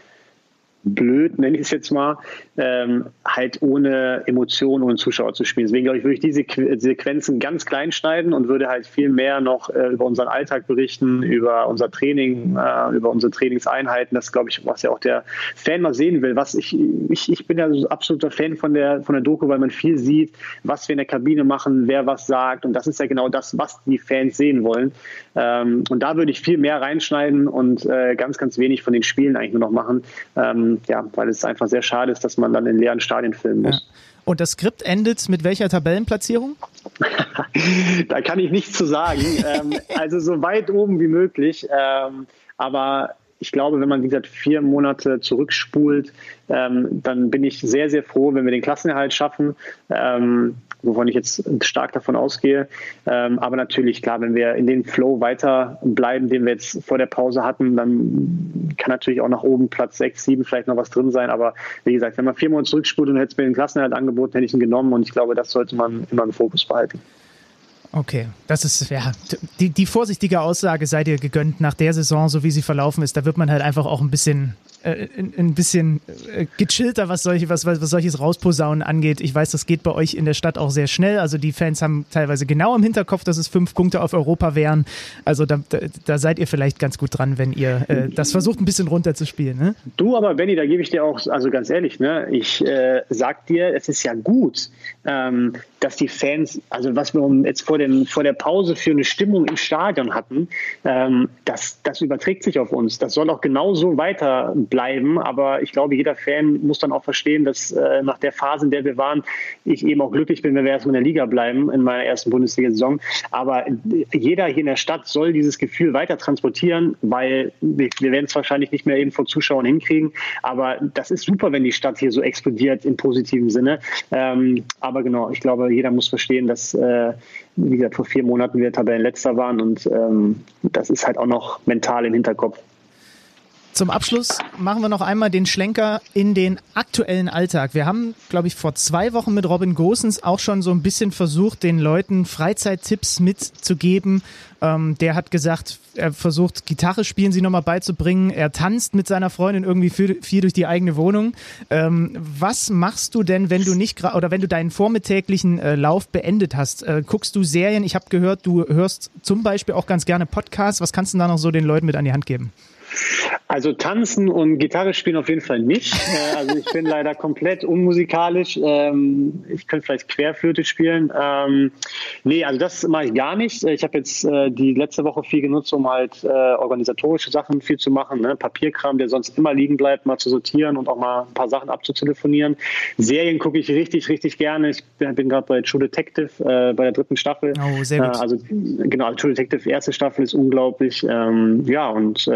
blöd, nenne ich es jetzt mal, ähm, halt ohne Emotionen, ohne Zuschauer zu spielen. Deswegen glaube ich, würde ich diese Sequenzen ganz klein schneiden und würde halt viel mehr noch äh, über unseren Alltag berichten, über unser Training, äh, über unsere Trainingseinheiten. Das glaube ich, was ja auch der Fan mal sehen will. Was ich, ich, ich bin ja so absoluter Fan von der, von der Doku, weil man viel sieht, was wir in der Kabine machen, wer was sagt. Und das ist ja genau das, was die Fans sehen wollen. Ähm, und da würde ich viel mehr reinschneiden und äh, ganz, ganz wenig von den Spielen eigentlich nur noch machen. Ähm, ja, weil es einfach sehr schade ist, dass man dann in leeren Stadien filmen muss. Ja. Und das Skript endet mit welcher Tabellenplatzierung? da kann ich nichts zu sagen. ähm, also so weit oben wie möglich. Ähm, aber ich glaube, wenn man, wie gesagt, vier Monate zurückspult, ähm, dann bin ich sehr, sehr froh, wenn wir den Klassenerhalt schaffen. Ähm, wovon ich jetzt stark davon ausgehe. Ähm, aber natürlich, klar, wenn wir in den Flow weiter bleiben, den wir jetzt vor der Pause hatten, dann kann natürlich auch nach oben Platz 6, 7 vielleicht noch was drin sein. Aber wie gesagt, wenn man vier Monate zurückspult und hätte es mir den Klassenerhalt angeboten, hätte ich ihn genommen und ich glaube, das sollte man immer im Fokus behalten. Okay, das ist, ja, die, die vorsichtige Aussage sei dir gegönnt nach der Saison, so wie sie verlaufen ist. Da wird man halt einfach auch ein bisschen äh, ein bisschen äh, gechillter, was, solche, was, was solches Rausposaunen angeht. Ich weiß, das geht bei euch in der Stadt auch sehr schnell. Also die Fans haben teilweise genau im Hinterkopf, dass es fünf Punkte auf Europa wären. Also da, da, da seid ihr vielleicht ganz gut dran, wenn ihr äh, das versucht, ein bisschen runterzuspielen. Ne? Du, aber Benny, da gebe ich dir auch, also ganz ehrlich, ne, ich äh, sag dir, es ist ja gut, ähm, dass die Fans, also was wir jetzt vor, dem, vor der Pause für eine Stimmung im Stadion hatten, ähm, das, das überträgt sich auf uns. Das soll auch genauso weiter bleiben bleiben. Aber ich glaube, jeder Fan muss dann auch verstehen, dass äh, nach der Phase, in der wir waren, ich eben auch glücklich bin, wenn wir erstmal in der Liga bleiben in meiner ersten Bundesliga-Saison. Aber jeder hier in der Stadt soll dieses Gefühl weiter transportieren, weil wir, werden es wahrscheinlich nicht mehr eben vor Zuschauern hinkriegen. Aber das ist super, wenn die Stadt hier so explodiert im positiven Sinne. Ähm, aber genau, ich glaube, jeder muss verstehen, dass, äh, wie gesagt, vor vier Monaten wir Tabellenletzter waren und ähm, das ist halt auch noch mental im Hinterkopf. Zum Abschluss machen wir noch einmal den Schlenker in den aktuellen Alltag. Wir haben, glaube ich, vor zwei Wochen mit Robin Gosens auch schon so ein bisschen versucht, den Leuten Freizeittipps mitzugeben. Ähm, der hat gesagt, er versucht, Gitarre spielen sie nochmal beizubringen. Er tanzt mit seiner Freundin irgendwie viel, viel durch die eigene Wohnung. Ähm, was machst du denn, wenn du nicht oder wenn du deinen vormittäglichen äh, Lauf beendet hast? Äh, guckst du Serien? Ich habe gehört, du hörst zum Beispiel auch ganz gerne Podcasts. Was kannst du da noch so den Leuten mit an die Hand geben? Also tanzen und Gitarre spielen auf jeden Fall nicht. Äh, also ich bin leider komplett unmusikalisch. Ähm, ich könnte vielleicht Querflöte spielen. Ähm, nee, also das mache ich gar nicht. Ich habe jetzt äh, die letzte Woche viel genutzt, um halt äh, organisatorische Sachen viel zu machen. Ne? Papierkram, der sonst immer liegen bleibt, mal zu sortieren und auch mal ein paar Sachen abzutelefonieren. Serien gucke ich richtig, richtig gerne. Ich bin gerade bei True Detective bei der dritten Staffel. Oh, sehr gut. also genau, True Detective erste Staffel ist unglaublich. Ähm, ja, und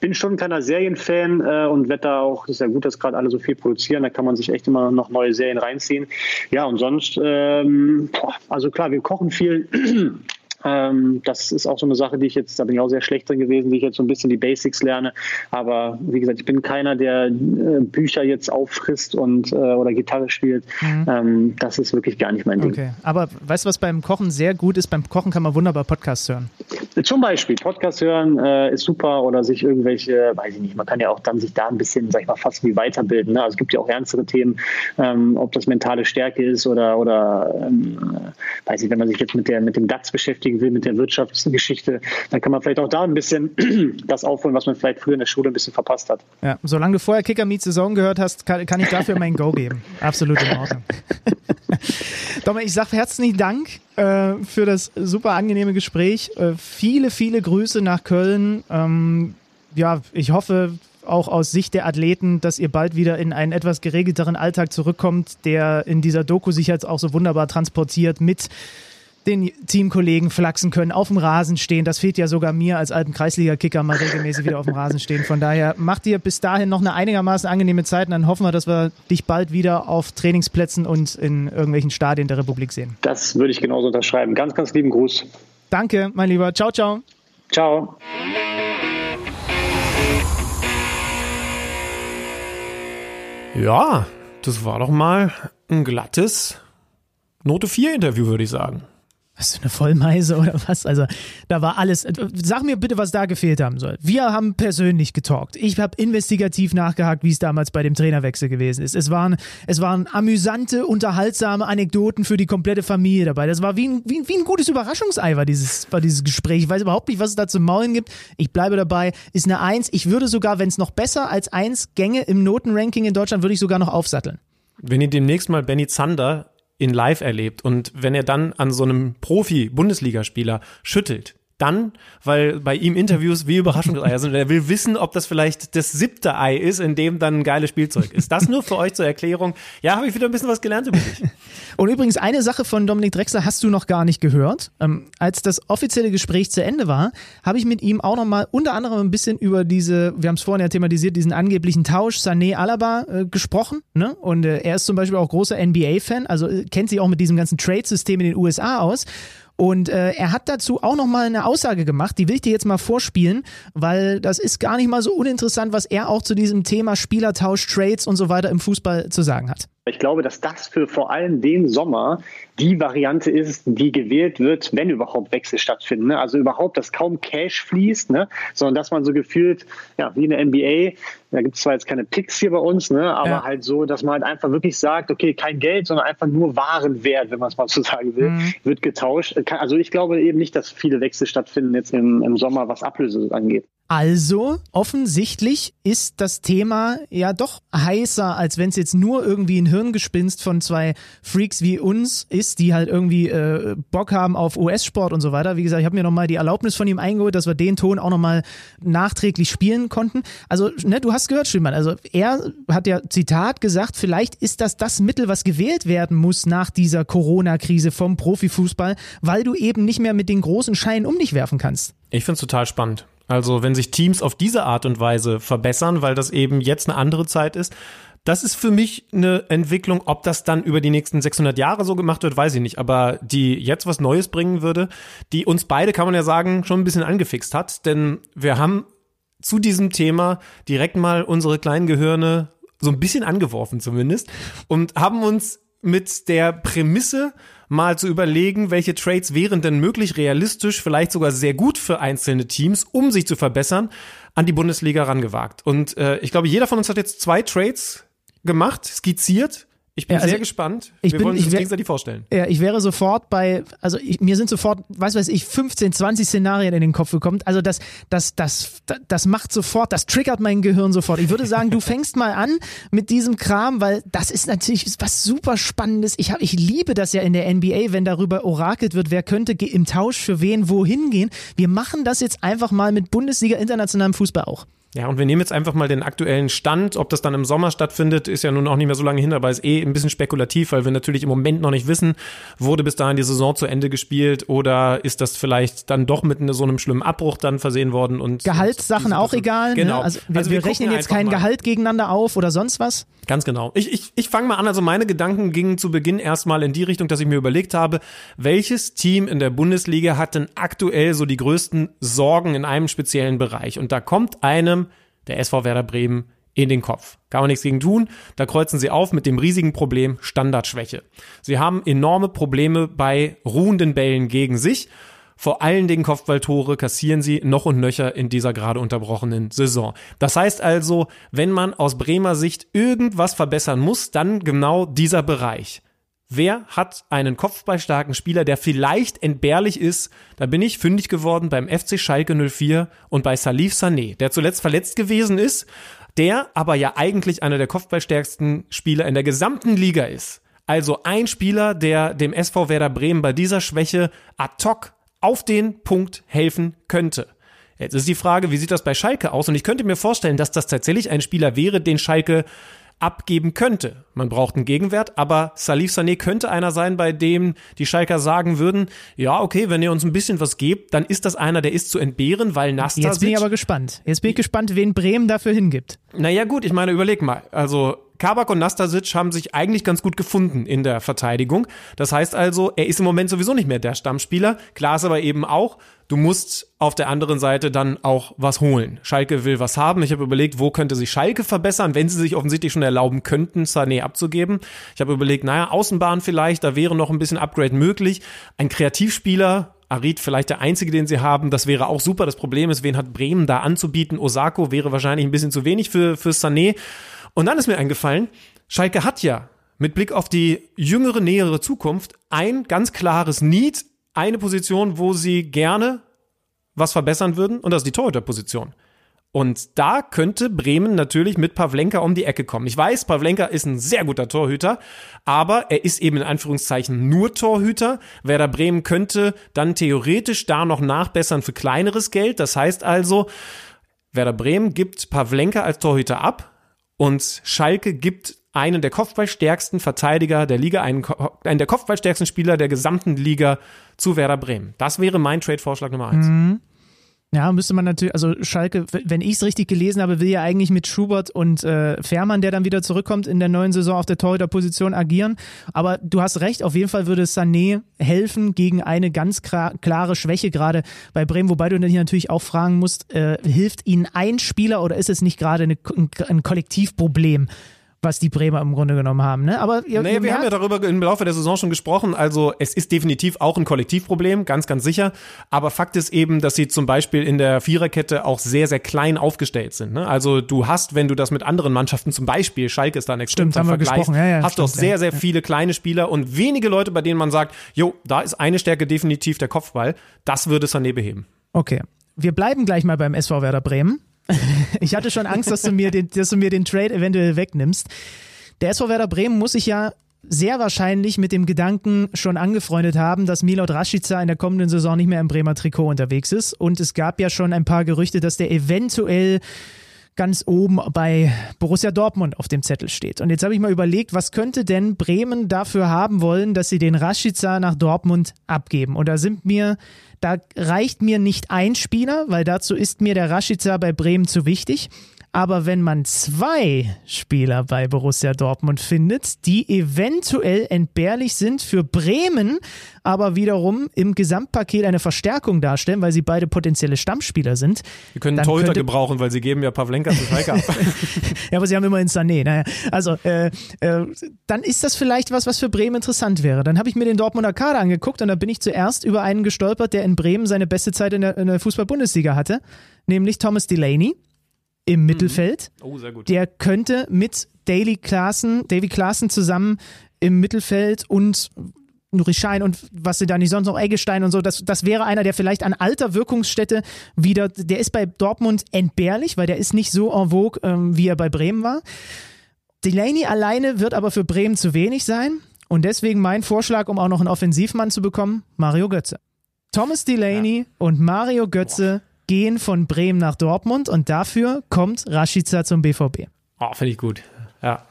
bin schon ein kleiner Serienfan äh, und werde da auch, ist ja gut, dass gerade alle so viel produzieren, da kann man sich echt immer noch neue Serien reinziehen. Ja, und sonst, ähm, boah, also klar, wir kochen viel. Ähm, das ist auch so eine Sache, die ich jetzt, da bin ich auch sehr schlecht drin gewesen, wie ich jetzt so ein bisschen die Basics lerne. Aber wie gesagt, ich bin keiner, der äh, Bücher jetzt auffrisst und äh, oder Gitarre spielt. Mhm. Ähm, das ist wirklich gar nicht mein Ding. Okay, aber weißt du, was beim Kochen sehr gut ist? Beim Kochen kann man wunderbar Podcasts hören. Zum Beispiel, Podcast hören äh, ist super oder sich irgendwelche, weiß ich nicht, man kann ja auch dann sich da ein bisschen, sag ich mal, fast wie weiterbilden. Ne? Also es gibt ja auch ernstere Themen, ähm, ob das mentale Stärke ist oder, oder ähm, äh, weiß ich, wenn man sich jetzt mit, der, mit dem DAX beschäftigt, beschäftigen will mit der Wirtschaftsgeschichte, dann kann man vielleicht auch da ein bisschen das aufholen, was man vielleicht früher in der Schule ein bisschen verpasst hat. Ja, solange du vorher Kicker Meet Saison gehört hast, kann, kann ich dafür mein Go geben. Absolut in Ordnung. Dominik, ich sage herzlichen Dank äh, für das super angenehme Gespräch. Äh, viele, viele Grüße nach Köln. Ähm, ja, ich hoffe, auch aus Sicht der Athleten, dass ihr bald wieder in einen etwas geregelteren Alltag zurückkommt, der in dieser Doku sich jetzt auch so wunderbar transportiert mit den Teamkollegen flachsen können, auf dem Rasen stehen. Das fehlt ja sogar mir als alten Kreisliga-Kicker mal regelmäßig wieder auf dem Rasen stehen. Von daher macht dir bis dahin noch eine einigermaßen angenehme Zeit und dann hoffen wir, dass wir dich bald wieder auf Trainingsplätzen und in irgendwelchen Stadien der Republik sehen. Das würde ich genauso unterschreiben. Ganz, ganz lieben Gruß. Danke, mein Lieber. Ciao, ciao. Ciao. Ja, das war doch mal ein glattes Note 4 Interview, würde ich sagen. Was für eine Vollmeise oder was? Also, da war alles. Sag mir bitte, was da gefehlt haben soll. Wir haben persönlich getalkt. Ich habe investigativ nachgehakt, wie es damals bei dem Trainerwechsel gewesen ist. Es waren, es waren amüsante, unterhaltsame Anekdoten für die komplette Familie dabei. Das war wie ein, wie, wie ein gutes Überraschungsei, war dieses, war dieses Gespräch. Ich weiß überhaupt nicht, was es da zu maulen gibt. Ich bleibe dabei. Ist eine Eins. Ich würde sogar, wenn es noch besser als Eins gänge im Notenranking in Deutschland, würde ich sogar noch aufsatteln. Wenn ihr demnächst mal Benny Zander in live erlebt. Und wenn er dann an so einem Profi-Bundesligaspieler schüttelt, dann, weil bei ihm Interviews wie Überraschungseier sind. Er will wissen, ob das vielleicht das siebte Ei ist, in dem dann ein geiles Spielzeug ist. Das nur für euch zur Erklärung. Ja, habe ich wieder ein bisschen was gelernt über dich. Und übrigens, eine Sache von Dominik Drexler hast du noch gar nicht gehört. Ähm, als das offizielle Gespräch zu Ende war, habe ich mit ihm auch nochmal unter anderem ein bisschen über diese, wir haben es vorhin ja thematisiert, diesen angeblichen Tausch Sané-Alaba äh, gesprochen. Ne? Und äh, er ist zum Beispiel auch großer NBA-Fan, also äh, kennt sich auch mit diesem ganzen Trade-System in den USA aus. Und äh, er hat dazu auch nochmal eine Aussage gemacht, die will ich dir jetzt mal vorspielen, weil das ist gar nicht mal so uninteressant, was er auch zu diesem Thema Spielertausch, Trades und so weiter im Fußball zu sagen hat. Ich glaube, dass das für vor allem den Sommer die Variante ist, die gewählt wird, wenn überhaupt Wechsel stattfinden. Ne? Also überhaupt, dass kaum Cash fließt, ne? sondern dass man so gefühlt, ja, wie in der NBA, da gibt es zwar jetzt keine Picks hier bei uns, ne? aber ja. halt so, dass man halt einfach wirklich sagt, okay, kein Geld, sondern einfach nur Warenwert, wenn man es mal so sagen will, mhm. wird getauscht. Also ich glaube eben nicht, dass viele Wechsel stattfinden jetzt im, im Sommer, was Ablöse angeht. Also, offensichtlich ist das Thema ja doch heißer, als wenn es jetzt nur irgendwie ein Hirngespinst von zwei Freaks wie uns ist, die halt irgendwie äh, Bock haben auf US-Sport und so weiter. Wie gesagt, ich habe mir nochmal die Erlaubnis von ihm eingeholt, dass wir den Ton auch nochmal nachträglich spielen konnten. Also, ne, du hast gehört, Schülmann, also er hat ja Zitat gesagt, vielleicht ist das das Mittel, was gewählt werden muss nach dieser Corona-Krise vom Profifußball, weil du eben nicht mehr mit den großen Scheinen um dich werfen kannst. Ich finde es total spannend. Also wenn sich Teams auf diese Art und Weise verbessern, weil das eben jetzt eine andere Zeit ist, das ist für mich eine Entwicklung. Ob das dann über die nächsten 600 Jahre so gemacht wird, weiß ich nicht. Aber die jetzt was Neues bringen würde, die uns beide, kann man ja sagen, schon ein bisschen angefixt hat. Denn wir haben zu diesem Thema direkt mal unsere kleinen Gehirne so ein bisschen angeworfen zumindest und haben uns mit der Prämisse mal zu überlegen, welche Trades wären denn möglich, realistisch, vielleicht sogar sehr gut für einzelne Teams, um sich zu verbessern, an die Bundesliga rangewagt. Und äh, ich glaube, jeder von uns hat jetzt zwei Trades gemacht, skizziert ich bin ja, also sehr gespannt. Ich Wir bin, wollen uns das gegenseitig vorstellen. Ja, ich wäre sofort bei, also ich, mir sind sofort, weiß weiß ich, 15, 20 Szenarien in den Kopf gekommen. Also das, das, das, das macht sofort, das triggert mein Gehirn sofort. Ich würde sagen, du fängst mal an mit diesem Kram, weil das ist natürlich was super Spannendes. Ich, hab, ich liebe das ja in der NBA, wenn darüber orakelt wird, wer könnte im Tausch für wen wohin gehen. Wir machen das jetzt einfach mal mit Bundesliga internationalem Fußball auch. Ja, und wir nehmen jetzt einfach mal den aktuellen Stand. Ob das dann im Sommer stattfindet, ist ja nun auch nicht mehr so lange hin, aber ist eh ein bisschen spekulativ, weil wir natürlich im Moment noch nicht wissen, wurde bis dahin die Saison zu Ende gespielt oder ist das vielleicht dann doch mit so einem schlimmen Abbruch dann versehen worden und Gehaltssachen auch egal. Ne? Genau. Ne? Also wir, also wir, wir rechnen jetzt kein mal. Gehalt gegeneinander auf oder sonst was. Ganz genau. Ich, ich, ich fange mal an. Also meine Gedanken gingen zu Beginn erstmal in die Richtung, dass ich mir überlegt habe, welches Team in der Bundesliga hat denn aktuell so die größten Sorgen in einem speziellen Bereich? Und da kommt einem der SV Werder Bremen in den Kopf. Kann man nichts gegen tun. Da kreuzen sie auf mit dem riesigen Problem Standardschwäche. Sie haben enorme Probleme bei ruhenden Bällen gegen sich. Vor allen Dingen Kopfballtore kassieren sie noch und nöcher in dieser gerade unterbrochenen Saison. Das heißt also, wenn man aus Bremer Sicht irgendwas verbessern muss, dann genau dieser Bereich. Wer hat einen kopfballstarken Spieler, der vielleicht entbehrlich ist? Da bin ich fündig geworden beim FC Schalke 04 und bei Salif Sané, der zuletzt verletzt gewesen ist, der aber ja eigentlich einer der kopfballstärksten Spieler in der gesamten Liga ist. Also ein Spieler, der dem SV Werder Bremen bei dieser Schwäche ad hoc auf den Punkt helfen könnte. Jetzt ist die Frage, wie sieht das bei Schalke aus? Und ich könnte mir vorstellen, dass das tatsächlich ein Spieler wäre, den Schalke abgeben könnte. Man braucht einen Gegenwert, aber Salif Sané könnte einer sein, bei dem die Schalker sagen würden, ja, okay, wenn ihr uns ein bisschen was gebt, dann ist das einer, der ist zu entbehren, weil Nastasic... Jetzt bin ich aber gespannt. Jetzt bin ich gespannt, wen Bremen dafür hingibt. Naja gut, ich meine, überleg mal. Also Kabak und Nastasic haben sich eigentlich ganz gut gefunden in der Verteidigung. Das heißt also, er ist im Moment sowieso nicht mehr der Stammspieler. Klar ist aber eben auch, du musst auf der anderen Seite dann auch was holen. Schalke will was haben. Ich habe überlegt, wo könnte sich Schalke verbessern, wenn sie sich offensichtlich schon erlauben könnten, Sané abzugeben. Ich habe überlegt, naja, Außenbahn vielleicht, da wäre noch ein bisschen Upgrade möglich. Ein Kreativspieler, Arid vielleicht der einzige, den sie haben. Das wäre auch super. Das Problem ist, wen hat Bremen da anzubieten? Osako wäre wahrscheinlich ein bisschen zu wenig für, für Sané. Und dann ist mir eingefallen, Schalke hat ja mit Blick auf die jüngere, nähere Zukunft ein ganz klares Need, eine Position, wo sie gerne was verbessern würden, und das ist die Torhüterposition. Und da könnte Bremen natürlich mit Pavlenka um die Ecke kommen. Ich weiß, Pavlenka ist ein sehr guter Torhüter, aber er ist eben in Anführungszeichen nur Torhüter. Werder Bremen könnte dann theoretisch da noch nachbessern für kleineres Geld. Das heißt also, Werder Bremen gibt Pavlenka als Torhüter ab, und Schalke gibt einen der kopfballstärksten Verteidiger der Liga, einen, einen der kopfballstärksten Spieler der gesamten Liga zu Werder Bremen. Das wäre mein Trade-Vorschlag Nummer eins. Mhm. Ja, müsste man natürlich, also Schalke, wenn ich es richtig gelesen habe, will ja eigentlich mit Schubert und äh, Fährmann, der dann wieder zurückkommt, in der neuen Saison auf der Torhüterposition agieren. Aber du hast recht, auf jeden Fall würde Sané helfen gegen eine ganz klare Schwäche gerade bei Bremen, wobei du dich natürlich auch fragen musst, äh, hilft ihnen ein Spieler oder ist es nicht gerade ein Kollektivproblem? Was die Bremer im Grunde genommen haben. Ne? Aber ihr, naja, ihr wir haben ja darüber im Laufe der Saison schon gesprochen. Also es ist definitiv auch ein Kollektivproblem, ganz, ganz sicher. Aber Fakt ist eben, dass sie zum Beispiel in der Viererkette auch sehr, sehr klein aufgestellt sind. Ne? Also du hast, wenn du das mit anderen Mannschaften, zum Beispiel Schalke ist da ein extremer Vergleich, ja, ja, hast stimmt, du auch sehr, sehr ja. viele kleine Spieler und wenige Leute, bei denen man sagt, jo, da ist eine Stärke definitiv der Kopfball. Das würde Sané beheben. Okay. wir bleiben gleich mal beim SV Werder Bremen. ich hatte schon Angst, dass du mir den, dass du mir den Trade eventuell wegnimmst. Der SV Werder Bremen muss sich ja sehr wahrscheinlich mit dem Gedanken schon angefreundet haben, dass Milot Rashica in der kommenden Saison nicht mehr im Bremer Trikot unterwegs ist. Und es gab ja schon ein paar Gerüchte, dass der eventuell ganz oben bei Borussia Dortmund auf dem Zettel steht. Und jetzt habe ich mal überlegt, was könnte denn Bremen dafür haben wollen, dass sie den Rashica nach Dortmund abgeben? Und da sind mir, da reicht mir nicht ein Spieler, weil dazu ist mir der Rashica bei Bremen zu wichtig. Aber wenn man zwei Spieler bei Borussia Dortmund findet, die eventuell entbehrlich sind für Bremen, aber wiederum im Gesamtpaket eine Verstärkung darstellen, weil sie beide potenzielle Stammspieler sind. Die können einen Torhüter gebrauchen, weil sie geben ja Pavlenka zu Schalke ab. ja, aber sie haben immerhin Sané. Naja, also äh, äh, dann ist das vielleicht was, was für Bremen interessant wäre. Dann habe ich mir den Dortmunder Kader angeguckt und da bin ich zuerst über einen gestolpert, der in Bremen seine beste Zeit in der, in der Fußball-Bundesliga hatte, nämlich Thomas Delaney im mhm. Mittelfeld. Oh, sehr gut. Der könnte mit Daily Klaassen, Davy Klaassen zusammen im Mittelfeld und Nurischein und was sie da nicht sonst noch Eggestein und so, das, das wäre einer, der vielleicht an alter Wirkungsstätte wieder, der ist bei Dortmund entbehrlich, weil der ist nicht so en vogue, ähm, wie er bei Bremen war. Delaney alleine wird aber für Bremen zu wenig sein und deswegen mein Vorschlag, um auch noch einen Offensivmann zu bekommen, Mario Götze. Thomas Delaney ja. und Mario Götze Boah gehen von Bremen nach Dortmund und dafür kommt Rashica zum BVB. Oh, finde ich gut. Ja.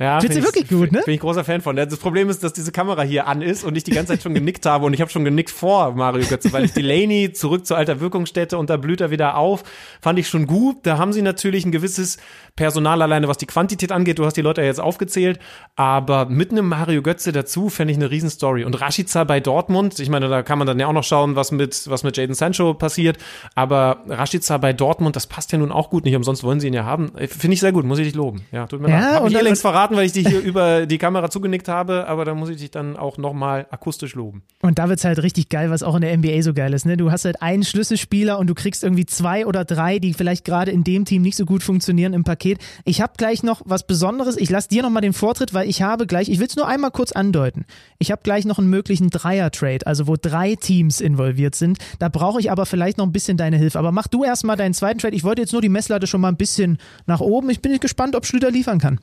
Ja, Findest du wirklich gut, ne? Bin ich großer Fan von. Das Problem ist, dass diese Kamera hier an ist und ich die ganze Zeit schon genickt habe und ich habe schon genickt vor Mario Götze, weil ich Delaney zurück zur alter Wirkungsstätte und da blüht er wieder auf, fand ich schon gut. Da haben sie natürlich ein gewisses Personal alleine, was die Quantität angeht. Du hast die Leute ja jetzt aufgezählt, aber mit einem Mario Götze dazu fände ich eine Riesenstory. Und Rashica bei Dortmund, ich meine, da kann man dann ja auch noch schauen, was mit, was mit Jaden Sancho passiert, aber Rashica bei Dortmund, das passt ja nun auch gut nicht, umsonst wollen sie ihn ja haben. Finde ich sehr gut, muss ich dich loben. Ja, tut mir ja, leid. Hab ich hier längst verraten, weil ich dich hier über die Kamera zugenickt habe, aber da muss ich dich dann auch nochmal akustisch loben. Und da wird es halt richtig geil, was auch in der NBA so geil ist. Ne? Du hast halt einen Schlüsselspieler und du kriegst irgendwie zwei oder drei, die vielleicht gerade in dem Team nicht so gut funktionieren im Paket. Ich habe gleich noch was Besonderes. Ich lasse dir nochmal den Vortritt, weil ich habe gleich, ich will es nur einmal kurz andeuten. Ich habe gleich noch einen möglichen Dreier-Trade, also wo drei Teams involviert sind. Da brauche ich aber vielleicht noch ein bisschen deine Hilfe. Aber mach du erstmal deinen zweiten Trade. Ich wollte jetzt nur die Messlatte schon mal ein bisschen nach oben. Ich bin gespannt, ob Schlüter liefern kann.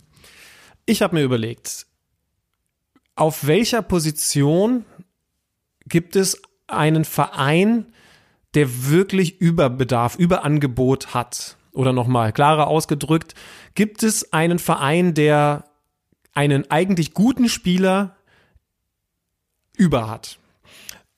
Ich habe mir überlegt, auf welcher Position gibt es einen Verein, der wirklich Überbedarf, Überangebot hat? Oder nochmal, klarer ausgedrückt, gibt es einen Verein, der einen eigentlich guten Spieler über hat?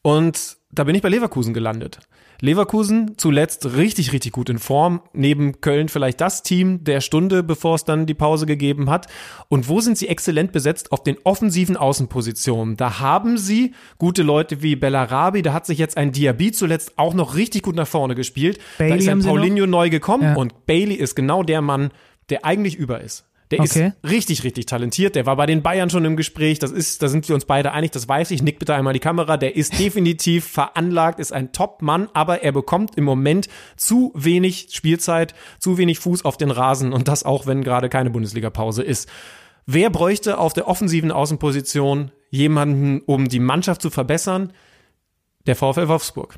Und da bin ich bei Leverkusen gelandet. Leverkusen zuletzt richtig, richtig gut in Form. Neben Köln vielleicht das Team der Stunde, bevor es dann die Pause gegeben hat. Und wo sind sie exzellent besetzt? Auf den offensiven Außenpositionen. Da haben sie gute Leute wie Bellarabi. Da hat sich jetzt ein Diaby zuletzt auch noch richtig gut nach vorne gespielt. Bailey da ist ein Paulinho neu gekommen ja. und Bailey ist genau der Mann, der eigentlich über ist. Der okay. ist richtig, richtig talentiert. Der war bei den Bayern schon im Gespräch. Das ist, da sind wir uns beide einig, das weiß ich. Nick bitte einmal die Kamera. Der ist definitiv veranlagt, ist ein Top-Mann, aber er bekommt im Moment zu wenig Spielzeit, zu wenig Fuß auf den Rasen und das auch, wenn gerade keine Bundesliga-Pause ist. Wer bräuchte auf der offensiven Außenposition jemanden, um die Mannschaft zu verbessern? Der VfL Wolfsburg.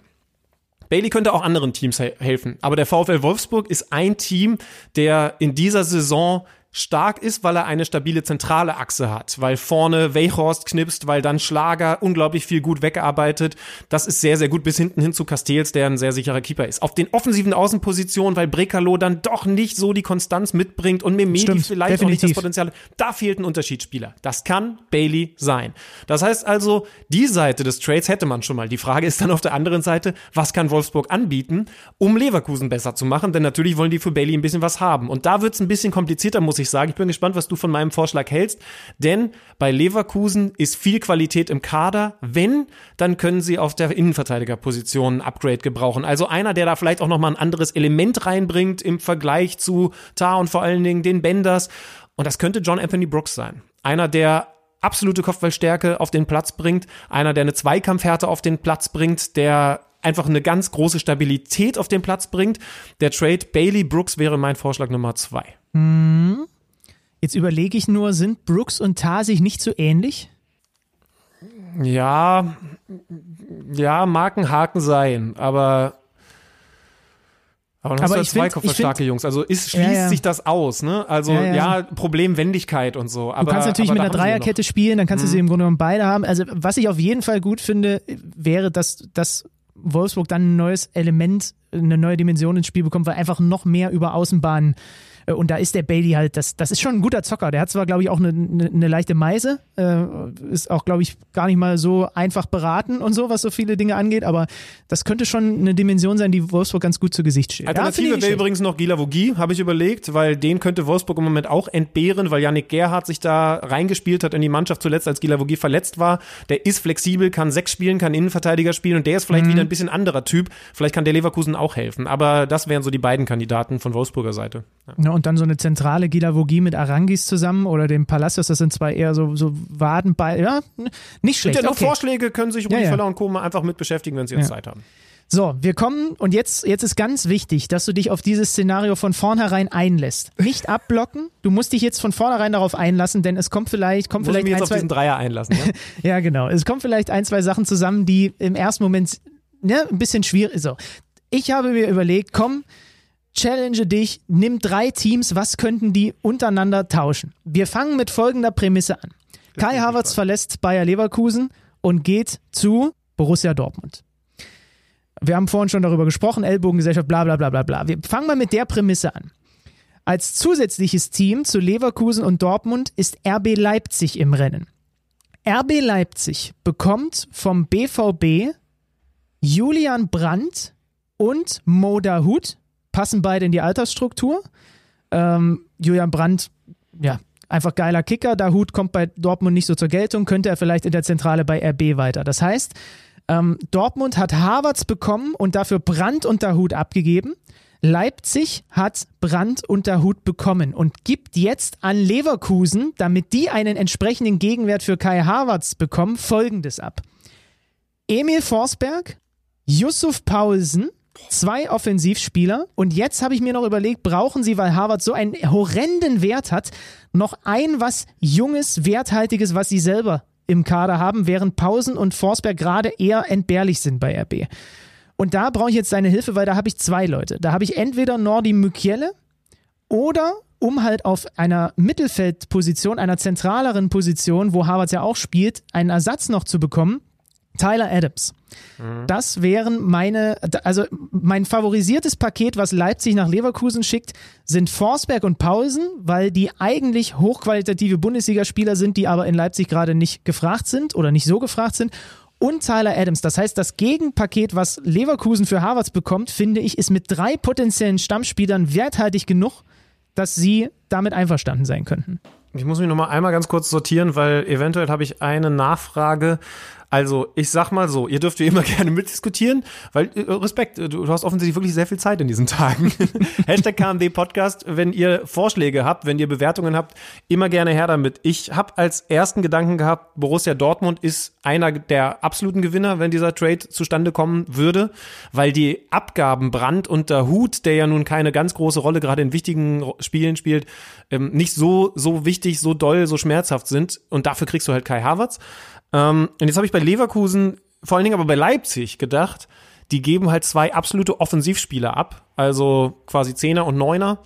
Bailey könnte auch anderen Teams helfen, aber der VfL Wolfsburg ist ein Team, der in dieser Saison stark ist, weil er eine stabile zentrale Achse hat, weil vorne Weichhorst knipst, weil dann Schlager unglaublich viel gut wegarbeitet. Das ist sehr, sehr gut bis hinten hin zu Castells, der ein sehr sicherer Keeper ist. Auf den offensiven Außenpositionen, weil Brekalo dann doch nicht so die Konstanz mitbringt und Memedi Stimmt, vielleicht definitiv. auch nicht das Potenzial. Da fehlt ein Unterschiedsspieler. Das kann Bailey sein. Das heißt also, die Seite des Trades hätte man schon mal. Die Frage ist dann auf der anderen Seite, was kann Wolfsburg anbieten, um Leverkusen besser zu machen? Denn natürlich wollen die für Bailey ein bisschen was haben. Und da wird es ein bisschen komplizierter, muss ich sagen. Ich bin gespannt, was du von meinem Vorschlag hältst, denn bei Leverkusen ist viel Qualität im Kader. Wenn, dann können sie auf der Innenverteidigerposition ein Upgrade gebrauchen. Also einer, der da vielleicht auch nochmal ein anderes Element reinbringt im Vergleich zu Tar und vor allen Dingen den Benders. Und das könnte John Anthony Brooks sein. Einer, der absolute Kopfballstärke auf den Platz bringt, einer, der eine Zweikampfhärte auf den Platz bringt, der einfach eine ganz große Stabilität auf den Platz bringt. Der Trade Bailey Brooks wäre mein Vorschlag Nummer zwei. Mhm. Jetzt überlege ich nur, sind Brooks und Tar sich nicht so ähnlich? Ja, ja, mag ein Haken sein, aber Aber dann hast Aber du ja find- zwei find- Jungs. Also ist, schließt Ja, ja. sich das aus, ne? Also Ja, ja. Problemwendigkeit und so. Aber, Du kannst natürlich mit einer Dreierkette spielen, dann kannst du sie im Grunde genommen beide haben. Also was ich auf jeden Fall gut finde, wäre, dass, dass Wolfsburg dann ein neues Element, eine neue Dimension ins Spiel bekommt, weil einfach noch mehr über Außenbahnen und da ist der Bailey halt, das, das ist schon ein guter Zocker. Der hat zwar, glaube ich, auch eine, eine, eine leichte Meise, äh, ist auch, glaube ich, gar nicht mal so einfach beraten und so, was so viele Dinge angeht, aber das könnte schon eine Dimension sein, die Wolfsburg ganz gut zu Gesicht steht. Ja, Alternative ich wäre übrigens noch Gila Vogie, habe ich überlegt, weil den könnte Wolfsburg im Moment auch entbehren, weil Yannick Gerhardt sich da reingespielt hat in die Mannschaft zuletzt, als Gila Vogie verletzt war. Der ist flexibel, kann sechs spielen, kann Innenverteidiger spielen und der ist Mhm. vielleicht wieder ein bisschen anderer Typ. Vielleicht kann der Leverkusen auch helfen. Aber das wären so die beiden Kandidaten von Wolfsburger Seite. Ja. Und dann so eine zentrale Gilavogie mit Arangis zusammen oder dem Palacios, das sind zwei eher so, so Wadenbeil. Ja, nicht Sind schlecht. ja nur okay. Vorschläge, können sich Rudi Ja, ja. Und Co. mal einfach mit beschäftigen, wenn sie jetzt Ja. Zeit haben. So, wir kommen und jetzt, jetzt ist ganz wichtig, dass du dich auf dieses Szenario von vornherein einlässt. Nicht abblocken, du musst dich jetzt von vornherein darauf einlassen, denn es kommt vielleicht, kommt Muss ich vielleicht mich jetzt ein, auf zwei, diesen Dreier einlassen. Ja? Ja, genau. Es kommen vielleicht ein, zwei Sachen zusammen, die im ersten Moment ne, ein bisschen schwierig So, ich habe mir überlegt, komm, challenge dich, nimm drei Teams, was könnten die untereinander tauschen? Wir fangen mit folgender Prämisse an. Kai Havertz verlässt Bayer Leverkusen und geht zu Borussia Dortmund. Wir haben vorhin schon darüber gesprochen, Ellbogengesellschaft, bla bla bla bla bla. Wir fangen mal mit der Prämisse an. Als zusätzliches Team zu Leverkusen und Dortmund ist RB Leipzig im Rennen. RB Leipzig bekommt vom BVB Julian Brandt und Mo Dahut, passen beide in die Altersstruktur. Ähm, Julian Brandt, ja, einfach geiler Kicker. Dahut kommt bei Dortmund nicht so zur Geltung, könnte er vielleicht in der Zentrale bei RB weiter. Das heißt, ähm, Dortmund hat Havertz bekommen und dafür Brandt und Dahut abgegeben. Leipzig hat Brandt und Dahut bekommen und gibt jetzt an Leverkusen, damit die einen entsprechenden Gegenwert für Kai Havertz bekommen, folgendes ab. Emil Forsberg, Yusuf Paulsen, zwei Offensivspieler und jetzt habe ich mir noch überlegt, brauchen sie, weil Harvard so einen horrenden Wert hat, noch ein was Junges, Werthaltiges, was sie selber im Kader haben, während Pausen und Forsberg gerade eher entbehrlich sind bei RB. Und da brauche ich jetzt deine Hilfe, weil da habe ich zwei Leute. Da habe ich entweder Nordi Mukiele oder um halt auf einer Mittelfeldposition, einer zentraleren Position, wo Harvard ja auch spielt, einen Ersatz noch zu bekommen, Tyler Adams. Das wären meine, also mein favorisiertes Paket, was Leipzig nach Leverkusen schickt, sind Forsberg und Paulsen, weil die eigentlich hochqualitative Bundesligaspieler sind, die aber in Leipzig gerade nicht gefragt sind oder nicht so gefragt sind. Und Tyler Adams. Das heißt, das Gegenpaket, was Leverkusen für Harvards bekommt, finde ich, ist mit drei potenziellen Stammspielern werthaltig genug, dass sie damit einverstanden sein könnten. Ich muss mich noch mal einmal ganz kurz sortieren, weil eventuell habe ich eine Nachfrage. Also, ich sag mal so, ihr dürft wie immer gerne mitdiskutieren, weil äh, Respekt, du, du hast offensichtlich wirklich sehr viel Zeit in diesen Tagen. Hashtag KMD Podcast, wenn ihr Vorschläge habt, wenn ihr Bewertungen habt, immer gerne her damit. Ich habe als ersten Gedanken gehabt, Borussia Dortmund ist einer der absoluten Gewinner, wenn dieser Trade zustande kommen würde, weil die Abgaben Brand und der Hut, der ja nun keine ganz große Rolle gerade in wichtigen Spielen spielt, ähm, nicht so so wichtig, so doll, so schmerzhaft sind und dafür kriegst du halt Kai Havertz. Ähm, und jetzt habe ich bei Leverkusen, vor allen Dingen aber bei Leipzig gedacht, die geben halt zwei absolute Offensivspieler ab, also quasi Zehner und Neuner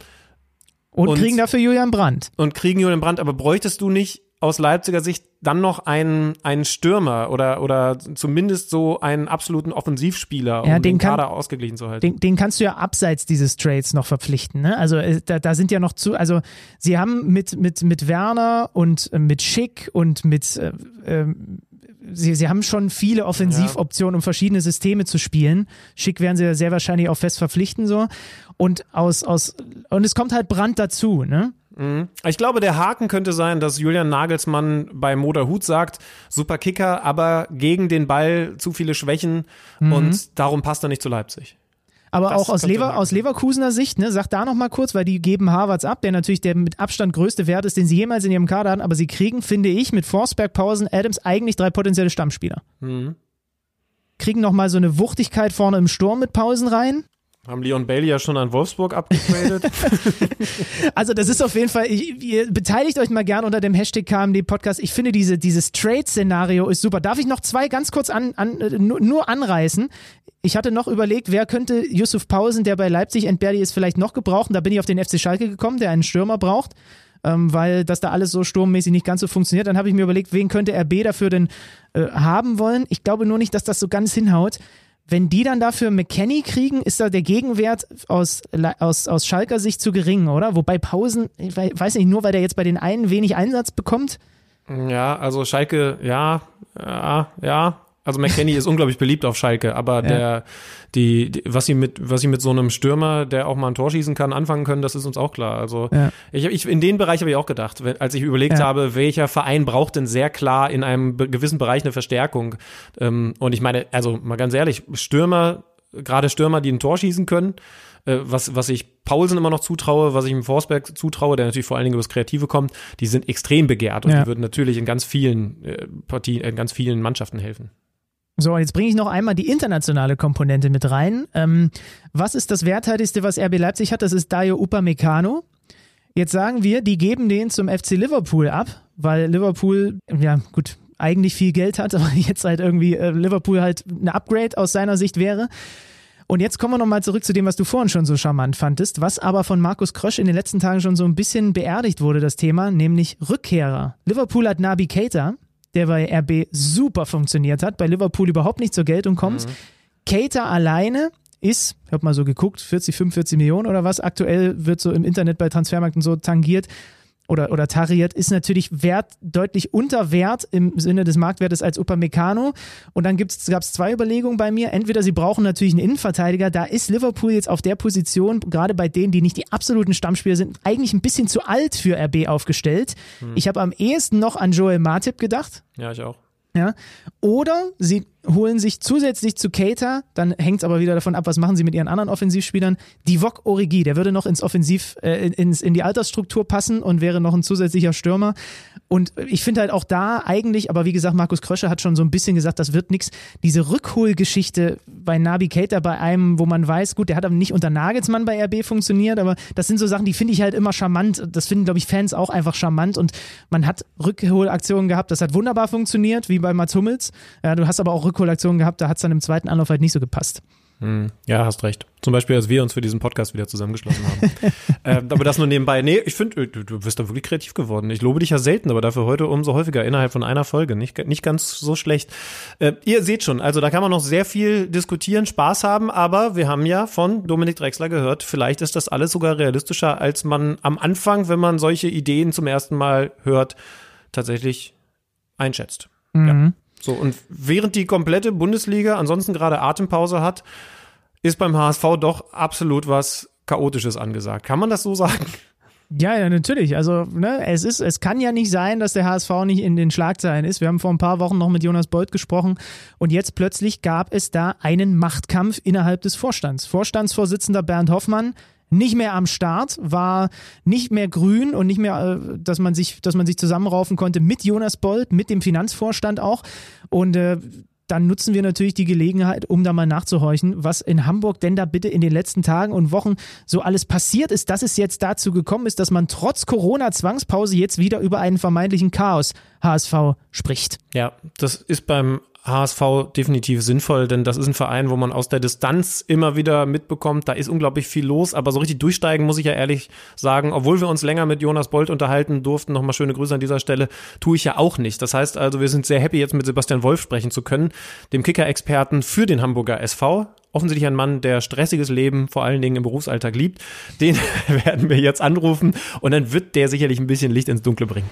Und, Und- kriegen dafür Julian Brandt. und kriegen Julian Brandt, aber bräuchtest du nicht aus Leipziger Sicht dann noch einen, einen Stürmer oder, oder zumindest so einen absoluten Offensivspieler, um Ja, den, den kann- Kader ausgeglichen zu halten? Den, den kannst du ja abseits dieses Trades noch verpflichten. Ne? Also äh, da, da sind ja noch zu, also sie haben mit, mit, mit Werner und äh, mit Schick und mit äh, ähm, Sie, sie haben schon viele Offensivoptionen, um verschiedene Systeme zu spielen. Schick werden sie ja sehr wahrscheinlich auch fest verpflichten so. Und aus, aus und es kommt halt Brand dazu, ne? Ich glaube, der Haken könnte sein, dass Julian Nagelsmann bei Moderhut sagt, super Kicker, aber gegen den Ball zu viele Schwächen Mhm. und darum passt er nicht zu Leipzig. Aber Das auch aus, Lever, aus Leverkusener Sicht, ne, sag da noch mal kurz, weil die geben Harvards ab, der natürlich der mit Abstand größte Wert ist, den sie jemals in ihrem Kader hatten, aber sie kriegen, finde ich, mit Forsberg, Pausen, Adams eigentlich drei potenzielle Stammspieler. Mhm. Kriegen noch mal so eine Wuchtigkeit vorne im Sturm mit Pausen rein. Haben Leon Bailey ja schon an Wolfsburg abgegradet. also das ist auf jeden Fall, ich, ihr beteiligt euch mal gern unter dem Hashtag KMD Podcast. Ich finde diese, dieses Trade-Szenario ist super. Darf ich noch zwei ganz kurz an, an, nur, nur anreißen? Ich hatte noch überlegt, wer könnte Yusuf Pausen, der bei Leipzig entbehrlich ist, vielleicht noch gebrauchen. Da bin ich auf den FC Schalke gekommen, der einen Stürmer braucht ähm, weil das da alles so sturmmäßig nicht ganz so funktioniert. Dann habe ich mir überlegt, wen könnte RB dafür denn äh, haben wollen. Ich glaube nur nicht, dass das so ganz hinhaut. Wenn die dann dafür McKenny kriegen, ist da der Gegenwert aus, aus, aus Schalker Sicht zu gering, oder? Wobei Pausen, ich weiß nicht, nur weil der jetzt bei den einen wenig Einsatz bekommt. Ja, also Schalke, ja, ja, ja, also McKenny ist unglaublich beliebt auf Schalke, aber ja. der, die, die, was sie mit, was sie mit so einem Stürmer, der auch mal ein Tor schießen kann, anfangen können, das ist uns auch klar. Also ja. ich, ich in den Bereich habe ich auch gedacht, als ich überlegt ja. habe, welcher Verein braucht denn sehr klar in einem gewissen Bereich eine Verstärkung. Ähm, und ich meine, also mal ganz ehrlich, Stürmer, gerade Stürmer, die ein Tor schießen können, äh, was, was ich Paulsen immer noch zutraue, was ich ihm Forsberg zutraue, der natürlich vor allen Dingen über das Kreative kommt, die sind extrem begehrt und die würden natürlich in ganz vielen äh, Partien, in ganz vielen Mannschaften helfen. So, jetzt bringe ich noch einmal die internationale Komponente mit rein. Ähm, was ist das Werthaltigste, was RB Leipzig hat? Das ist Dayo Upamecano. Jetzt sagen wir, die geben den zum FC Liverpool ab, weil Liverpool, ja gut, eigentlich viel Geld hat, aber jetzt halt irgendwie äh, Liverpool halt eine Upgrade aus seiner Sicht wäre. Und jetzt kommen wir nochmal zurück zu dem, was du vorhin schon so charmant fandest, was aber von Markus Krösch in den letzten Tagen schon so ein bisschen beerdigt wurde, das Thema, nämlich Rückkehrer. Liverpool hat Nabi Keita, der bei RB super funktioniert hat, bei Liverpool überhaupt nicht zur Geltung kommt. Mhm. Cater alleine ist, ich habe mal so geguckt, 40, 45 Millionen oder was. Aktuell wird so im Internet bei Transfermärkten so tangiert oder, oder tariert, ist natürlich Wert deutlich unter Wert im Sinne des Marktwertes als Upamecano. Und dann gab es zwei Überlegungen bei mir. Entweder sie brauchen natürlich einen Innenverteidiger, da ist Liverpool jetzt auf der Position, gerade bei denen, die nicht die absoluten Stammspieler sind, eigentlich ein bisschen zu alt für RB aufgestellt. Hm. Ich habe am ehesten noch an Joel Martip gedacht. Ja, ich auch. Ja. Oder sie holen sich zusätzlich zu Cater, dann hängt es aber wieder davon ab, was machen sie mit ihren anderen Offensivspielern. Divok Origi, der würde noch ins Offensiv, äh, ins, in die Altersstruktur passen und wäre noch ein zusätzlicher Stürmer. Und ich finde halt auch da eigentlich, aber wie gesagt, Markus Krösche hat schon so ein bisschen gesagt, das wird nichts. Diese Rückholgeschichte bei Nabi Cater, bei einem, wo man weiß, gut, der hat aber nicht unter Nagelsmann bei RB funktioniert, aber das sind so Sachen, die finde ich halt immer charmant. Das finden, glaube ich, Fans auch einfach charmant und man hat Rückholaktionen gehabt, das hat wunderbar funktioniert, wie bei Mats Hummels. Ja, du hast aber auch Rückholaktionen gehabt, da hat es dann im zweiten Anlauf halt nicht so gepasst. Hm, ja, hast recht. Zum Beispiel, als wir uns für diesen Podcast wieder zusammengeschlossen haben. ähm, aber das nur nebenbei. Nee, ich finde, äh, du, du bist da wirklich kreativ geworden. Ich lobe dich ja selten, aber dafür heute umso häufiger innerhalb von einer Folge. Nicht, nicht ganz so schlecht. Äh, ihr seht schon, also da kann man noch sehr viel diskutieren, Spaß haben, aber wir haben ja von Dominik Drexler gehört, vielleicht ist das alles sogar realistischer, als man am Anfang, wenn man solche Ideen zum ersten Mal hört, tatsächlich einschätzt. Mhm. Ja. So, und während die komplette Bundesliga ansonsten gerade Atempause hat, ist beim HSV doch absolut was Chaotisches angesagt. Kann man das so sagen? Ja, ja, natürlich. Also, ne, es ist, es kann ja nicht sein, dass der HSV nicht in den Schlagzeilen ist. Wir haben vor ein paar Wochen noch mit Jonas Beuth gesprochen und jetzt plötzlich gab es da einen Machtkampf innerhalb des Vorstands. Vorstandsvorsitzender Bernd Hoffmann nicht mehr am Start, war nicht mehr grün und nicht mehr, äh, dass man sich, dass man sich zusammenraufen konnte mit Jonas Bolt, mit dem Finanzvorstand auch. Und äh, dann nutzen wir natürlich die Gelegenheit, um da mal nachzuhorchen, was in Hamburg denn da bitte in den letzten Tagen und Wochen so alles passiert ist, dass es jetzt dazu gekommen ist, dass man trotz Corona-Zwangspause jetzt wieder über einen vermeintlichen Chaos HSV spricht. Ja, das ist beim HSV definitiv sinnvoll, denn das ist ein Verein, wo man aus der Distanz immer wieder mitbekommt, da ist unglaublich viel los, aber so richtig durchsteigen muss ich ja ehrlich sagen, obwohl wir uns länger mit Jonas Bolt unterhalten durften, nochmal schöne Grüße an dieser Stelle, tue ich ja auch nicht. Das heißt also, wir sind sehr happy, jetzt mit Sebastian Wolf sprechen zu können, dem Kicker-Experten für den Hamburger SV. Offensichtlich ein Mann, der stressiges Leben vor allen Dingen im Berufsalltag liebt. Den werden wir jetzt anrufen und dann wird der sicherlich ein bisschen Licht ins Dunkle bringen.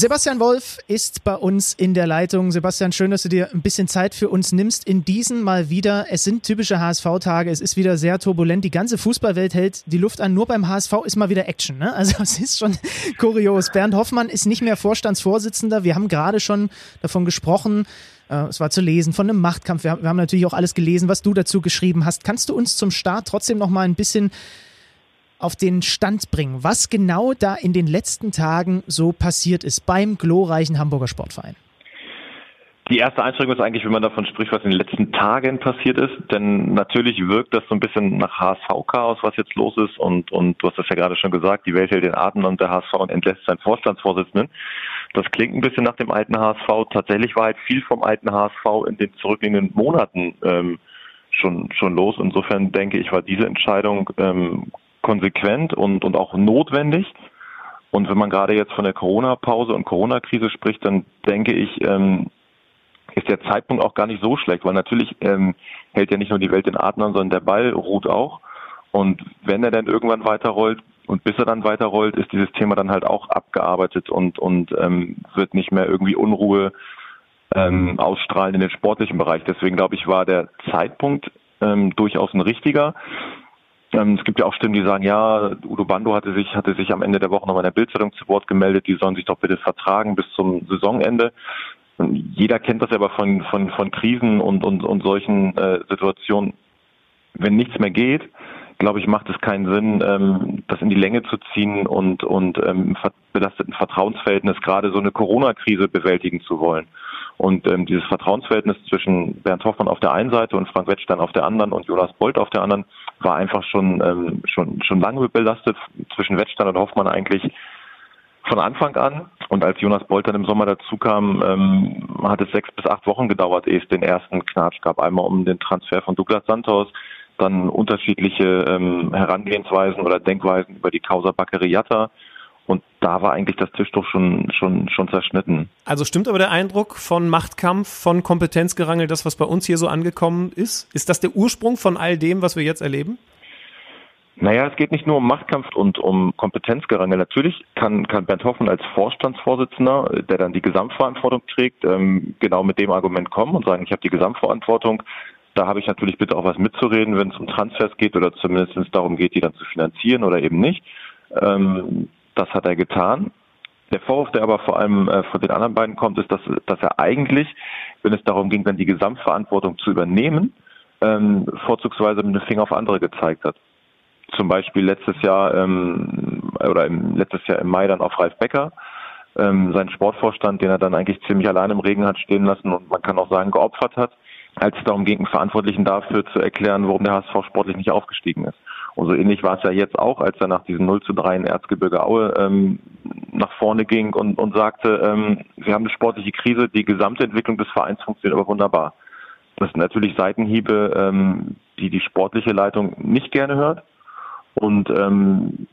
Sebastian Wolf ist bei uns in der Leitung. Sebastian, schön, dass du dir ein bisschen Zeit für uns nimmst. In diesen mal wieder, es sind typische HSV-Tage, es ist wieder sehr turbulent. Die ganze Fußballwelt hält die Luft an. Nur beim HSV ist mal wieder Action. Ne? Also es ist schon kurios. Bernd Hoffmann ist nicht mehr Vorstandsvorsitzender. Wir haben gerade schon davon gesprochen, äh, es war zu lesen von einem Machtkampf. Wir haben natürlich auch alles gelesen, was du dazu geschrieben hast. Kannst du uns zum Start trotzdem noch mal ein bisschen auf den Stand bringen, was genau da in den letzten Tagen so passiert ist beim glorreichen Hamburger Sportverein? Die erste Einschränkung ist eigentlich, wenn man davon spricht, was in den letzten Tagen passiert ist. Denn natürlich wirkt das so ein bisschen nach HSV-Chaos, was jetzt los ist. Und, und du hast das ja gerade schon gesagt, die Welt hält den Atem und der HSV entlässt seinen Vorstandsvorsitzenden. Das klingt ein bisschen nach dem alten HSV. Tatsächlich war halt viel vom alten HSV in den zurückliegenden Monaten ähm, schon, schon los. Insofern denke ich, war diese Entscheidung ähm, konsequent und, und auch notwendig. Und wenn man gerade jetzt von der Corona-Pause und Corona-Krise spricht, dann denke ich, ähm, ist der Zeitpunkt auch gar nicht so schlecht, weil natürlich ähm, hält ja nicht nur die Welt den Atem an, sondern der Ball ruht auch. Und wenn er dann irgendwann weiterrollt und bis er dann weiterrollt, ist dieses Thema dann halt auch abgearbeitet und, und ähm, wird nicht mehr irgendwie Unruhe ähm, ausstrahlen in den sportlichen Bereich. Deswegen glaube ich, war der Zeitpunkt ähm, durchaus ein richtiger. Ähm, es gibt ja auch Stimmen, die sagen, ja, Udo Bando hatte sich, hatte sich am Ende der Woche nochmal in der Bildzeitung zu Wort gemeldet, die sollen sich doch bitte vertragen bis zum Saisonende. Jeder kennt das aber von, von, von Krisen und, und, und solchen äh, Situationen. Wenn nichts mehr geht, glaube ich, macht es keinen Sinn, ähm, das in die Länge zu ziehen und, und ähm, belasteten Vertrauensverhältnis gerade so eine Corona-Krise bewältigen zu wollen. Und ähm, dieses Vertrauensverhältnis zwischen Bernd Hoffmann auf der einen Seite und Frank Wettstein auf der anderen und Jonas Bolt auf der anderen war einfach schon, ähm, schon, schon lange belastet. Zwischen Wettstein und Hoffmann eigentlich von Anfang an. Und als Jonas Bolt dann im Sommer dazu kam, ähm, hat es sechs bis acht Wochen gedauert, ehe es den ersten Knatsch gab. Einmal um den Transfer von Douglas Santos, dann unterschiedliche ähm, Herangehensweisen oder Denkweisen über die Causa Baccariata. Und da war eigentlich das Tischtuch schon, schon, schon zerschnitten. Also stimmt aber der Eindruck von Machtkampf, von Kompetenzgerangel, das, was bei uns hier so angekommen ist? Ist das der Ursprung von all dem, was wir jetzt erleben? Naja, es geht nicht nur um Machtkampf und um Kompetenzgerangel. Natürlich kann, kann Bernd Hoffmann als Vorstandsvorsitzender, der dann die Gesamtverantwortung trägt, ähm, genau mit dem Argument kommen und sagen, ich habe die Gesamtverantwortung. Da habe ich natürlich bitte auch was mitzureden, wenn es um Transfers geht oder zumindest wenn es darum geht, die dann zu finanzieren oder eben nicht. Ähm, das hat er getan. Der Vorwurf, der aber vor allem äh, von den anderen beiden kommt, ist, dass, dass er eigentlich, wenn es darum ging, dann die Gesamtverantwortung zu übernehmen, ähm, vorzugsweise mit dem Finger auf andere gezeigt hat zum Beispiel letztes Jahr ähm, oder im, letztes Jahr im Mai dann auf Ralf Becker, ähm, seinen Sportvorstand, den er dann eigentlich ziemlich allein im Regen hat stehen lassen und man kann auch sagen geopfert hat, als es darum ging, einen Verantwortlichen dafür zu erklären, warum der HSV sportlich nicht aufgestiegen ist. Und so ähnlich war es ja jetzt auch, als er nach diesem 0 zu 3 in Erzgebirge Aue ähm, nach vorne ging und, und sagte, ähm, wir haben eine sportliche Krise, die gesamte Entwicklung des Vereins funktioniert aber wunderbar. Das sind natürlich Seitenhiebe, ähm, die die sportliche Leitung nicht gerne hört und ähm,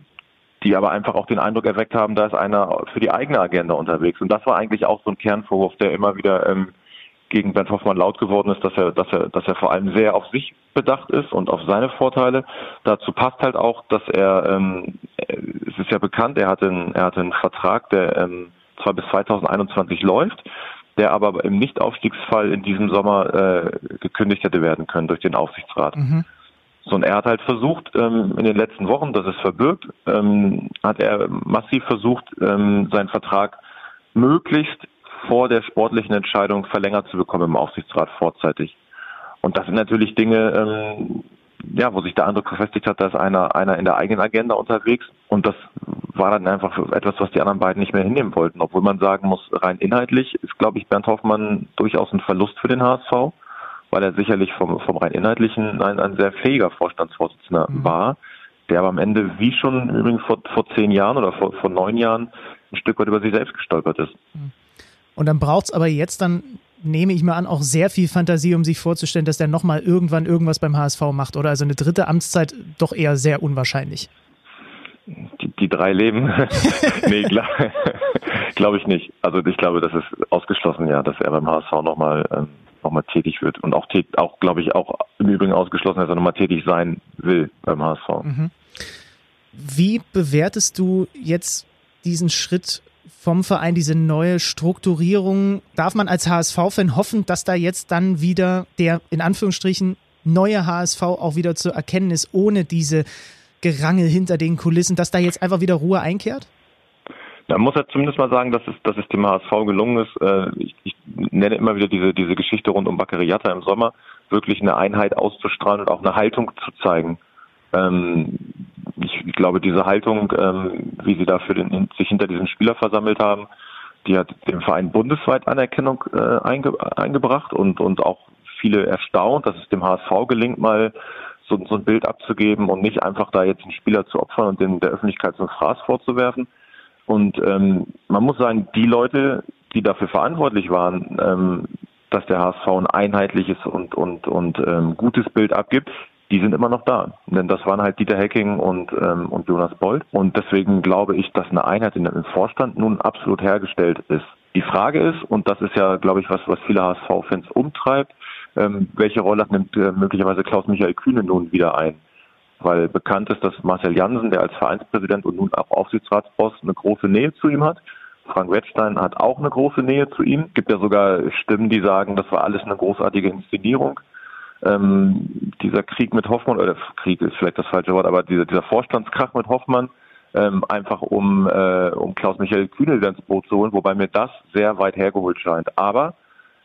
die aber einfach auch den Eindruck erweckt haben, da ist einer für die eigene Agenda unterwegs. Und das war eigentlich auch so ein Kernvorwurf, der immer wieder ähm, gegen Bernd Hoffmann laut geworden ist, dass er, dass er, dass er vor allem sehr auf sich bedacht ist und auf seine Vorteile. Dazu passt halt auch, dass er, ähm, es ist ja bekannt, er hatte einen, er hatte einen Vertrag, der ähm, zwar bis 2021 läuft, der aber im Nichtaufstiegsfall in diesem Sommer äh, gekündigt hätte werden können durch den Aufsichtsrat. Mhm. So, und er hat halt versucht, ähm, in den letzten Wochen, das ist verbirgt, ähm, hat er massiv versucht, ähm, seinen Vertrag möglichst vor der sportlichen Entscheidung verlängert zu bekommen im Aufsichtsrat vorzeitig. Und das sind natürlich Dinge, ähm, ja, wo sich der Eindruck verfestigt hat, dass einer, einer in der eigenen Agenda unterwegs und das war dann einfach etwas, was die anderen beiden nicht mehr hinnehmen wollten. Obwohl man sagen muss, rein inhaltlich ist, glaube ich, Bernd Hoffmann durchaus ein Verlust für den HSV weil er sicherlich vom, vom rein inhaltlichen ein, ein sehr fähiger Vorstandsvorsitzender mhm. war, der aber am Ende, wie schon übrigens vor, vor zehn Jahren oder vor, vor neun Jahren, ein Stück weit über sich selbst gestolpert ist. Mhm. Und dann braucht es aber jetzt dann, nehme ich mal an, auch sehr viel Fantasie, um sich vorzustellen, dass der nochmal irgendwann irgendwas beim HSV macht. Oder also eine dritte Amtszeit doch eher sehr unwahrscheinlich. Die, die drei Leben? nee, glaube glaub ich nicht. Also ich glaube, das ist ausgeschlossen, ja, dass er beim HSV nochmal ähm, nochmal tätig wird und auch, auch glaube ich, auch im Übrigen ausgeschlossen, dass er nochmal tätig sein will beim HSV. Mhm. Wie bewertest du jetzt diesen Schritt vom Verein, diese neue Strukturierung? Darf man als HSV-Fan hoffen, dass da jetzt dann wieder der in Anführungsstrichen neue HSV auch wieder zu erkennen ist, ohne diese Gerangel hinter den Kulissen, dass da jetzt einfach wieder Ruhe einkehrt? Man muss ja zumindest mal sagen, dass es, dass es dem HSV gelungen ist. Äh, ich, ich nenne immer wieder diese, diese Geschichte rund um Baccariata im Sommer, wirklich eine Einheit auszustrahlen und auch eine Haltung zu zeigen. Ähm, ich, ich glaube, diese Haltung, ähm, wie sie da für den, sich hinter diesem Spieler versammelt haben, die hat dem Verein bundesweit Anerkennung äh, einge eingebracht und, und auch viele erstaunt, dass es dem HSV gelingt, mal so, so ein Bild abzugeben und nicht einfach da jetzt einen Spieler zu opfern und den der Öffentlichkeit so ein Fraß vorzuwerfen. Und ähm, man muss sagen, die Leute, die dafür verantwortlich waren, ähm, dass der HSV ein einheitliches und, und, und ähm, gutes Bild abgibt, die sind immer noch da. Denn das waren halt Dieter Hecking und, ähm, und Jonas Bold. Und deswegen glaube ich, dass eine Einheit in, im Vorstand nun absolut hergestellt ist. Die Frage ist, und das ist ja, glaube ich, was, was viele HSV-Fans umtreibt, ähm, welche Rolle nimmt äh, möglicherweise Klaus-Michael Kühne nun wieder ein? Weil bekannt ist, dass Marcel Jansen, der als Vereinspräsident und nun auch Aufsichtsratsboss eine große Nähe zu ihm hat. Frank Wettstein hat auch eine große Nähe zu ihm. Es gibt ja sogar Stimmen, die sagen, das war alles eine großartige Inszenierung. Ähm, dieser Krieg mit Hoffmann, oder Krieg ist vielleicht das falsche Wort, aber dieser, dieser Vorstandskrach mit Hoffmann, ähm, einfach um, äh, um Klaus-Michael Kühne wieder ins Boot zu holen, wobei mir das sehr weit hergeholt scheint. Aber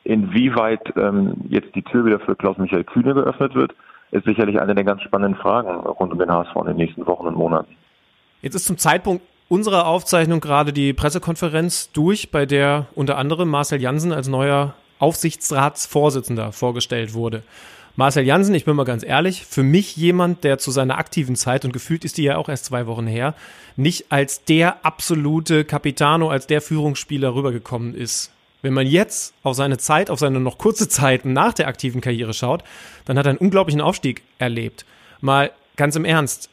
inwieweit ähm, jetzt die Tür wieder für Klaus-Michael Kühne geöffnet wird, ist sicherlich eine der ganz spannenden Fragen rund um den HSV in den nächsten Wochen und Monaten. Jetzt ist zum Zeitpunkt unserer Aufzeichnung gerade die Pressekonferenz durch, bei der unter anderem Marcel Jansen als neuer Aufsichtsratsvorsitzender vorgestellt wurde. Marcel Jansen, ich bin mal ganz ehrlich, für mich jemand, der zu seiner aktiven Zeit, und gefühlt ist die ja auch erst zwei Wochen her, nicht als der absolute Capitano, als der Führungsspieler rübergekommen ist. Wenn man jetzt auf seine Zeit, auf seine noch kurze Zeit nach der aktiven Karriere schaut, dann hat er einen unglaublichen Aufstieg erlebt. Mal ganz im Ernst,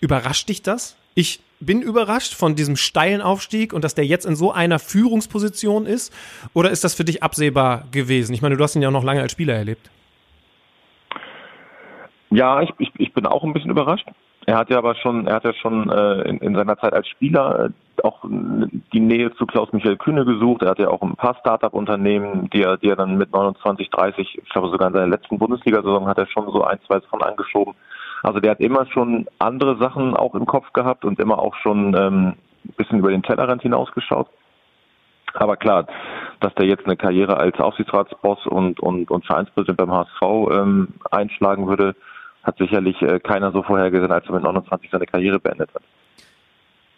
überrascht dich das? Ich bin überrascht von diesem steilen Aufstieg und dass der jetzt in so einer Führungsposition ist? Oder ist das für dich absehbar gewesen? Ich meine, du hast ihn ja auch noch lange als Spieler erlebt. Ja, ich, ich, ich bin auch ein bisschen überrascht. Er hat ja aber schon, er hat ja schon äh, in, in seiner Zeit als Spieler äh, auch die Nähe zu Klaus-Michael Kühne gesucht. Er hat ja auch ein paar Start-up-Unternehmen, die er, die er dann mit 29, 30, ich glaube sogar in seiner letzten Bundesliga-Saison hat er schon so ein, zwei von angeschoben. Also der hat immer schon andere Sachen auch im Kopf gehabt und immer auch schon ähm, ein bisschen über den Tellerrand hinausgeschaut. Aber klar, dass der jetzt eine Karriere als Aufsichtsratsboss und, und, und Vereinspräsident beim HSV ähm, einschlagen würde, hat sicherlich äh, keiner so vorhergesehen, als er mit 29 seine Karriere beendet hat.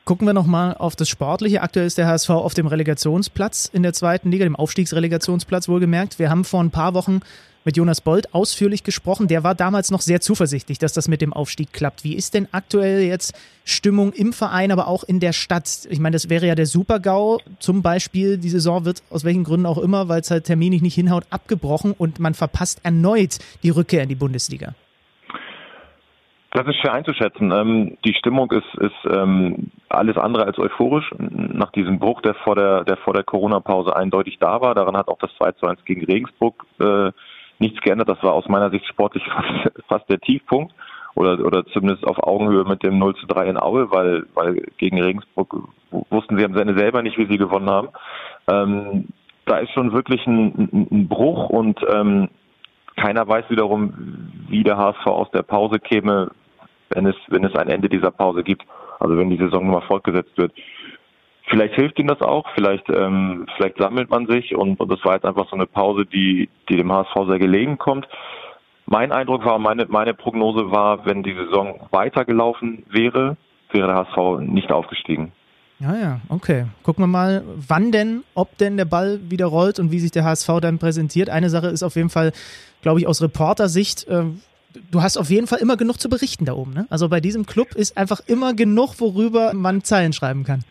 Gucken wir nochmal auf das Sportliche. Aktuell ist der HSV auf dem Relegationsplatz in der zweiten Liga, dem Aufstiegsrelegationsplatz wohlgemerkt. Wir haben vor ein paar Wochen mit Jonas Bold ausführlich gesprochen. Der war damals noch sehr zuversichtlich, dass das mit dem Aufstieg klappt. Wie ist denn aktuell jetzt Stimmung im Verein, aber auch in der Stadt? Ich meine, das wäre ja der Super-GAU zum Beispiel. Die Saison wird aus welchen Gründen auch immer, weil es halt terminlich nicht hinhaut, abgebrochen und man verpasst erneut die Rückkehr in die Bundesliga. Das ist schwer einzuschätzen. Ähm, die Stimmung ist, ist ähm, alles andere als euphorisch. Nach diesem Bruch, der vor der, der vor der Corona-Pause eindeutig da war, daran hat auch das 2 zu 1 gegen Regensburg äh, nichts geändert. Das war aus meiner Sicht sportlich fast, fast der Tiefpunkt oder, oder zumindest auf Augenhöhe mit dem 0 zu 3 in Aue, weil, weil gegen Regensburg wussten sie am Ende selber nicht, wie sie gewonnen haben. Ähm, da ist schon wirklich ein, ein, Bruch und ähm, keiner weiß wiederum, wie der HSV aus der Pause käme, wenn es, wenn es ein Ende dieser Pause gibt, also wenn die Saison nochmal fortgesetzt wird. Vielleicht hilft ihm das auch, vielleicht, ähm, vielleicht sammelt man sich und, und das war jetzt einfach so eine Pause, die, die dem HSV sehr gelegen kommt. Mein Eindruck war, meine, meine Prognose war, wenn die Saison weitergelaufen wäre, wäre der HSV nicht aufgestiegen. Ja, ja, okay. Gucken wir mal, wann denn, ob denn der Ball wieder rollt und wie sich der HSV dann präsentiert. Eine Sache ist auf jeden Fall, glaube ich, aus Reportersicht, äh, du hast auf jeden Fall immer genug zu berichten da oben. Ne? Also bei diesem Club ist einfach immer genug, worüber man Zeilen schreiben kann.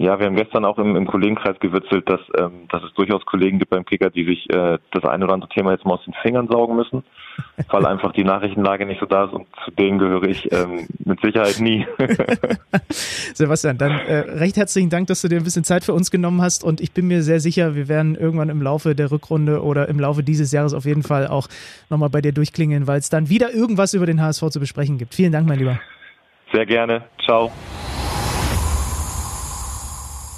Ja, wir haben gestern auch im, im Kollegenkreis gewitzelt, dass, ähm, dass es durchaus Kollegen gibt beim Kicker, die sich äh, das eine oder andere Thema jetzt mal aus den Fingern saugen müssen, weil einfach die Nachrichtenlage nicht so da ist und zu denen gehöre ich ähm, mit Sicherheit nie. Sebastian, dann äh, recht herzlichen Dank, dass du dir ein bisschen Zeit für uns genommen hast und ich bin mir sehr sicher, wir werden irgendwann im Laufe der Rückrunde oder im Laufe dieses Jahres auf jeden Fall auch nochmal bei dir durchklingeln, weil es dann wieder irgendwas über den HSV zu besprechen gibt. Vielen Dank, mein Lieber. Sehr gerne. Ciao.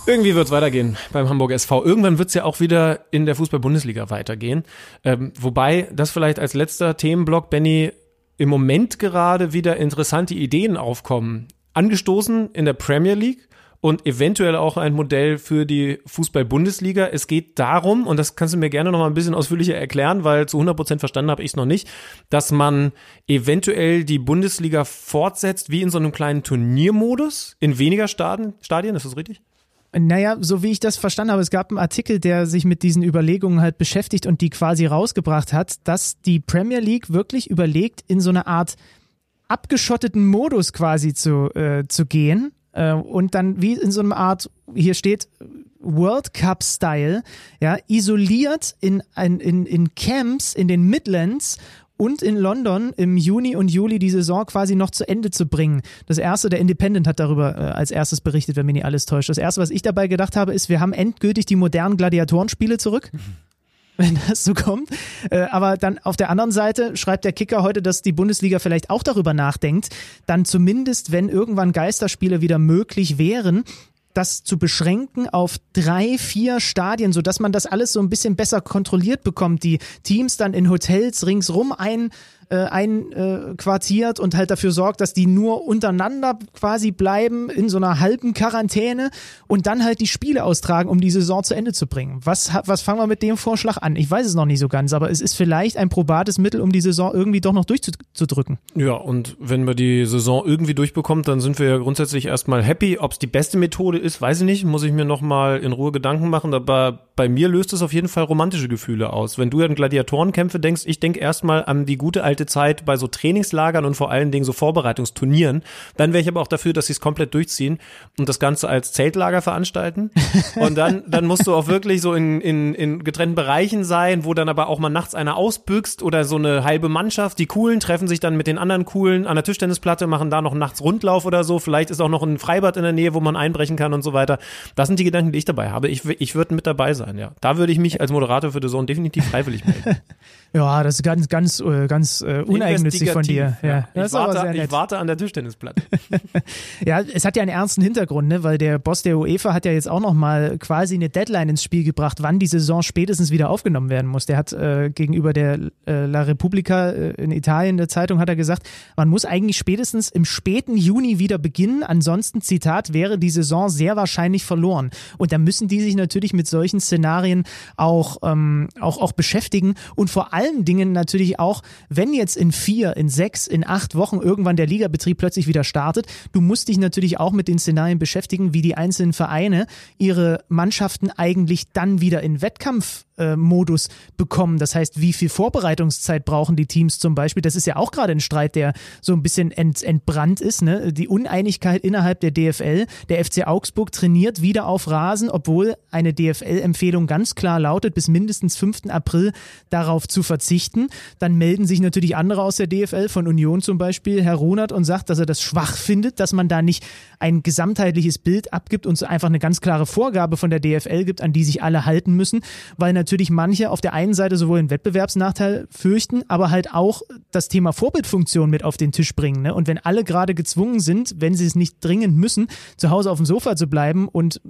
Irgendwie wird es weitergehen beim Hamburg SV. Irgendwann wird es ja auch wieder in der Fußball-Bundesliga weitergehen. Ähm, wobei, das vielleicht als letzter Themenblock, Benny, im Moment gerade wieder interessante Ideen aufkommen. Angestoßen in der Premier League und eventuell auch ein Modell für die Fußball-Bundesliga. Es geht darum, und das kannst du mir gerne noch mal ein bisschen ausführlicher erklären, weil zu 100 Prozent verstanden habe ich es noch nicht, dass man eventuell die Bundesliga fortsetzt wie in so einem kleinen Turniermodus in weniger Stadien. Stadien, ist das richtig? Naja, so wie ich das verstanden habe, es gab einen Artikel, der sich mit diesen Überlegungen halt beschäftigt und die quasi rausgebracht hat, dass die Premier League wirklich überlegt, in so eine Art abgeschotteten Modus quasi zu, äh, zu gehen äh, und dann wie in so einer Art, hier steht World Cup Style, ja, isoliert in, in, in Camps in den Midlands und in London im Juni und Juli die Saison quasi noch zu Ende zu bringen. Das erste, der Independent hat darüber äh, als erstes berichtet, wenn mir nicht alles täuscht. Das erste, was ich dabei gedacht habe, ist, wir haben endgültig die modernen Gladiatorenspiele zurück. wenn das so kommt. Äh, aber dann auf der anderen Seite schreibt der Kicker heute, dass die Bundesliga vielleicht auch darüber nachdenkt, dann zumindest, wenn irgendwann Geisterspiele wieder möglich wären, das zu beschränken auf drei, vier Stadien, so dass man das alles so ein bisschen besser kontrolliert bekommt, die Teams dann in Hotels ringsrum ein äh, einquartiert äh, und halt dafür sorgt, dass die nur untereinander quasi bleiben in so einer halben Quarantäne und dann halt die Spiele austragen, um die Saison zu Ende zu bringen. Was, was fangen wir mit dem Vorschlag an? Ich weiß es noch nicht so ganz, aber es ist vielleicht ein probates Mittel, um die Saison irgendwie doch noch durchzudrücken. Ja, und wenn wir die Saison irgendwie durchbekommen, dann sind wir ja grundsätzlich erstmal happy. Ob es die beste Methode ist, weiß ich nicht. Muss ich mir nochmal in Ruhe Gedanken machen. Aber bei mir löst es auf jeden Fall romantische Gefühle aus. Wenn du an Gladiatorenkämpfe denkst, ich denke erstmal an die gute alte Zeit bei so Trainingslagern und vor allen Dingen so Vorbereitungsturnieren. Dann wäre ich aber auch dafür, dass sie es komplett durchziehen und das Ganze als Zeltlager veranstalten. Und dann, dann musst du auch wirklich so in, in, in getrennten Bereichen sein, wo dann aber auch mal nachts einer ausbüchst oder so eine halbe Mannschaft. Die Coolen treffen sich dann mit den anderen Coolen an der Tischtennisplatte, machen da noch nachts Rundlauf oder so. Vielleicht ist auch noch ein Freibad in der Nähe, wo man einbrechen kann und so weiter. Das sind die Gedanken, die ich dabei habe. Ich, ich würde mit dabei sein, ja. Da würde ich mich als Moderator für The Zone definitiv freiwillig melden. ja, das ist ganz, ganz, äh, ganz äh, uneigennützig von dir. Ja. Ich, warte, ich warte an der Tischtennisplatte. ja, es hat ja einen ernsten Hintergrund, ne? weil der Boss der UEFA hat ja jetzt auch noch mal quasi eine Deadline ins Spiel gebracht, wann die Saison spätestens wieder aufgenommen werden muss. Der hat äh, gegenüber der äh, La Repubblica äh, in Italien, der Zeitung, hat er gesagt, man muss eigentlich spätestens im späten Juni wieder beginnen. Ansonsten, Zitat, wäre die Saison sehr wahrscheinlich verloren. Und da müssen die sich natürlich mit solchen Szenarien auch, ähm, auch, auch beschäftigen und vor allen Dingen natürlich auch, wenn jetzt in vier, in sechs, in acht Wochen irgendwann der Ligabetrieb plötzlich wieder startet. Du musst dich natürlich auch mit den Szenarien beschäftigen, wie die einzelnen Vereine ihre Mannschaften eigentlich dann wieder in Wettkampf Modus bekommen. Das heißt, wie viel Vorbereitungszeit brauchen die Teams zum Beispiel? Das ist ja auch gerade ein Streit, der so ein bisschen ent, entbrannt ist. Ne? Die Uneinigkeit innerhalb der DFL. Der FC Augsburg trainiert wieder auf Rasen, obwohl eine DFL-Empfehlung ganz klar lautet, bis mindestens 5. April darauf zu verzichten. Dann melden sich natürlich andere aus der DFL, von Union zum Beispiel, Herr Runert, und sagt, dass er das schwach findet, dass man da nicht ein gesamtheitliches Bild abgibt und einfach eine ganz klare Vorgabe von der DFL gibt, an die sich alle halten müssen, weil natürlich natürlich manche auf der einen Seite sowohl einen Wettbewerbsnachteil fürchten, aber halt auch das Thema Vorbildfunktion mit auf den Tisch bringen. Ne? Und wenn alle gerade gezwungen sind, wenn sie es nicht dringend müssen, zu Hause auf dem Sofa zu bleiben und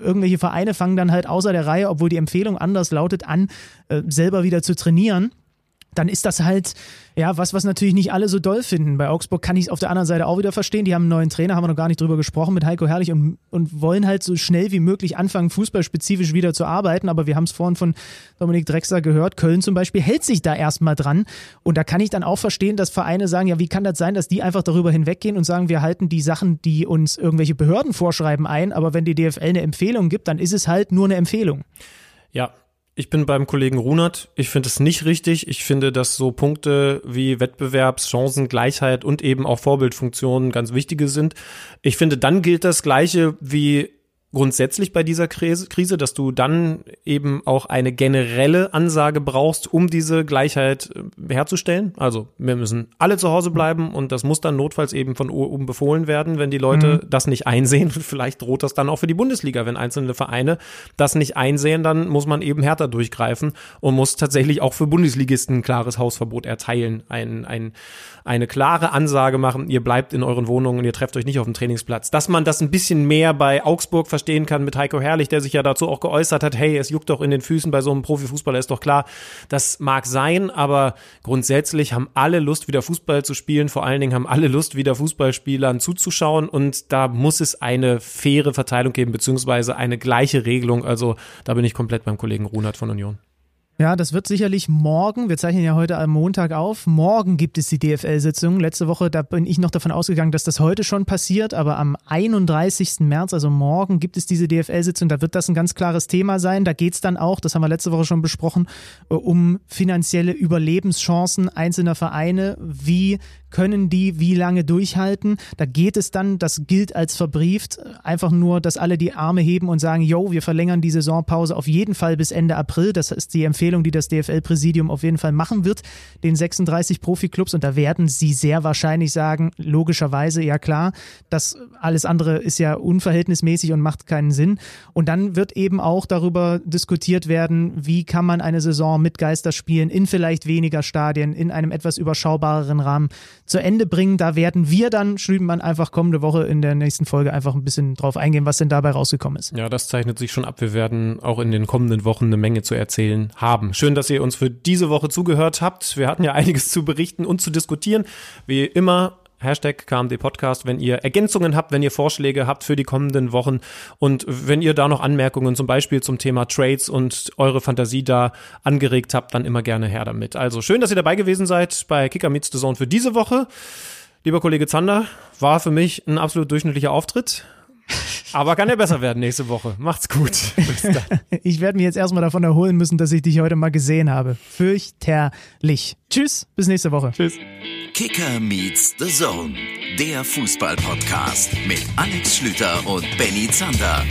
irgendwelche Vereine fangen dann halt außer der Reihe, obwohl die Empfehlung anders lautet, an, äh, selber wieder zu trainieren dann ist das halt, ja, was, was natürlich nicht alle so doll finden. Bei Augsburg kann ich es auf der anderen Seite auch wieder verstehen. Die haben einen neuen Trainer, haben wir noch gar nicht drüber gesprochen mit Heiko Herrlich und, und wollen halt so schnell wie möglich anfangen, fußballspezifisch wieder zu arbeiten. Aber wir haben es vorhin von Dominik Drexler gehört. Köln zum Beispiel hält sich da erstmal dran. Und da kann ich dann auch verstehen, dass Vereine sagen, ja, wie kann das sein, dass die einfach darüber hinweggehen und sagen, wir halten die Sachen, die uns irgendwelche Behörden vorschreiben, ein. Aber wenn die DFL eine Empfehlung gibt, dann ist es halt nur eine Empfehlung. Ja, ich bin beim Kollegen Runert. Ich finde es nicht richtig. Ich finde, dass so Punkte wie Wettbewerbs, Chancengleichheit und eben auch Vorbildfunktionen ganz wichtige sind. Ich finde, dann gilt das Gleiche wie grundsätzlich bei dieser Krise, dass du dann eben auch eine generelle Ansage brauchst, um diese Gleichheit äh, herzustellen. Also wir müssen alle zu Hause bleiben und das muss dann notfalls eben von oben befohlen werden, wenn die Leute mhm. das nicht einsehen. Vielleicht droht das dann auch für die Bundesliga, wenn einzelne Vereine das nicht einsehen, dann muss man eben härter durchgreifen und muss tatsächlich auch für Bundesligisten ein klares Hausverbot erteilen. Ein, ein, eine klare Ansage machen, ihr bleibt in euren Wohnungen und ihr trefft euch nicht auf dem Trainingsplatz. Dass man das ein bisschen mehr bei Augsburg versteht, verstehen kann mit Heiko Herrlich, der sich ja dazu auch geäußert hat, hey, es juckt doch in den Füßen bei so einem Profifußballer, ist doch klar. Das mag sein, aber grundsätzlich haben alle Lust, wieder Fußball zu spielen. Vor allen Dingen haben alle Lust, wieder Fußballspielern zuzuschauen und da muss es eine faire Verteilung geben, beziehungsweise eine gleiche Regelung. Also da bin ich komplett beim Kollegen Runert von Union. Ja, das wird sicherlich morgen, wir zeichnen ja heute am Montag auf, morgen gibt es die DFL-Sitzung. Letzte Woche, da bin ich noch davon ausgegangen, dass das heute schon passiert, aber am 31. März, also morgen, gibt es diese DFL-Sitzung. Da wird das ein ganz klares Thema sein. Da geht es dann auch, das haben wir letzte Woche schon besprochen, äh, um finanzielle Überlebenschancen einzelner Vereine. Wie können die wie lange durchhalten? Da geht es dann, das gilt als verbrieft, einfach nur, dass alle die Arme heben und sagen, yo, wir verlängern die Saisonpause auf jeden Fall bis Ende April. Das ist die Empfehlung, die das DFL-Präsidium auf jeden Fall machen wird, den 36 Profiklubs. Und da werden sie sehr wahrscheinlich sagen, logischerweise, ja klar, das alles andere ist ja unverhältnismäßig und macht keinen Sinn. Und dann wird eben auch darüber diskutiert werden, wie kann man eine Saison mit Geisterspielen in vielleicht weniger Stadien, in einem etwas überschaubareren Rahmen zu Ende bringen. Da werden wir dann, Schlübenmann, einfach kommende Woche in der nächsten Folge einfach ein bisschen drauf eingehen, was denn dabei rausgekommen ist. Ja, das zeichnet sich schon ab. Wir werden auch in den kommenden Wochen eine Menge zu erzählen haben. Schön, dass ihr uns für diese Woche zugehört habt. Wir hatten ja einiges zu berichten und zu diskutieren. Wie immer Hashtag KMD Podcast, wenn ihr Ergänzungen habt, wenn ihr Vorschläge habt für die kommenden Wochen und wenn ihr da noch Anmerkungen zum Beispiel zum Thema Trades und eure Fantasie da angeregt habt, dann immer gerne her damit. Also schön, dass ihr dabei gewesen seid bei Kicker Meets the Zone für diese Woche. Lieber Kollege Zander, war für mich ein absolut durchschnittlicher Auftritt. Aber kann ja besser werden nächste Woche. Macht's gut. ich werde mich jetzt erstmal davon erholen müssen, dass ich dich heute mal gesehen habe. Fürchterlich. Tschüss, bis nächste Woche. Tschüss. Kicker meets the Zone, der Fußball-Podcast mit Alex Schlüter und Benny Zander.